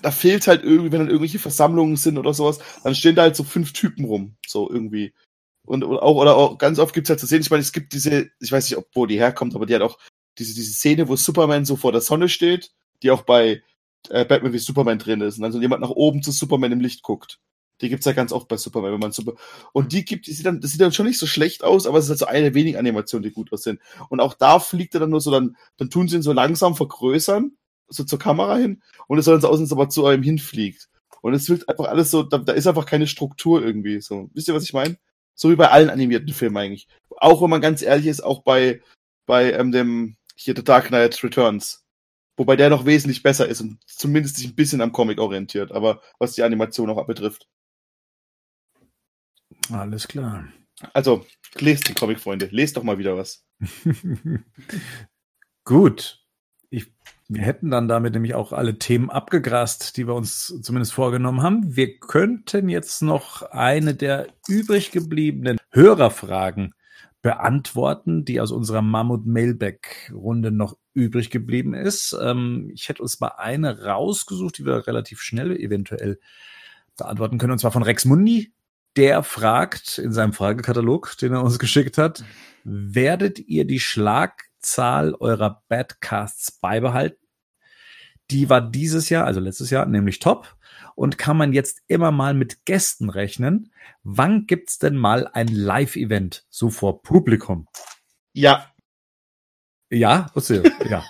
da fehlt halt irgendwie, wenn dann irgendwelche Versammlungen sind oder sowas, dann stehen da halt so fünf Typen rum, so irgendwie. Und, und auch, oder auch ganz oft gibt's halt zu sehen, ich meine, es gibt diese, ich weiß nicht, ob wo die herkommt, aber die hat auch diese, diese Szene, wo Superman so vor der Sonne steht, die auch bei äh, Batman wie Superman drin ist. Und dann so jemand nach oben zu Superman im Licht guckt. Die gibt's ja ganz oft bei Superman, wenn man Super. Und die gibt, die sieht dann, das sieht dann schon nicht so schlecht aus, aber es ist halt so eine der wenigen Animationen, die gut aussehen. Und auch da fliegt er dann nur so, dann, dann tun sie ihn so langsam vergrößern, so zur Kamera hin, und es soll dann so aussehen, als ob er zu einem hinfliegt. Und es wirkt einfach alles so, da, da ist einfach keine Struktur irgendwie, so. Wisst ihr, was ich meine? So wie bei allen animierten Filmen eigentlich. Auch wenn man ganz ehrlich ist, auch bei, bei ähm, dem, hier, The Dark Knight Returns. Wobei der noch wesentlich besser ist und zumindest sich ein bisschen am Comic orientiert, aber was die Animation auch betrifft. Alles klar. Also, lest den Comic, Freunde. Lest doch mal wieder was. *laughs* Gut. Wir hätten dann damit nämlich auch alle Themen abgegrast, die wir uns zumindest vorgenommen haben. Wir könnten jetzt noch eine der übrig gebliebenen Hörerfragen beantworten, die aus unserer Mammut-Mailback-Runde noch übrig geblieben ist. Ähm, ich hätte uns mal eine rausgesucht, die wir relativ schnell eventuell beantworten können, und zwar von Rex Mundi. Der fragt in seinem Fragekatalog, den er uns geschickt hat, werdet ihr die Schlagzahl eurer Badcasts beibehalten? Die war dieses Jahr, also letztes Jahr, nämlich top. Und kann man jetzt immer mal mit Gästen rechnen? Wann gibt's denn mal ein Live-Event, so vor Publikum? Ja, Ja, Ursel, *laughs* *laughs* ja.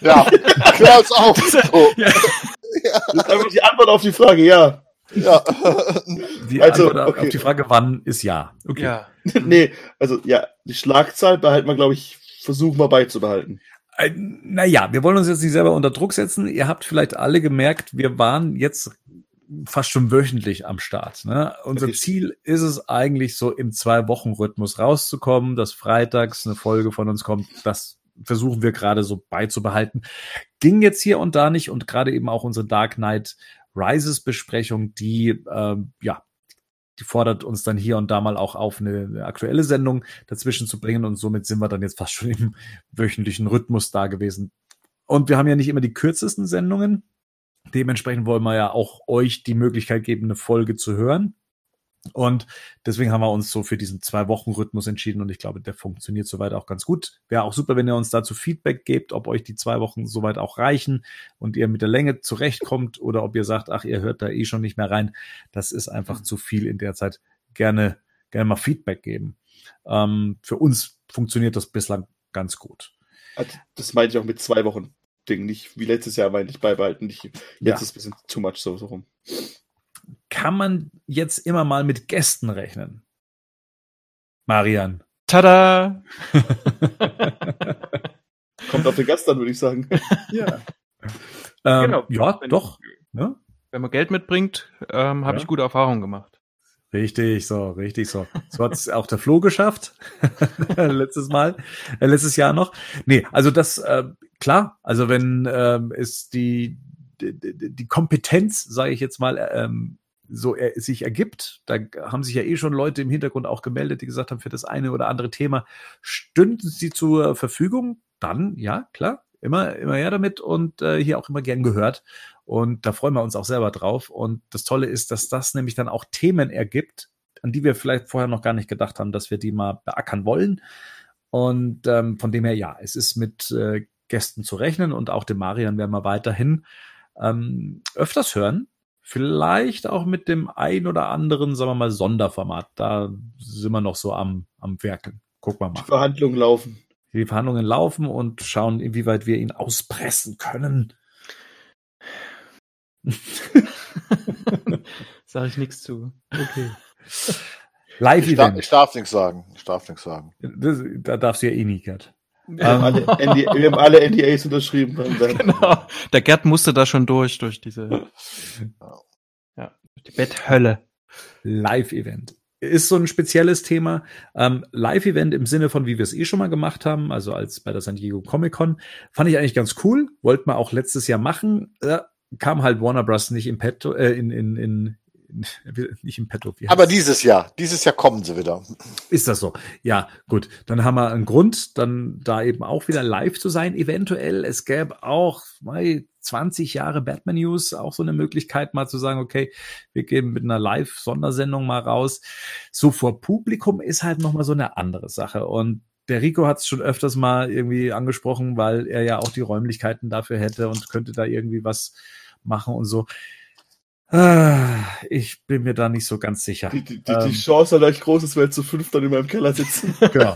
Ja, klär uns auf. So, Ja. das ist einfach die Antwort auf die Frage, ja. ja. Die Also, Antwort okay. auf die Frage, wann, ist ja. Okay. Ja. *laughs* nee, also ja, die Schlagzahl behalten wir, glaube ich, versuchen wir beizubehalten. Äh, Naja, wir wollen uns jetzt nicht selber unter Druck setzen. Ihr habt vielleicht alle gemerkt, wir waren jetzt fast schon wöchentlich am Start. Ne? Unser Richtig. Ziel ist es eigentlich so im Zwei-Wochen-Rhythmus rauszukommen, dass freitags eine Folge von uns kommt. Das versuchen wir gerade so beizubehalten. Ging jetzt hier und da nicht und gerade eben auch unsere Dark Knight Rises Besprechung, die ähm, ja die fordert uns dann hier und da mal auch auf, eine, eine aktuelle Sendung dazwischen zu bringen. Und somit sind wir dann jetzt fast schon im wöchentlichen Rhythmus da gewesen. Und wir haben ja nicht immer die kürzesten Sendungen. Dementsprechend wollen wir ja auch euch die Möglichkeit geben, eine Folge zu hören. Und deswegen haben wir uns so für diesen Zwei-Wochen-Rhythmus entschieden und ich glaube, der funktioniert soweit auch ganz gut. Wäre auch super, wenn ihr uns dazu Feedback gebt, ob euch die zwei Wochen soweit auch reichen und ihr mit der Länge zurechtkommt oder ob ihr sagt, ach, ihr hört da eh schon nicht mehr rein. Das ist einfach zu viel in der Zeit. Gerne, gerne mal Feedback geben. Ähm, für uns funktioniert das bislang ganz gut. Also, Das meinte ich auch mit zwei Wochen Ding, nicht wie letztes Jahr meinte ich beibehalten. Nicht, jetzt Ja. ist es ein bisschen too much so, so rum. Kann man jetzt immer mal mit Gästen rechnen? Marian. Tada! *laughs* Kommt auf den Gast an, würde ich sagen. *laughs* Ja. Ähm, Genau. Ja, Wenn- doch. Ne? Wenn man Geld mitbringt, ähm, habe Ja. ich gute Erfahrungen gemacht. Richtig, so, richtig so. So hat es *laughs* auch der Flo geschafft. letztes Mal, äh, letztes Jahr noch. Nee, also das, äh, klar, also wenn ähm, es die, die, die Kompetenz, sage ich jetzt mal, ähm, so er, sich ergibt, da haben sich ja eh schon Leute im Hintergrund auch gemeldet, die gesagt haben, für das eine oder andere Thema stünden sie zur Verfügung, dann, ja, klar, immer, immer her damit und äh, hier auch immer gern gehört. Und da freuen wir uns auch selber drauf. Und das Tolle ist, dass das nämlich dann auch Themen ergibt, an die wir vielleicht vorher noch gar nicht gedacht haben, dass wir die mal beackern wollen. Und ähm, von dem her, ja, es ist mit äh, Gästen zu rechnen und auch den Marian werden wir weiterhin ähm, öfters hören. Vielleicht auch mit dem ein oder anderen, sagen wir mal, Sonderformat. Da sind wir noch so am, am Werken. Gucken wir Die mal. Verhandlungen laufen. Die Verhandlungen laufen und schauen, inwieweit wir ihn auspressen können. *laughs* Sage ich nichts zu. Okay. Ich, darf, Live-Event. ich darf nichts sagen. Ich darf nichts sagen. Das, da darfst du ja eh nie, Gerd. Wir haben alle, ND, wir haben alle NDAs unterschrieben. *laughs* Genau. Der Gerd musste da schon durch, durch diese ja, die Betthölle. Live-Event. Ist so ein spezielles Thema. Ähm, Live-Event im Sinne von, wie wir es eh schon mal gemacht haben, also als bei der San Diego Comic Con, fand ich eigentlich ganz cool. Wollten wir auch letztes Jahr machen. Äh, kam halt Warner Bros. nicht im Petto, äh, in, in, in, in, *laughs* nicht im Petto. Aber dieses Jahr, dieses Jahr kommen sie wieder. Ist das so? Ja, gut. Dann haben wir einen Grund, dann da eben auch wieder live zu sein. Eventuell, es gäbe auch mei, 20 Jahre Batman News, auch so eine Möglichkeit, mal zu sagen, okay, wir gehen mit einer Live-Sondersendung mal raus. So vor Publikum ist halt nochmal so eine andere Sache. Und der Rico hat es schon öfters mal irgendwie angesprochen, weil er ja auch die Räumlichkeiten dafür hätte und könnte da irgendwie was machen und so. Ah, Ich bin mir da nicht so ganz sicher. Die, die, die, Ähm. die Chance hat leicht groß, dass wir jetzt zu fünf dann in meinem Keller sitzen. *laughs* Genau.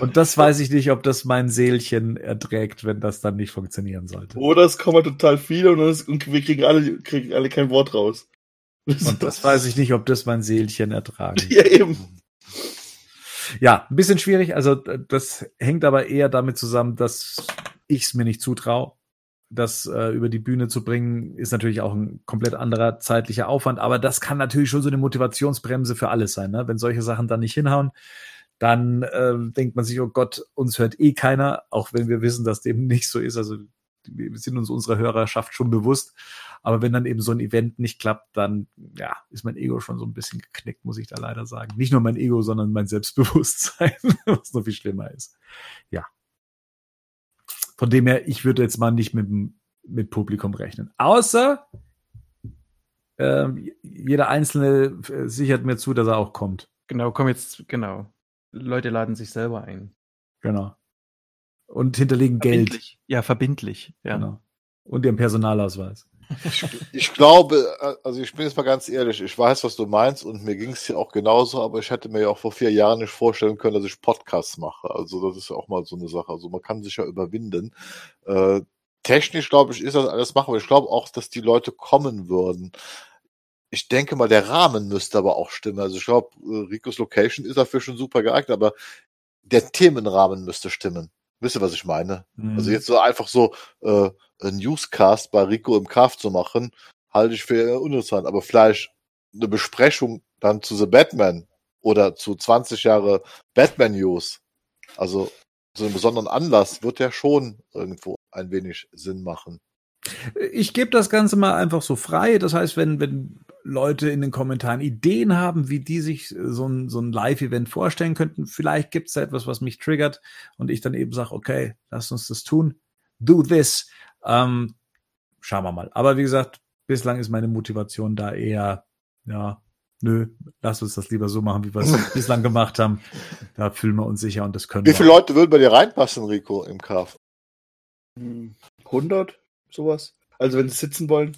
Und das weiß ich nicht, ob das mein Seelchen erträgt, wenn das dann nicht funktionieren sollte. Oder es kommen total viele und, das, und wir kriegen alle, kriegen alle kein Wort raus. Und das weiß ich nicht, ob das mein Seelchen ertragen. *laughs* Ja, eben. Ja, ein bisschen schwierig. Also das hängt aber eher damit zusammen, dass ich es mir nicht zutraue. Das äh, über die Bühne zu bringen, ist natürlich auch ein komplett anderer zeitlicher Aufwand. Aber das kann natürlich schon so eine Motivationsbremse für alles sein. Ne? Wenn solche Sachen dann nicht hinhauen, dann äh, denkt man sich, oh Gott, uns hört eh keiner, auch wenn wir wissen, dass dem *laughs* nicht so ist. Also wir sind uns unserer Hörerschaft schon bewusst. Aber wenn dann eben so ein Event nicht klappt, dann ja, ist mein Ego schon so ein bisschen geknickt, muss ich da leider sagen. Nicht nur mein Ego, sondern mein Selbstbewusstsein, *laughs* was noch viel schlimmer ist. Ja. Von dem her, ich würde jetzt mal nicht mit, mit Publikum rechnen. Außer ähm, jeder Einzelne äh, sichert mir zu, dass er auch kommt. Genau, komm jetzt, genau. Leute laden sich selber ein. Genau. Und hinterlegen Geld. Verbindlich. Ja, verbindlich. Ja. Genau. Und ihren Personalausweis. Ich glaube, äh, also ich bin jetzt mal ganz ehrlich, ich weiß, was du meinst und mir ging es ja auch genauso, aber ich hätte mir ja auch vor vier Jahren nicht vorstellen können, dass ich Podcasts mache. Also das ist ja auch mal so eine Sache. Also man kann sich ja überwinden. Äh, technisch, glaube ich, ist das alles machbar. Ich glaube auch, dass die Leute kommen würden. Ich denke mal, der Rahmen müsste aber auch stimmen. Also ich glaube, äh, Ricos Location ist dafür schon super geeignet, aber der Themenrahmen müsste stimmen. Wisst ihr, was ich meine? Mhm. Also jetzt so einfach so äh, ein Newscast bei Rico im Craft zu machen, halte ich für uninteressant. Aber vielleicht eine Besprechung dann zu The Batman oder zu 20 Jahre Batman News, also so einen besonderen Anlass, wird ja schon irgendwo ein wenig Sinn machen. Ich gebe das Ganze mal einfach so frei. Das heißt, wenn, wenn Leute in den Kommentaren Ideen haben, wie die sich äh, so ein, so ein Live-Event vorstellen könnten, vielleicht gibt es da etwas, was mich triggert und ich dann eben sage, okay, lass uns das tun. Do this. Ähm, schauen wir mal. Aber wie gesagt, bislang ist meine Motivation da eher, ja, nö, lass uns das lieber so machen, wie wir es *laughs* bislang gemacht haben. Da fühlen wir uns sicher und das können Wie wir. viele Leute würden bei dir reinpassen, Rico, im Craft? 100, sowas. Also wenn sie sitzen wollen,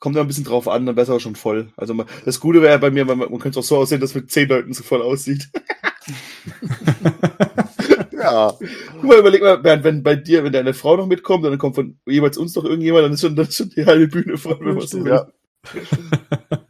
kommt da ein bisschen drauf an, dann wäre es aber schon voll. Also man, das Gute wäre bei mir, man, man könnte es auch so aussehen, dass mit 10 Leuten so voll aussieht. *laughs* Ja, Guck mal, überleg mal, Bernd, wenn bei dir, wenn deine Frau noch mitkommt, dann kommt von jeweils uns noch irgendjemand, dann ist schon, dann ist schon die halbe Bühne voll, wenn man so will. ja.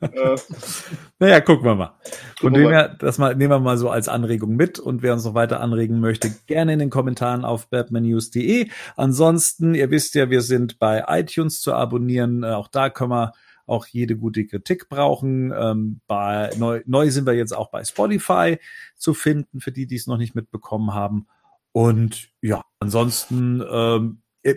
Äh, *laughs* Naja, gucken wir mal. Von dem her, das mal, nehmen wir mal so als Anregung mit und wer uns noch weiter anregen möchte, gerne in den Kommentaren auf batmannews.de. Ansonsten, ihr wisst ja, wir sind bei iTunes zu abonnieren. Äh, auch da können wir auch jede gute Kritik brauchen. Ähm, bei, neu, neu sind wir jetzt auch bei Spotify zu finden, für die, die es noch nicht mitbekommen haben. Und ja, ansonsten ähm, äh,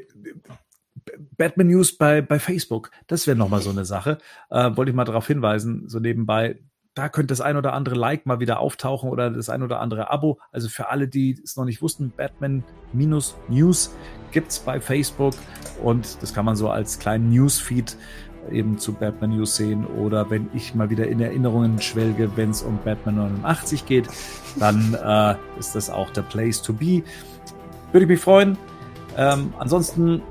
Batman News bei, bei Facebook, das wäre nochmal so eine Sache. Äh, wollte ich mal darauf hinweisen, so nebenbei, da könnte das ein oder andere Like mal wieder auftauchen oder das ein oder andere Abo. Also für alle, die es noch nicht wussten, Batman-News gibt's bei Facebook und das kann man so als kleinen Newsfeed eben zu Batman News sehen oder wenn ich mal wieder in Erinnerungen schwelge, wenn es um Batman 89 geht, dann *laughs* äh, ist das auch der Place to be. Würde ich mich freuen. Ähm, ansonsten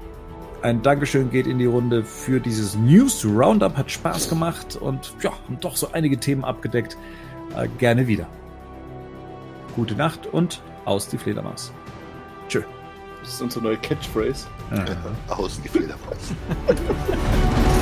ein Dankeschön geht in die Runde für dieses News Roundup. Hat Spaß gemacht und ja, haben doch so einige Themen abgedeckt. Äh, gerne wieder. Gute Nacht und aus die Fledermaus. Tschö. Das ist unsere neue Catchphrase. Ja. Aus die Fledermaus. *laughs*